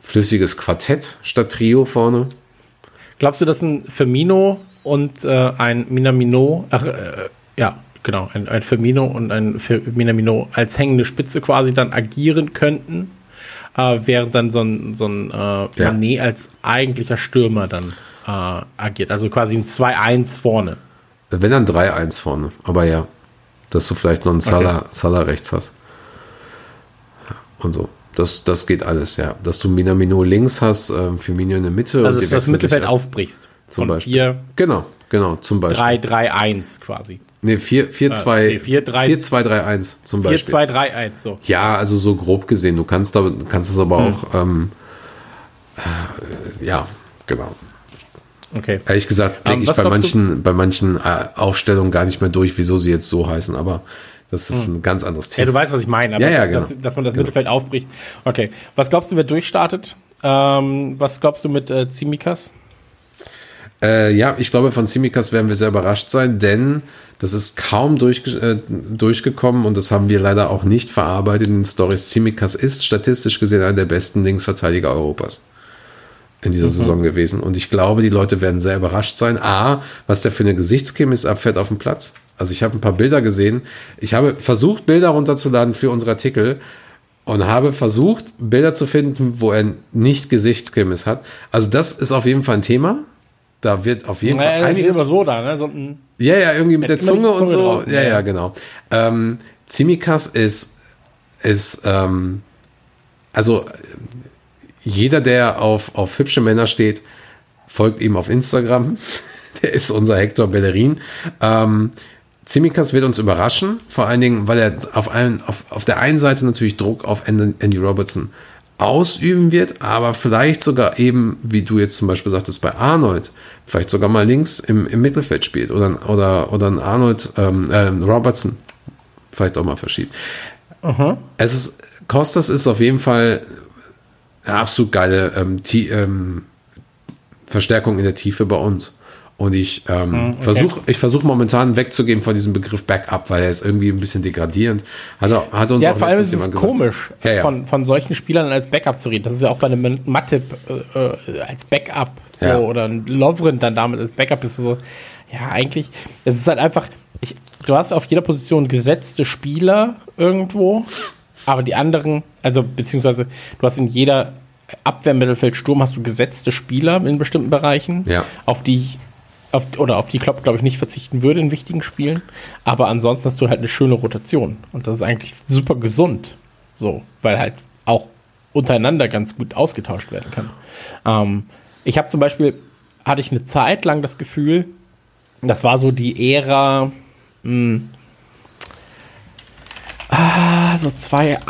flüssiges Quartett statt Trio vorne. Glaubst du, dass ein Firmino und äh, ein Minamino, ach, äh, ja, genau, ein, ein Firmino und ein Fir- Minamino als hängende Spitze quasi dann agieren könnten, äh, während dann so ein, so ein äh, Manet als eigentlicher Stürmer dann äh, agiert? Also quasi ein 2-1 vorne. Wenn dann 3-1 vorne. Aber ja, dass du vielleicht noch einen Salah, Salah rechts hast. Ja, Und so. Das, das geht alles, ja. Dass du Minamino links hast, ähm, Firmino in der Mitte. Also die dass du das Mittelfeld aufbrichst. Zum Von Beispiel. 4, Genau, genau, zum Beispiel. 3, 3, 1 quasi. Nee, 4, 4, 2, nee, 4, 3 4, 2, 3, 1 zum 4, Beispiel. 2, 3, 1, so. Ja, also so grob gesehen. Du kannst, da, kannst es aber Hm. auch, ähm, äh, ja, genau. Okay. Ehrlich gesagt, Ähm, denke ich was bei du- manchen, bei manchen äh, Aufstellungen gar nicht mehr durch, wieso sie jetzt so heißen, aber das ist ein ganz anderes Hm. Ja, Thema. du weißt, was ich meine, aber Ja, ja, genau. dass, dass man das Mittelfeld aufbricht. Okay. Was glaubst du, wer durchstartet? Ähm, was glaubst du mit äh, Zimikas? Äh, ja, ich glaube, von Simikas werden wir sehr überrascht sein, denn das ist kaum durchge äh, durchgekommen und das haben wir leider auch nicht verarbeitet in den Stories. Simikas ist statistisch gesehen einer der besten Linksverteidiger Europas in dieser Saison gewesen. Und ich glaube, die Leute werden sehr überrascht sein. A, was der für eine Gesichtschemie abfährt auf dem Platz. Also ich habe ein paar Bilder gesehen. Ich habe versucht, Bilder runterzuladen für unsere Artikel und habe versucht, Bilder zu finden, wo er nicht Gesichtschemie hat. Also das ist auf jeden Fall ein Thema. Da wird auf jeden Fall Naja, steht einiges immer so da, ne? So ein, ja, ja, irgendwie mit der die Zunge, und Zunge so. draußen, ja, ja, ja, genau. Ähm, Zimikas ist, ist ähm, also jeder, der auf, auf hübsche Männer steht, folgt ihm auf Instagram. der ist unser Hector Bellerin. Ähm, Zimikas wird uns überraschen, vor allen Dingen, weil er auf, einen, auf, auf der einen Seite natürlich Druck auf Andy Andy Robertson ausüben wird, aber vielleicht sogar eben, wie du jetzt zum Beispiel sagtest, bei Arnold, vielleicht sogar mal links im, im Mittelfeld spielt oder, oder, oder ein Arnold ähm, ähm, Robertson vielleicht auch mal verschiebt. Es ist, Costas ist auf jeden Fall eine absolut geile ähm, tie- ähm, Verstärkung in der Tiefe bei uns. Und ich ähm, versuche ich versuch momentan wegzugehen von diesem Begriff Backup, weil er ist irgendwie ein bisschen degradierend. Er- hat uns ja, auch vor allem ist es komisch, Ja, ja. Von, von solchen Spielern als Backup zu reden. Das ist ja auch bei einem Matip äh, äh, als Backup so Ja. oder ein Lovren dann damit als Backup ist so. Ja, eigentlich, es ist halt einfach, ich, du hast auf jeder Position gesetzte Spieler irgendwo, aber die anderen, also beziehungsweise du hast in jeder Abwehr, Mittelfeld, Sturm hast du gesetzte Spieler in bestimmten Bereichen, Ja. auf die ich auf, oder auf die Klopp, glaube ich, nicht verzichten würde in wichtigen Spielen. Aber ansonsten hast du halt eine schöne Rotation. Und das ist eigentlich super gesund. So, weil halt auch untereinander ganz gut ausgetauscht werden kann. Ähm, ich habe zum Beispiel, hatte ich eine Zeit lang das Gefühl, das war so die Ära, mh, ah, so 2,8,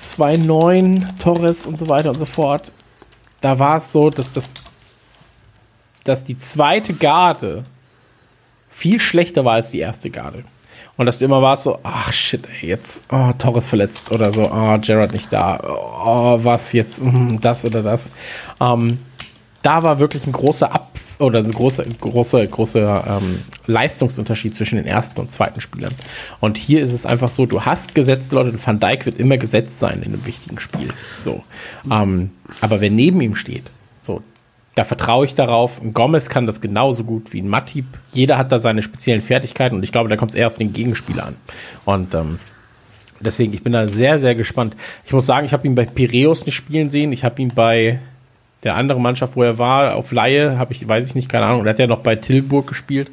2,9, Torres und so weiter und so fort. Da war es so, dass das dass die zweite Garde viel schlechter war als die erste Garde. Und dass du immer warst so, ach shit, ey, jetzt, oh, Torres verletzt oder so, oh, Gerard nicht da, oh, was jetzt, mm, das oder das. Ähm, da war wirklich ein großer Ab- oder ein großer, großer, großer ähm, Leistungsunterschied zwischen den ersten und zweiten Spielern. Und hier ist es einfach so, du hast gesetzte Leute und Van Dijk wird immer gesetzt sein in einem wichtigen Spiel. So. Ähm, aber wer neben ihm steht, so, da vertraue ich darauf. Ein Gomez kann das genauso gut wie ein Matip. Jeder hat da seine speziellen Fertigkeiten und ich glaube, da kommt es eher auf den Gegenspieler an. Und ähm, deswegen, ich bin da sehr, sehr gespannt. Ich muss sagen, ich habe ihn bei Piräus nicht spielen sehen. Ich habe ihn bei der anderen Mannschaft, wo er war, auf Laie, habe ich, weiß ich nicht, keine Ahnung. Er hat ja noch bei Tilburg gespielt.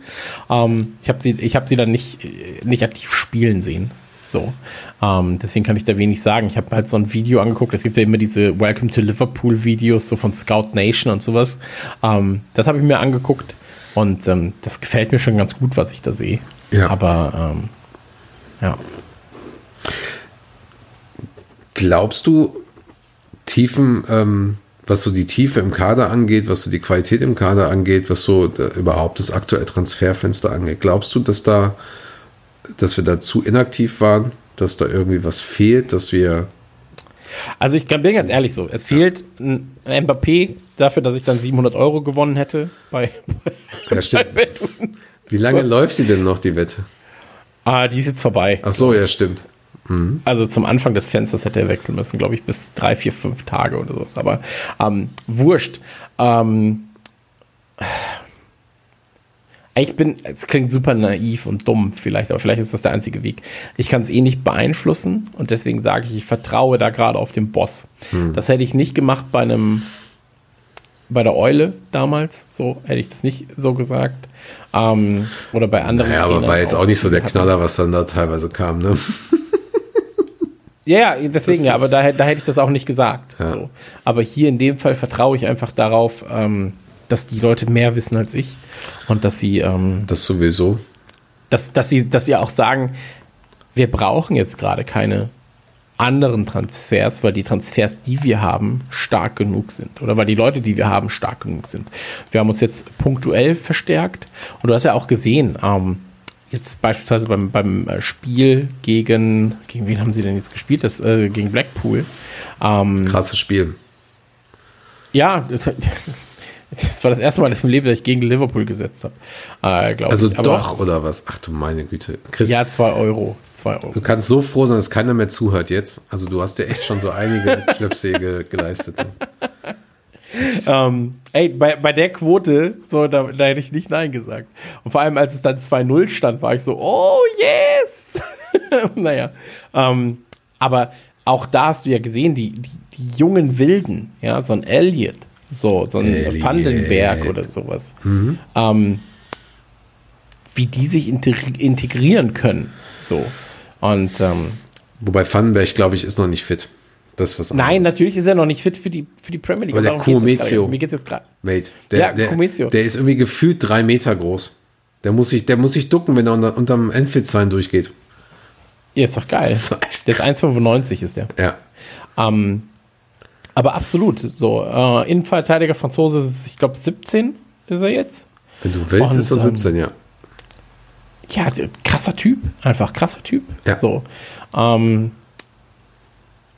Ähm, ich habe sie, ich habe sie dann nicht, äh, nicht aktiv spielen sehen. So. Ähm, deswegen kann ich da wenig sagen. Ich habe halt so ein Video angeguckt. Es gibt ja immer diese Welcome to Liverpool Videos, so von Scout Nation und sowas. Ähm, das habe ich mir angeguckt. Und ähm, das gefällt mir schon ganz gut, was ich da sehe. Ja. Aber ähm, ja. Glaubst du, Tiefen, ähm, was so die Tiefe im Kader angeht, was so die Qualität im Kader angeht, was so da, überhaupt das aktuelle Transferfenster angeht, glaubst du, dass da, dass wir da zu inaktiv waren, dass da irgendwie was fehlt, dass wir Also ich bin ganz ehrlich so, es fehlt ein Mbappé dafür, dass ich dann 700 Euro gewonnen hätte bei, Ja, stimmt. bei. Wie lange läuft die denn noch, die Wette? Ah, die ist jetzt vorbei. Ach so, ja, stimmt. Also zum Anfang des Fensters hätte er wechseln müssen, glaube ich, bis drei, vier, fünf Tage oder sowas. Aber ähm, wurscht. Ähm, ich bin, es klingt super naiv und dumm vielleicht, aber vielleicht ist das der einzige Weg. Ich kann es eh nicht beeinflussen und deswegen sage ich, ich vertraue da gerade auf den Boss. Das hätte ich nicht gemacht bei einem, bei der Eule damals, so hätte ich das nicht so gesagt. Ähm, oder bei anderen. Ja, aber Trainern war jetzt auch nicht so der Knaller, was dann da teilweise kam, ne? Ja, ja, deswegen ja, aber da, da hätte ich das auch nicht gesagt. Ja. So. Aber hier in dem Fall vertraue ich einfach darauf, ähm, dass die Leute mehr wissen als ich und dass sie, ähm, Das sowieso. dass, dass sie, dass sie auch sagen, wir brauchen jetzt gerade keine anderen Transfers, weil die Transfers, die wir haben, stark genug sind. Oder weil die Leute, die wir haben, stark genug sind. Wir haben uns jetzt punktuell verstärkt und du hast ja auch gesehen, ähm, jetzt beispielsweise beim, beim äh, Spiel gegen, gegen wen haben sie denn jetzt gespielt? Das, äh, gegen Blackpool. Ähm, Krasses Spiel. ja, das war das erste Mal im Leben, dass ich gegen Liverpool gesetzt habe. Äh, glaub Also doch, oder was? Ach du meine Güte. Chris, Ja, zwei Euro. Zwei Euro. du kannst so froh sein, dass keiner mehr zuhört jetzt. Also du hast ja echt schon so einige Schlöpsäge geleistet. Ähm, ey, bei, bei der Quote, so, da, da hätte ich nicht Nein gesagt. Und vor allem, als es dann 2-0 stand, war ich so, oh yes! naja. Ähm, aber auch da hast du ja gesehen, die, die, die jungen Wilden, ja, so ein Elliot, so, so ein Elliot. Vandenberg oder sowas. Ähm, wie die sich integri integrieren können. So. Und ähm, Wobei Vandenberg, glaube ich, ist noch nicht fit. Das was nein, anderes. natürlich ist er noch nicht fit für die, für die Premier League. Aber der gerade. Mir geht's jetzt gerade. Wait, der, Ja, der, der ist irgendwie gefühlt drei Meter groß. Der muss sich, der muss sich ducken, wenn er unter, unterm Enfield-Sign durchgeht. Ja, ist doch geil. Ist der ist 1,95 ist der. Ja. Ähm, aber absolut. So, äh, Innenverteidiger Franzose ist, ich glaube, 17 ist er jetzt. Wenn du willst, Und, ist er ähm, 17, ja. Ja, der- krasser Typ. Einfach krasser Typ. Ja. So. Ähm,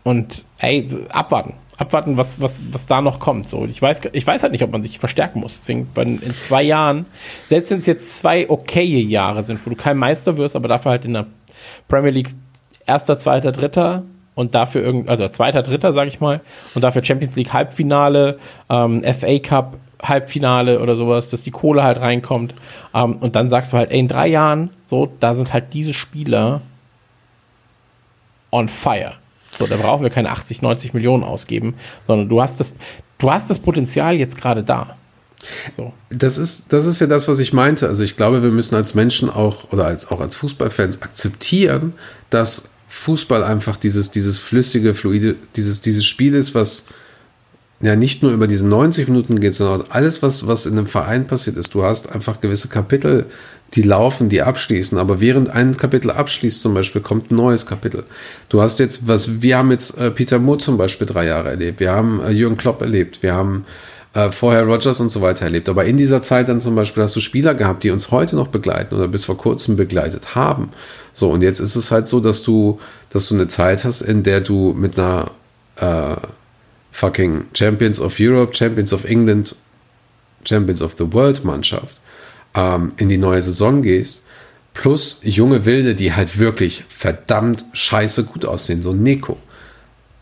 und ey, abwarten. Abwarten, was, was, was da noch kommt. So, ich weiß, ich weiß halt nicht, ob man sich verstärken muss. Deswegen in zwei Jahren, selbst wenn es jetzt zwei okaye Jahre sind, wo du kein Meister wirst, aber dafür halt in der Premier League erster, zweiter, dritter und dafür irgend, also zweiter, dritter, sag ich mal, und dafür Champions League Halbfinale, ähm, FA Cup Halbfinale oder sowas, dass die Kohle halt reinkommt. Ähm, und dann sagst du halt, ey, in drei Jahren, so, da sind halt diese Spieler on fire. So, da brauchen wir keine 80, 90 Millionen ausgeben, sondern du hast das, du hast das Potenzial jetzt gerade da. So. Das ist, das ist ja das, was ich meinte. Also ich glaube, wir müssen als Menschen auch oder als, auch als Fußballfans akzeptieren, dass Fußball einfach dieses, dieses flüssige, fluide, dieses, dieses Spiel ist, was ja nicht nur über diese 90 Minuten geht, sondern alles, was, was in einem Verein passiert ist. Du hast einfach gewisse Kapitel, die laufen, die abschließen. Aber während ein Kapitel abschließt zum Beispiel, kommt ein neues Kapitel. Du hast jetzt, was, wir haben jetzt äh, Peter Moore zum Beispiel drei Jahre erlebt. Wir haben äh, Jürgen Klopp erlebt. Wir haben äh, vorher Rogers und so weiter erlebt. Aber in dieser Zeit dann zum Beispiel hast du Spieler gehabt, die uns heute noch begleiten oder bis vor kurzem begleitet haben. So, und jetzt ist es halt so, dass du, dass du eine Zeit hast, in der du mit einer äh, fucking Champions of Europe, Champions of England, Champions of the World Mannschaft ähm, in die neue Saison gehst, plus junge Wilde, die halt wirklich verdammt scheiße gut aussehen, so Neko.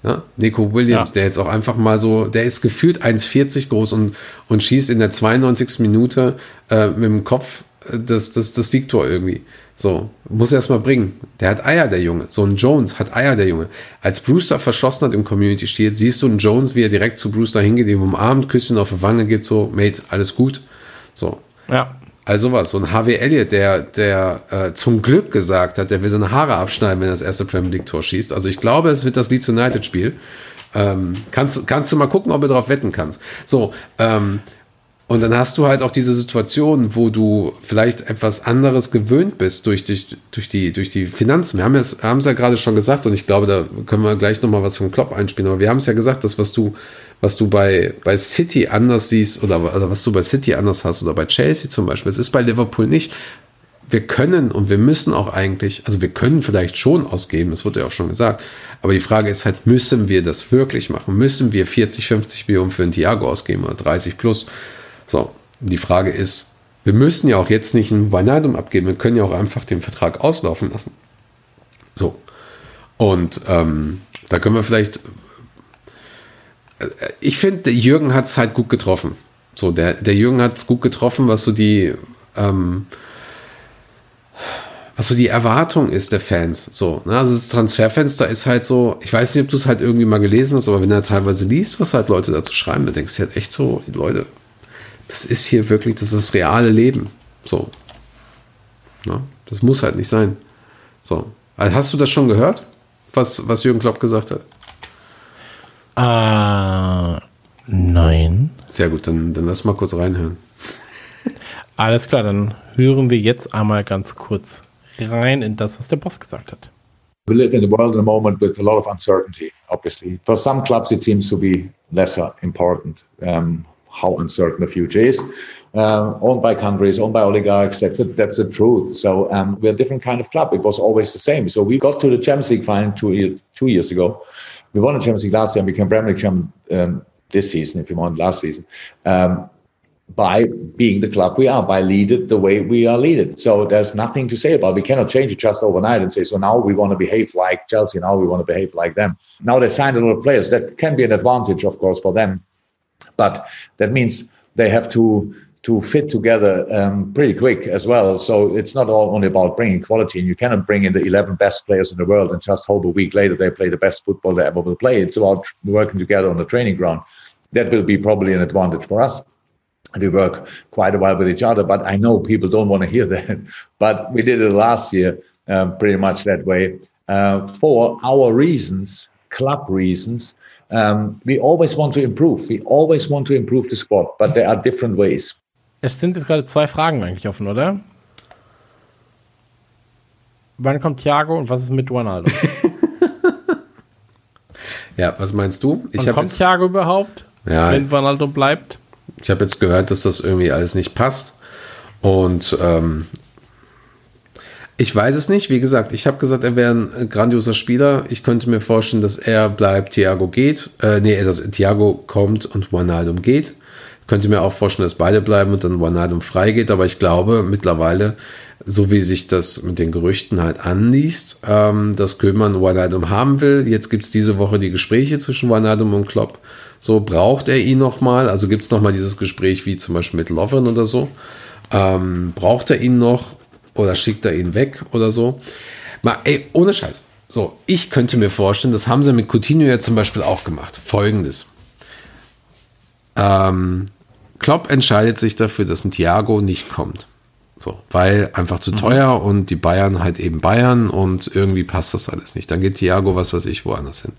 Ja, Nico Williams, Ja. der jetzt auch einfach mal so, der ist gefühlt 1,40 groß und, und schießt in der 92. Minute äh, mit dem Kopf äh, das, das, das Siegtor irgendwie. So, muss er erst mal bringen. Der hat Eier, der Junge. So ein Jones hat Eier, der Junge. Als Brewster verschossen hat im Community steht, siehst du einen Jones, wie er direkt zu Brewster hingeht, ihm umarmt, Küsschen auf die Wange gibt, so, Mate, alles gut. So, Ja. Also was, so ein Harvey Elliott, der, der äh, zum Glück gesagt hat, der will seine Haare abschneiden, wenn er das erste Premier League Tor schießt. Also ich glaube, es wird das Leeds United Spiel. Ähm, kannst, kannst du mal gucken, ob du darauf wetten kannst. So, ähm, und dann hast du halt auch diese Situation, wo du vielleicht etwas anderes gewöhnt bist durch, durch, durch, die, durch die Finanzen. Wir haben es ja gerade schon gesagt und ich glaube, da können wir gleich nochmal was vom Klopp einspielen. Aber wir haben es ja gesagt, dass was du, was du bei, bei City anders siehst oder, oder was du bei City anders hast oder bei Chelsea zum Beispiel, es ist bei Liverpool nicht. Wir können und wir müssen auch eigentlich, also wir können vielleicht schon ausgeben, das wurde ja auch schon gesagt, aber die Frage ist halt, müssen wir das wirklich machen? Müssen wir 40, 50 Millionen für einen Thiago ausgeben oder 30 plus? So, die Frage ist, wir müssen ja auch jetzt nicht einen Wijnaldum abgeben, wir können ja auch einfach den Vertrag auslaufen lassen. So. Und ähm, da können wir vielleicht. Ich finde, Jürgen hat es halt gut getroffen. So, der, der Jürgen hat es gut getroffen, was so die, ähm, was so die Erwartung ist der Fans. So, ne? Also das Transferfenster ist halt so, ich weiß nicht, ob du es halt irgendwie mal gelesen hast, aber wenn du teilweise liest, was halt Leute dazu schreiben, dann denkst du halt echt so, Leute, das ist hier wirklich, das ist das reale Leben. So. Ne? Das muss halt nicht sein. So. Also hast du das schon gehört, was, was Jürgen Klopp gesagt hat? Äh, nein. Sehr gut, dann, dann lass mal kurz reinhören. Alles klar, dann hören wir jetzt einmal ganz kurz rein in das, was der Boss gesagt hat. We live in the world at the moment with a lot of uncertainty, obviously. For some clubs, it seems to be lesser important um, how uncertain the future is. Uh, owned by countries, owned by oligarchs, that's a, that's the truth. So um, we're a different kind of club. It was always the same. So we got to the Champions League final two, year, two years ago. We won the Champions League last year and became Premier League champion um, this season, if you want, last season. Um, by being the club we are, by lead it the way we are leaded. So there's nothing to say about. it. We cannot change it just overnight and say, so now we want to behave like Chelsea, now we want to behave like them. Now they signed a lot of players. That can be an advantage, of course, for them. But that means they have to to fit together um, pretty quick as well. So it's not all only about bringing quality, and you cannot bring in the 11 best players in the world and just hope a week later they play the best football they ever will play. It's about working together on the training ground. That will be probably an advantage for us we work quite a while with each other, but I know people don't want to hear that. But we did it last year um, pretty much that way uh, for our reasons, club reasons. Um, we always want to improve. We always want to improve the sport, but there are different ways. Es sind jetzt gerade zwei Fragen eigentlich offen, oder? Wann kommt Thiago und was ist mit Ronaldo? Ja, was meinst du? Ich Und habe kommt jetzt, Thiago überhaupt, Ja. wenn Ronaldo bleibt? ich hab jetzt gehört, dass das irgendwie alles nicht passt. Und ähm, ich weiß es nicht. Wie gesagt, ich habe gesagt, er wäre ein grandioser Spieler. Ich könnte mir vorstellen, dass er bleibt, Thiago geht. Äh, nee, dass Thiago kommt und Wijnaldum geht. Könnte mir auch vorstellen, dass beide bleiben und dann Wijnaldum freigeht. Aber ich glaube mittlerweile, so wie sich das mit den Gerüchten halt anliest, ähm, dass Köhlmann Wijnaldum haben will. Jetzt gibt es diese Woche die Gespräche zwischen Wijnaldum und Klopp. So braucht er ihn nochmal. Also gibt es nochmal dieses Gespräch wie zum Beispiel mit Lovren oder so. Ähm, braucht er ihn noch oder schickt er ihn weg oder so? Mal, ey, ohne Scheiß. So, ich könnte mir vorstellen, das haben sie mit Coutinho ja zum Beispiel auch gemacht. Folgendes. Ähm, Klopp entscheidet sich dafür, dass ein Thiago nicht kommt. So, weil einfach zu teuer und die Bayern halt eben Bayern und irgendwie passt das alles nicht. Dann geht Thiago, was weiß ich, woanders hin.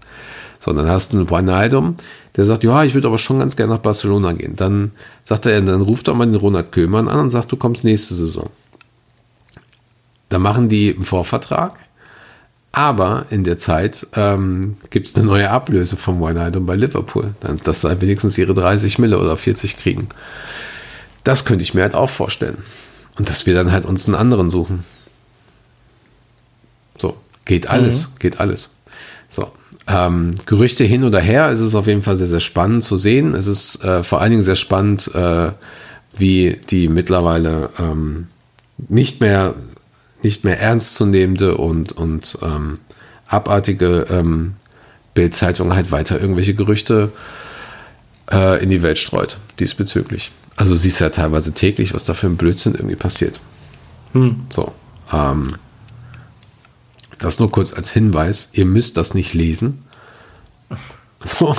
So, und dann hast du einen Wijnaldum, der sagt, ja, ich würde aber schon ganz gerne nach Barcelona gehen. Dann sagt er, dann ruft er mal den Ronald Köhlmann an und sagt, du kommst nächste Saison. Dann machen die einen Vorvertrag. Aber in der Zeit ähm, gibt es eine neue Ablöse vom Wijnaldum bei Liverpool, dass sie wenigstens ihre 30 Mille oder 40 kriegen. Das könnte ich mir halt auch vorstellen. Und dass wir dann halt uns einen anderen suchen. So, geht alles, geht alles. So, ähm, Gerüchte hin oder her, es ist auf jeden Fall sehr, sehr spannend zu sehen. Es ist äh, vor allen Dingen sehr spannend, äh, wie die mittlerweile ähm, nicht mehr nicht mehr ernstzunehmende und, und ähm, abartige ähm, Bildzeitung halt weiter irgendwelche Gerüchte äh, in die Welt streut diesbezüglich. Also siehst ja teilweise täglich, was da für ein Blödsinn irgendwie passiert. So. Ähm, das nur kurz als Hinweis. Ihr müsst das nicht lesen. So.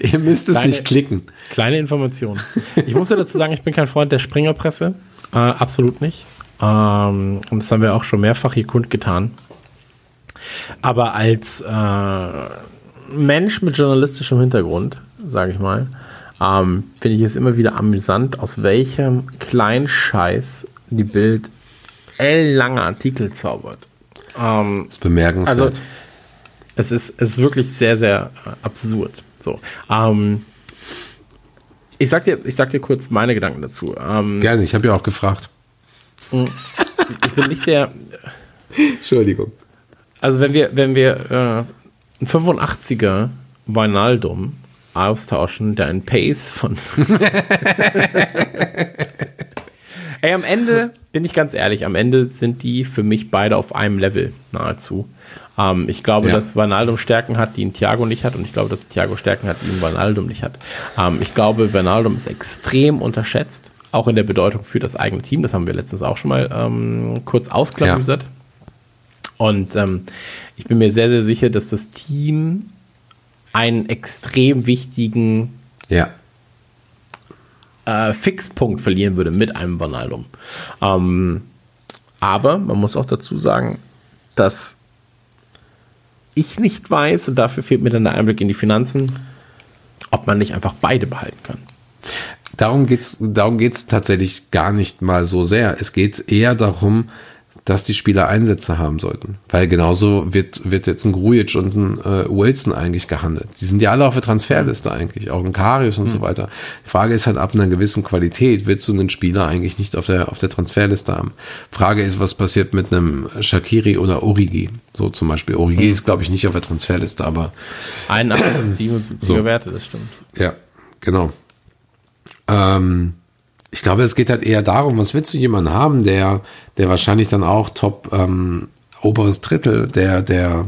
Ihr müsst es Kleine- nicht klicken. Kleine Information. Ich muss ja dazu sagen, ich bin kein Freund der Springerpresse. Äh, absolut nicht. Ähm, und das haben wir auch schon mehrfach hier kundgetan. Aber als äh, Mensch mit journalistischem Hintergrund, sage ich mal, ähm, finde ich es immer wieder amüsant, aus welchem kleinen Scheiß die Bild lange Artikel zaubert. Ähm, Das ist bemerkenswert. also es ist, es ist wirklich sehr, sehr äh, absurd. So. Ähm, ich sag dir, ich sag dir kurz meine Gedanken dazu. Ähm, Gerne, ich habe ja auch gefragt. Ich bin nicht der, Entschuldigung. also wenn wir, wenn wir äh, einen 85er Vinaldum austauschen, der einen Pace von Ey, am Ende, bin ich ganz ehrlich, am Ende sind die für mich beide auf einem Level nahezu. Ähm, ich glaube, Ja. dass Vanaldum Stärken hat, die ein Thiago nicht hat, und ich glaube, dass Thiago Stärken hat, die ein Vanaldum nicht hat. Ähm, ich glaube, Vanaldum ist extrem unterschätzt, auch in der Bedeutung für das eigene Team. Das haben wir letztens auch schon mal ähm, kurz ausklamüsert. Und ähm, ich bin mir sehr, sehr sicher, dass das Team einen extrem wichtigen Ja. äh, Fixpunkt verlieren würde mit einem Vanaldum. Ähm, aber man muss auch dazu sagen, dass ich nicht weiß, und dafür fehlt mir dann der Einblick in die Finanzen, ob man nicht einfach beide behalten kann. Darum geht's, darum geht's tatsächlich gar nicht mal so sehr. Es geht eher darum, dass die Spieler Einsätze haben sollten. Weil genauso wird, wird jetzt ein Grujic und ein äh, Wilson eigentlich gehandelt. Die sind ja alle auf der Transferliste eigentlich, auch ein Karius und so weiter. Die Frage ist halt, ab einer gewissen Qualität willst du einen Spieler eigentlich nicht auf der, auf der Transferliste haben. Frage ist, was passiert mit einem Shakiri oder Origi? So zum Beispiel. Origi ist, glaube ich, nicht auf der Transferliste, aber 81, 77er So. Werte, das stimmt. ja, genau. Ähm, ich glaube, es geht halt eher darum, was willst du jemanden haben, der, der wahrscheinlich dann auch top ähm, oberes Drittel der, der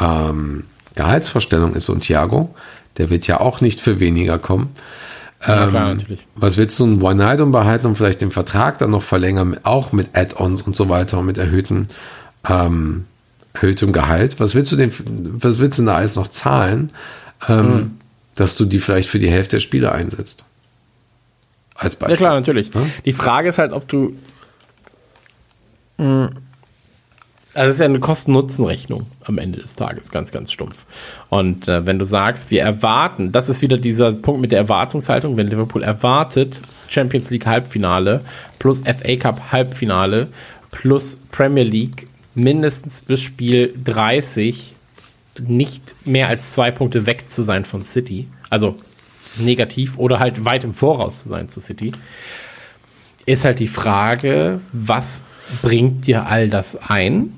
ähm, Gehaltsvorstellung ist. Und Thiago, der wird ja auch nicht für weniger kommen. Ja, klar, Ähm, natürlich. Was willst du einen Wijnaldum behalten und vielleicht den Vertrag dann noch verlängern, auch mit Add-ons und so weiter und mit erhöhten, ähm, erhöhtem Gehalt? Was willst du denn, was willst du da alles noch zahlen, ähm, Hm. dass du die vielleicht für die Hälfte der Spieler einsetzt? Als Beispiel. Ja klar, natürlich. Ja? Die Frage ist halt, ob du. Mh, Also es ist ja eine Kosten-Nutzen-Rechnung am Ende des Tages, ganz, ganz stumpf. Und äh, wenn du sagst, wir erwarten, das ist wieder dieser Punkt mit der Erwartungshaltung, wenn Liverpool erwartet, Champions League Halbfinale plus FA Cup Halbfinale plus Premier League mindestens bis Spiel 30 nicht mehr als zwei Punkte weg zu sein von City, also negativ oder halt weit im Voraus zu sein zu City, ist halt die Frage, was bringt dir all das ein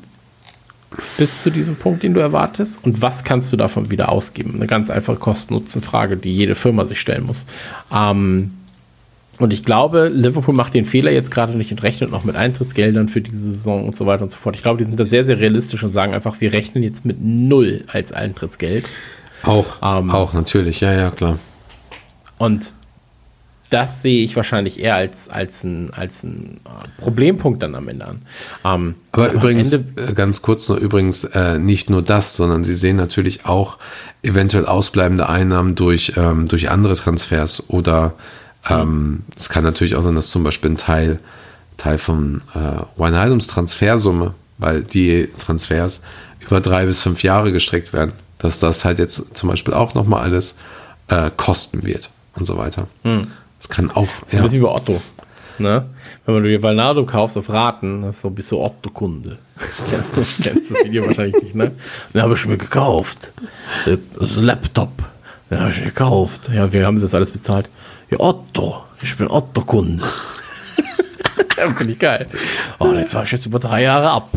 bis zu diesem Punkt, den du erwartest und was kannst du davon wieder ausgeben? Eine ganz einfache Kosten-Nutzen-Frage, die jede Firma sich stellen muss. Ähm, und ich glaube, Liverpool macht den Fehler jetzt gerade nicht und rechnet noch mit Eintrittsgeldern für diese Saison und so weiter und so fort. Ich glaube, die sind da sehr, sehr realistisch und sagen einfach, wir rechnen jetzt mit null als Eintrittsgeld. Auch, Ähm, auch natürlich, ja, ja, klar. Und das sehe ich wahrscheinlich eher als, als ein, als ein Problempunkt dann am Ende an. Ähm, Aber am übrigens, Ende- äh, ganz kurz nur übrigens, äh, nicht nur das, sondern sie sehen natürlich auch eventuell ausbleibende Einnahmen durch, ähm, durch andere Transfers oder ähm, es kann natürlich auch sein, dass zum Beispiel ein Teil, Teil von äh, Wijnaldums Transfersumme, weil die Transfers über drei bis fünf Jahre gestreckt werden, dass das halt jetzt zum Beispiel auch nochmal alles äh, kosten wird und so weiter. Das kann auch, ist ein bisschen wie Otto. Ne? Wenn man dir Valnado kaufst auf Raten, das ist so bist du Otto-Kunde. kennst, kennst das Video wahrscheinlich nicht, ne? Den habe ich mir gekauft. Das Laptop. Den habe ich mir gekauft. Ja, wir haben das alles bezahlt. Ja, Otto. Ich bin Otto-Kunde. Finde ich geil. Oh, den zahle ich jetzt über drei Jahre ab.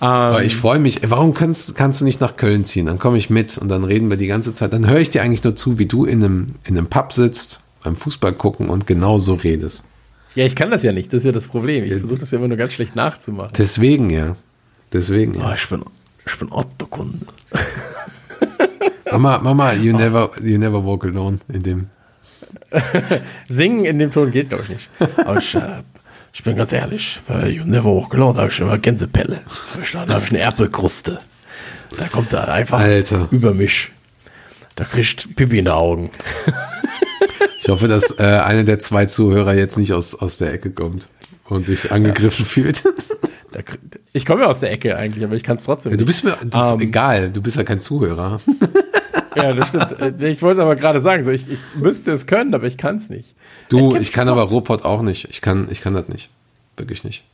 Aber ich freue mich. Warum kannst, kannst du nicht nach Köln ziehen? Dann komme ich mit und dann reden wir die ganze Zeit. Dann höre ich dir eigentlich nur zu, wie du in einem, in einem Pub sitzt, beim Fußball gucken und genau so redest. Ja, ich kann das ja nicht, das ist ja das Problem. Ich versuche das ja immer nur ganz schlecht nachzumachen. Deswegen, ja. Deswegen, Oh, ja. ich bin, ich bin Otto-Kunde. Mama, Mama, you never, you never walk alone in dem. Singen in dem Ton geht, glaube ich, nicht. Aber ich, äh, ich bin ganz ehrlich, bei You Never Walk Alone habe ich immer Gänsepelle. Da habe ich eine Erpelkruste. Da kommt er einfach Alter. über mich. Da kriegt Pipi in die Augen. Ich hoffe, dass äh, einer der zwei Zuhörer jetzt nicht aus, aus der Ecke kommt und sich angegriffen fühlt. Da, ich komme ja aus der Ecke eigentlich, aber ich kann es trotzdem Du bist mir, das ist Ähm. egal, du bist ja kein Zuhörer. Ja, das stimmt. Äh, Ich wollte es aber gerade sagen, so, ich, ich müsste es können, aber ich kann es nicht. Du, ich kann aber Robot auch nicht. Ich kann, ich kann das nicht. Wirklich nicht.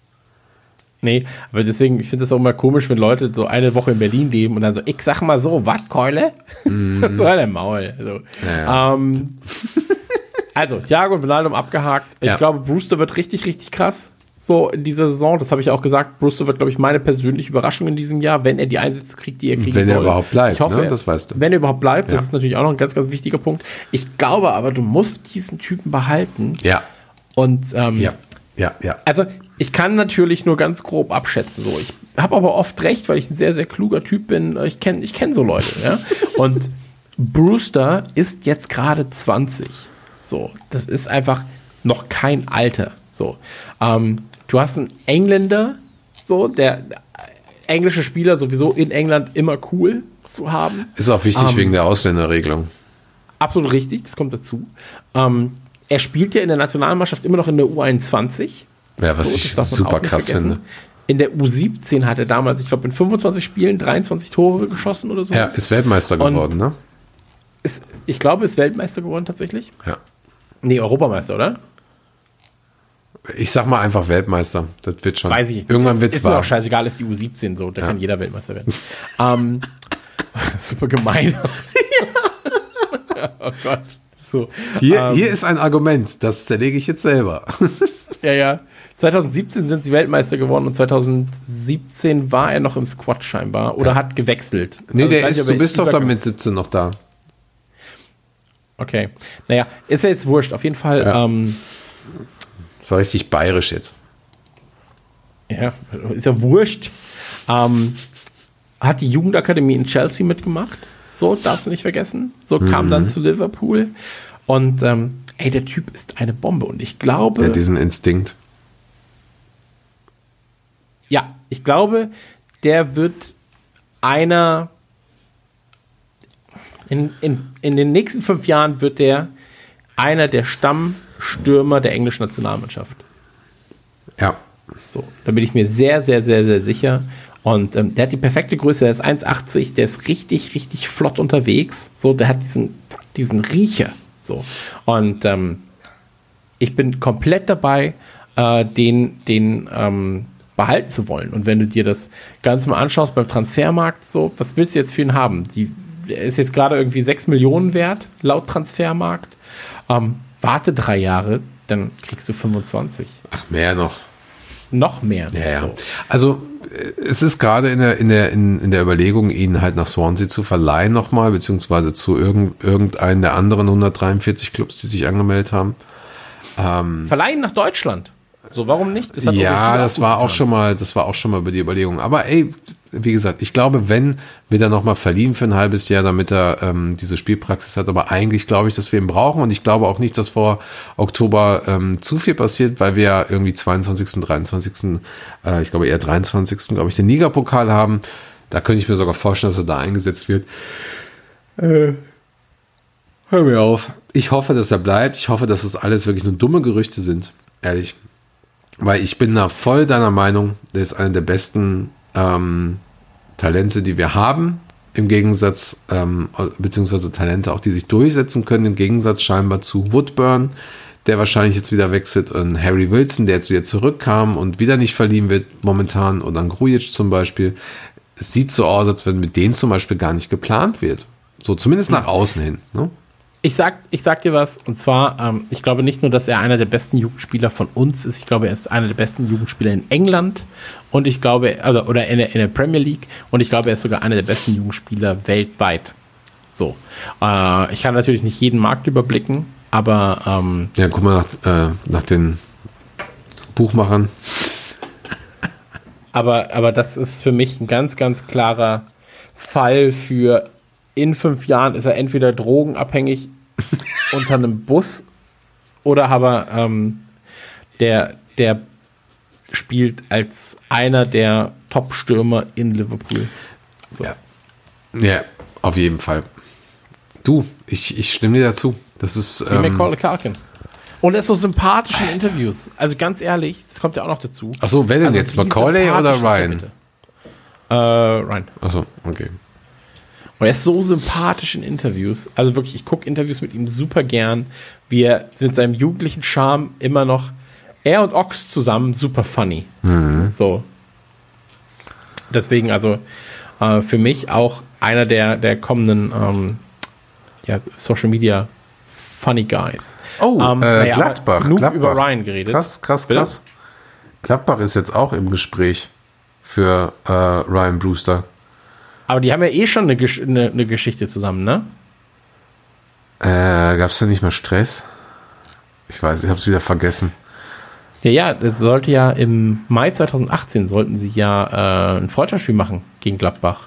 Nee, aber deswegen, ich finde das auch immer komisch, wenn Leute so eine Woche in Berlin leben und dann so, ich sag mal so, was, Keule? so halt Maul. So. Mhm. Ja, ja. Ähm, also, Thiago und Ronaldo abgehakt. Ich Ja. glaube, Brewster wird richtig, richtig krass. So in dieser Saison, das habe ich auch gesagt. Brewster wird, glaube ich, meine persönliche Überraschung in diesem Jahr, wenn er die Einsätze kriegt, die er kriegen Wenn er soll. überhaupt bleibt, ich hoffe, ne? er- Das weißt du. Wenn er überhaupt bleibt, das Ja. ist natürlich auch noch ein ganz, ganz wichtiger Punkt. Ich glaube aber, du musst diesen Typen behalten. Ja, Und ähm, ja, ja, ja. also ich kann natürlich nur ganz grob abschätzen. So, ich habe aber oft recht, weil ich ein sehr sehr kluger Typ bin. Ich kenne ich kenn so Leute. Ja? Und Brewster ist jetzt gerade 20. So, das ist einfach noch kein Alter. So, ähm, du hast einen Engländer, so der englische Spieler sowieso in England immer cool zu haben. Ist auch wichtig Ähm, wegen der Ausländerregelung. Absolut richtig, das kommt dazu. Ähm, er spielt ja in der Nationalmannschaft immer noch in der U21. Ja, was So, ich super krass vergessen. finde. In der U17 hat er damals, ich glaube, in 25 Spielen 23 Tore geschossen oder so. Ja, ist Weltmeister Und- geworden, ne? Ist, ich glaube, ist Weltmeister geworden tatsächlich. Ja. Nee, Europameister, oder? Ich sag mal einfach Weltmeister. Das wird schon. Weiß ich nicht. Irgendwann Ist- wird's Ist mir wahr. auch scheißegal, ist die U17 so, da Ja. kann jeder Weltmeister werden. ähm, super gemein. oh Gott. So. Hier, ähm, hier ist ein Argument, das zerlege ich jetzt selber. Ja, ja. 2017 sind sie Weltmeister geworden und 2017 war er noch im Squad scheinbar oder hat gewechselt. Nee, Also der nicht, ist, du bist doch dann mit 17 noch da. Okay. Naja, ist ja jetzt wurscht. Auf jeden Fall, Ja. ähm, Das war richtig bayerisch jetzt. ja, ist ja wurscht. Ähm, hat die Jugendakademie in Chelsea mitgemacht. So, darfst du nicht vergessen. So kam Mhm. dann zu Liverpool. Und ähm, ey, der Typ ist eine Bombe. Und ich glaube, Der hat diesen Instinkt. Ja, ich glaube, der wird einer. In, in, in den nächsten fünf Jahren wird der einer der Stammstürmer der englischen Nationalmannschaft. Ja. So, da bin ich mir sehr, sehr, sehr, sehr sicher. Und ähm, der hat die perfekte Größe, der ist 1,80, der ist richtig, richtig flott unterwegs. So, der hat diesen, diesen Riecher. So. Und ähm, ich bin komplett dabei, äh, den, den ähm, behalten zu wollen. Und wenn du dir das Ganze mal anschaust beim Transfermarkt, so, was willst du jetzt für ihn haben? Die, der ist jetzt gerade irgendwie 6 Millionen wert, laut Transfermarkt. Ähm, warte drei Jahre, dann kriegst du 25. Ach, mehr noch. Noch mehr. Ja, ja. So. Also äh, es ist gerade in der, in, der, in, in der Überlegung, ihn halt nach Swansea zu verleihen nochmal, beziehungsweise zu irgend, irgendeinen der anderen 143 Clubs, die sich angemeldet haben. Verleihen nach Deutschland. So, warum nicht? Das ja, das war auch getan. schon mal, das war auch schon mal über die Überlegung. Aber ey, wie gesagt, ich glaube, wenn wird er noch mal verliehen für ein halbes Jahr, damit er ähm, diese Spielpraxis hat. Aber eigentlich glaube ich, dass wir ihn brauchen und ich glaube auch nicht, dass vor Oktober ähm, zu viel passiert, weil wir ja irgendwie 22., 23., äh, ich glaube eher 23., glaube ich, den Ligapokal haben. Da könnte ich mir sogar vorstellen, dass er da eingesetzt wird. Äh, hör mir auf. Ich hoffe, dass er bleibt. Ich hoffe, dass das alles wirklich nur dumme Gerüchte sind. Ehrlich. Weil ich bin da voll deiner Meinung, der ist einer der besten ähm, Talente, die wir haben. Im Gegensatz, ähm, beziehungsweise Talente auch, die sich durchsetzen können, im Gegensatz scheinbar zu Woodburn, der wahrscheinlich jetzt wieder wechselt, und Harry Wilson, der jetzt wieder zurückkam und wieder nicht verliehen wird momentan, und dann Grujic zum Beispiel. Es sieht so aus, als wenn mit denen zum Beispiel gar nicht geplant wird. So zumindest nach außen hin. Ne? Ich sag, ich sag dir was, und zwar, ähm, ich glaube nicht nur, dass er einer der besten Jugendspieler von uns ist, ich glaube, er ist einer der besten Jugendspieler in England und ich glaube, also, oder in der, in der Premier League und ich glaube, er ist sogar einer der besten Jugendspieler weltweit. So. Äh, ich kann natürlich nicht jeden Markt überblicken, aber ähm, Ja, guck mal nach, äh, nach den Buchmachern. Aber, aber das ist für mich ein ganz, ganz klarer Fall für in fünf Jahren ist er entweder drogenabhängig unter einem Bus oder aber ähm, der, der spielt als einer der Top-Stürmer in Liverpool. So. Ja. Ja, auf jeden Fall. Du, ich, ich stimme dir dazu. Das ist. Wie Ähm, Macaulay Culkin. Und er ist so sympathisch in Interviews. Also ganz ehrlich, das kommt ja auch noch dazu. Achso, wer denn Also jetzt? Macaulay oder er Ryan? Äh, Ryan. Achso, okay. Und er ist so sympathisch in Interviews. Also wirklich, ich gucke Interviews mit ihm super gern, wie er mit seinem jugendlichen Charme immer noch, er und Ox zusammen, super funny. So. Deswegen, also äh, für mich auch einer der, der kommenden ähm, ja, Social Media Funny Guys. Oh, Ähm, äh, aber Gladbach. genug Gladbach. über Ryan geredet. Krass, krass, Bitte? krass. Gladbach ist jetzt auch im Gespräch für äh, Ryan Brewster. Aber die haben ja eh schon eine, Gesch eine, eine Geschichte zusammen, ne? Äh, Gab es da nicht mal Stress? Ich weiß, ich habe es wieder vergessen. Ja, ja, das sollte ja im Mai 2018 sollten sie ja äh, ein Freundschaftsspiel machen gegen Gladbach.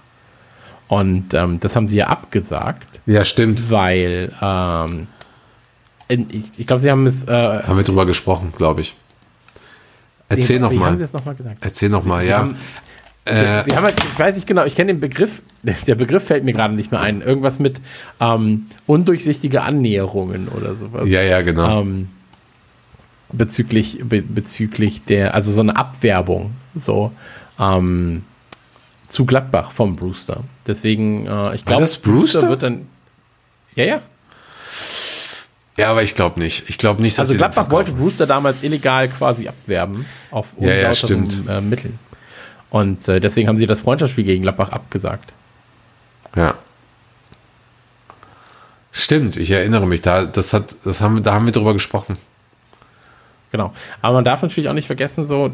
Und ähm, das haben sie ja abgesagt, Ja, stimmt. weil ähm, ich, ich glaube, sie haben es. Äh, Haben wir drüber gesprochen, glaube ich. Erzähl haben sie es nochmal gesagt? Erzähl noch mal, Sie ja. haben- äh, Sie haben halt, ich weiß nicht genau, ich kenne den Begriff, der Begriff fällt mir gerade nicht mehr ein. Irgendwas mit ähm, undurchsichtige Annäherungen oder sowas. ja, ja, genau. ähm, bezüglich, be, bezüglich der, also so eine Abwerbung, so ähm, zu Gladbach vom Brewster. Deswegen, äh, ich glaube, das Brewster? wird dann. Ja, ja. ja, aber ich glaube nicht. Ich glaube nicht, dass Also Gladbach wollte Brewster damals illegal quasi abwerben auf Ja, ja, unlauteren, stimmt. äh, Mitteln. Und äh, deswegen haben sie das Freundschaftsspiel gegen Gladbach abgesagt. Ja. Stimmt, ich erinnere mich. Da, das hat, das haben, da haben wir drüber gesprochen. Genau. Aber man darf natürlich auch nicht vergessen, so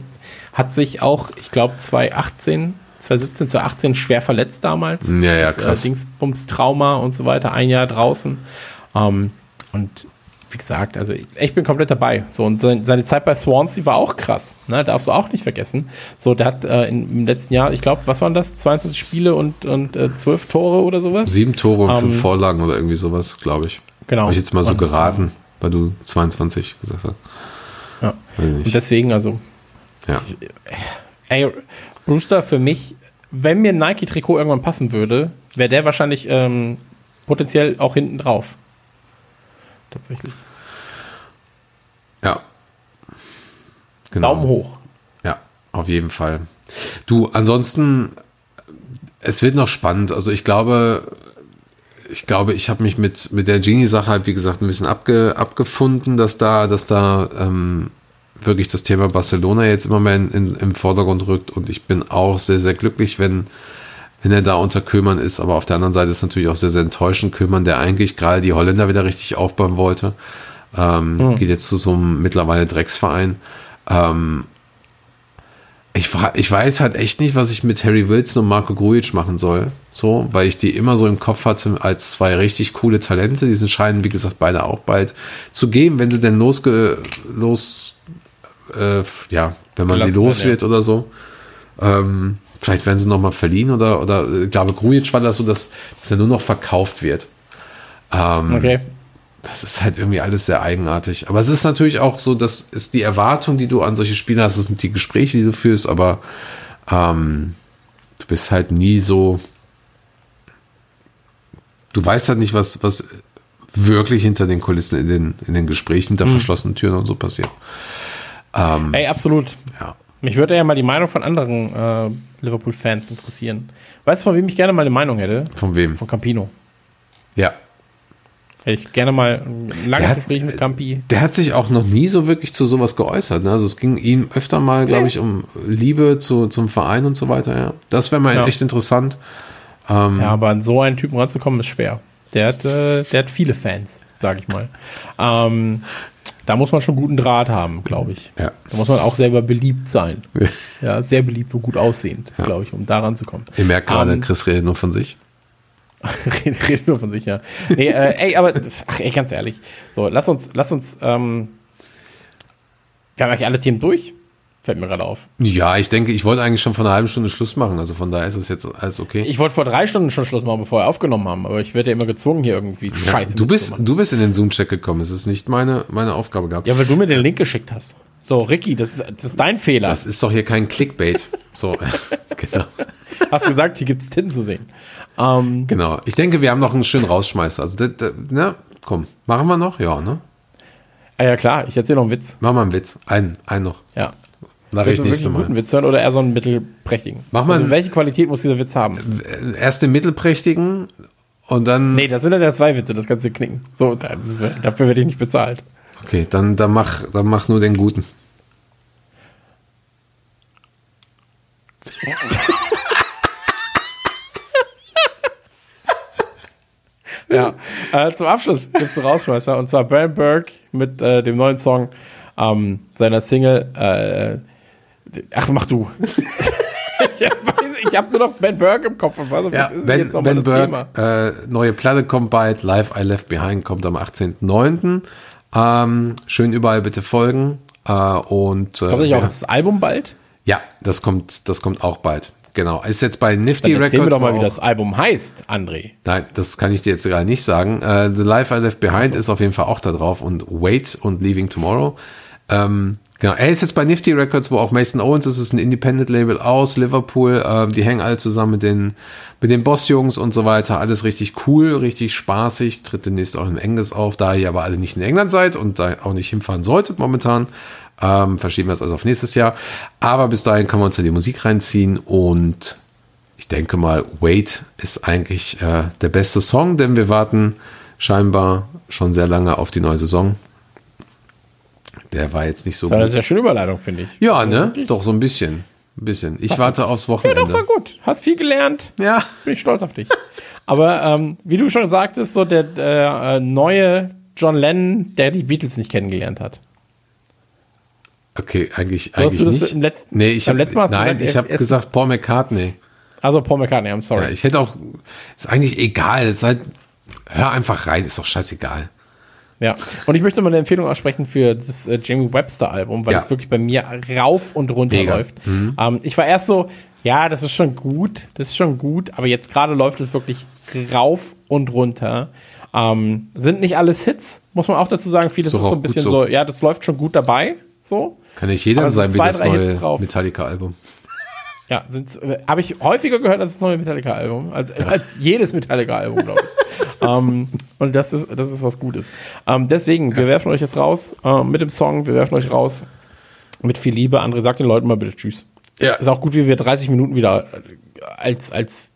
hat sich auch, ich glaube, 2018, 2017, 2018 schwer verletzt damals. Ja, ja, Das, krass. Äh, Dingsbums-Trauma und so weiter, ein Jahr draußen. Ähm, und wie gesagt, also ich, ich bin komplett dabei. So, und sein, seine Zeit bei Swansea war auch krass. Ne? Darfst du auch nicht vergessen. So, der hat äh, in, im letzten Jahr, ich glaube, was waren das? 22 Spiele und, und äh, 12 Tore oder sowas? Sieben Tore und Ähm, fünf Vorlagen oder irgendwie sowas, glaube ich. Genau. Habe ich jetzt mal so Und, geraten, weil du 22 gesagt hast. Ja. Und deswegen, also, Ja. Ey, Brewster für mich, wenn mir ein Nike-Trikot irgendwann passen würde, wäre der wahrscheinlich ähm, potenziell auch hinten drauf. Tatsächlich. Ja. Genau. Daumen hoch. Ja, auf jeden Fall. Du, ansonsten, es wird noch spannend. Also ich glaube, ich glaube, ich habe mich mit, mit der Genie-Sache halt, wie gesagt, ein bisschen abge, abgefunden, dass da, dass da ähm, wirklich das Thema Barcelona jetzt immer mehr in, in, im Vordergrund rückt. Und ich bin auch sehr, sehr glücklich, wenn, wenn er da unter Kömern ist. Aber auf der anderen Seite ist natürlich auch sehr, sehr enttäuschend. Kömern, der eigentlich gerade die Holländer wieder richtig aufbauen wollte, ähm, geht jetzt zu so einem mittlerweile Drecksverein. Ähm, ich, ich weiß halt echt nicht, was ich mit Harry Wilson und Marco Grujic machen soll. So, weil ich die immer so im Kopf hatte als zwei richtig coole Talente. Die scheinen, wie gesagt, beide auch bald zu geben, wenn sie denn losge, los, äh, ja, wenn man sie los wird oder so. Ähm, vielleicht werden sie nochmal verliehen oder, oder, ich glaube, Grujic war das so, dass, dass er nur noch verkauft wird. Ähm, Okay. Das ist halt irgendwie alles sehr eigenartig. Aber es ist natürlich auch so, das ist die Erwartung, die du an solche Spiele hast, das sind die Gespräche, die du führst, aber ähm, du bist halt nie so. Du weißt halt nicht, was, was wirklich hinter den Kulissen in den, in den Gesprächen hinter verschlossenen Türen und so passiert. Ähm, Ey, absolut. ja. Mich würde ja mal die Meinung von anderen äh, Liverpool-Fans interessieren. Weißt du, von wem ich gerne mal eine Meinung hätte? Von wem? Von Campino. Hätte ich gerne mal ein langes Der hat- Gespräch mit Campi. Der hat sich auch noch nie so wirklich zu sowas geäußert. Ne? Also es ging ihm öfter mal, glaube ich, um Liebe zu, zum Verein und so weiter. Ja. Das wäre mal Ja. echt interessant. Ja, aber an so einen Typen ranzukommen, ist schwer. Der hat, äh, der hat viele Fans, sag ich mal. Ähm, da muss man schon guten Draht haben, glaube ich. Ja. Da muss man auch selber beliebt sein. Ja, sehr beliebt und gut aussehend, glaube ich, um da ranzukommen. Ihr merkt gerade, Ähm, Chris redet nur von sich. Redet red nur von sich, ja. Nee, äh, ey, aber, ach, ey, ganz ehrlich. So, lass uns, lass uns, ähm, wir haben eigentlich alle Themen durch. Fällt mir gerade auf. Ja, ich denke, ich wollte eigentlich schon vor einer halben Stunde Schluss machen. Also von daher ist es jetzt alles okay. Ich wollte vor drei Stunden schon Schluss machen, bevor wir aufgenommen haben, aber ich werde ja immer gezwungen, hier irgendwie ja, Scheiße du, bist, du bist in den Zoom-Check gekommen. Es ist nicht meine, meine Aufgabe gehabt. Ja, weil du mir den Link geschickt hast. So, Ricky, das ist, das ist dein Fehler. Das ist doch hier kein Clickbait. So, genau. Hast gesagt, hier gibt's Titten zu sehen. Ähm, genau. Ich denke, wir haben noch einen schönen Rausschmeißer. Also, das, das, na, komm, machen wir noch? Ja, ne? ah ja klar, ich erzähle noch einen Witz. Machen wir einen Witz. Einen, einen noch. Ja. Mach ich nächste einen guten Mal. Witz hören oder eher so einen mittelprächtigen? Mach mal Also, welche Qualität muss dieser Witz haben? Erst den mittelprächtigen und dann. Nee, das sind ja zwei Witze, das kannst du knicken. So, da, dafür werde ich nicht bezahlt. Okay, dann, dann, mach, dann mach nur den guten. Ja. äh, zum Abschluss gibt's einen Rausschmeißer und zwar Brian Burke mit äh, dem neuen Song ähm, seiner Single. Äh, ach, mach du. ich weiß, ich habe nur noch Ben Burke im Kopf. Weiß, Ja, was ist denn ben, jetzt nochmal ben? Burke, äh, neue Platte kommt bald, Live I Left Behind kommt am 18.09. Ähm, schön überall bitte folgen. Äh, und äh, Kommt nicht auch ja, das Album bald? ja, das kommt, das kommt auch bald. Genau. Ist jetzt bei Nifty Dann erzähl Records. mir doch mal, wie das Album heißt, André. Nein, das kann ich dir jetzt gerade nicht sagen. Äh, The Life I Left Behind ist auf jeden Fall auch da drauf und Wait und Leaving Tomorrow. Ähm, genau, er ist jetzt bei Nifty Records, wo auch Mason Owens ist, ist ein Independent-Label aus Liverpool. Ähm, die hängen alle zusammen mit den, mit den Boss-Jungs und so weiter. Alles richtig cool, richtig spaßig. Tritt demnächst auch in England auf, da ihr aber alle nicht in England seid und da auch nicht hinfahren solltet momentan. Ähm, verschieben wir es also auf nächstes Jahr. Aber bis dahin können wir uns ja die Musik reinziehen und ich denke mal, Wait ist eigentlich äh, der beste Song, denn wir warten scheinbar schon sehr lange auf die neue Saison. Der war jetzt nicht so Das ist gut. ja schöne Überleitung, finde ich. Ja, ne? Doch, so ein bisschen. Ein bisschen. Ich warte aufs Ja, Wochenende. doch, war gut. Hast viel gelernt. Ja. Bin ich stolz auf dich. Aber ähm, wie du schon sagtest, so der, der äh, neue John Lennon, der die Beatles nicht kennengelernt hat. Okay, eigentlich, So eigentlich nicht. im letzten- nee, ich beim hab, letzten Mal hast du nein, gesagt, ich habe gesagt Paul McCartney. Also Paul McCartney, I'm sorry. Ja, ich hätte auch, ist eigentlich egal. Ist halt, hör einfach rein, ist doch scheißegal. Ja, und ich möchte mal eine Empfehlung aussprechen für das äh, Jamie Webster Album, weil Ja. es wirklich bei mir rauf und runter Mega. läuft. Ähm, ich war erst so, ja, das ist schon gut, das ist schon gut, aber jetzt gerade läuft es wirklich rauf und runter. Ähm, sind nicht alles Hits, muss man auch dazu sagen. Vieles Ist doch ist so ein bisschen so. so. ja, das läuft schon gut dabei, so. Kann nicht jeder sein wie das neue. Metallica-Album. Ja, äh, habe ich häufiger gehört als das neue Metallica-Album, als, als jedes Metallica-Album, glaube ich. ähm, und das ist, das ist was Gutes. Ähm, deswegen, wir werfen euch jetzt raus äh, mit dem Song, wir werfen euch raus mit viel Liebe. André, sagt den Leuten mal bitte Tschüss. Ja. Ist auch gut, wie wir 30 Minuten wieder äh, als, als,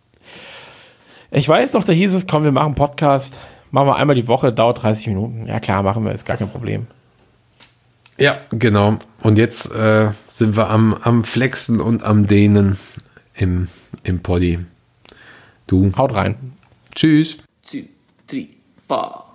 ich weiß noch, da hieß es, komm, wir machen Podcast, machen wir einmal die Woche, dauert 30 Minuten. Ja klar, machen wir, ist gar kein Problem. Ja, genau. Und jetzt äh, sind wir am, am Flexen und am Dehnen im, im Poddy. Du. Haut rein. Tschüss. two, three, four.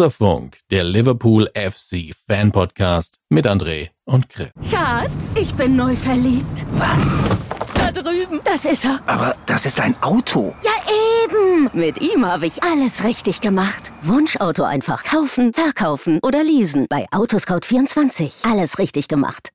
Loser der Liverpool FC Fan Podcast mit André und Chris. Schatz, ich bin neu verliebt. Was? Da drüben. Das ist er. Aber das ist ein Auto. Ja, eben. Mit ihm habe ich alles richtig gemacht. Wunschauto einfach kaufen, verkaufen oder leasen. Bei Autoscout24. Alles richtig gemacht.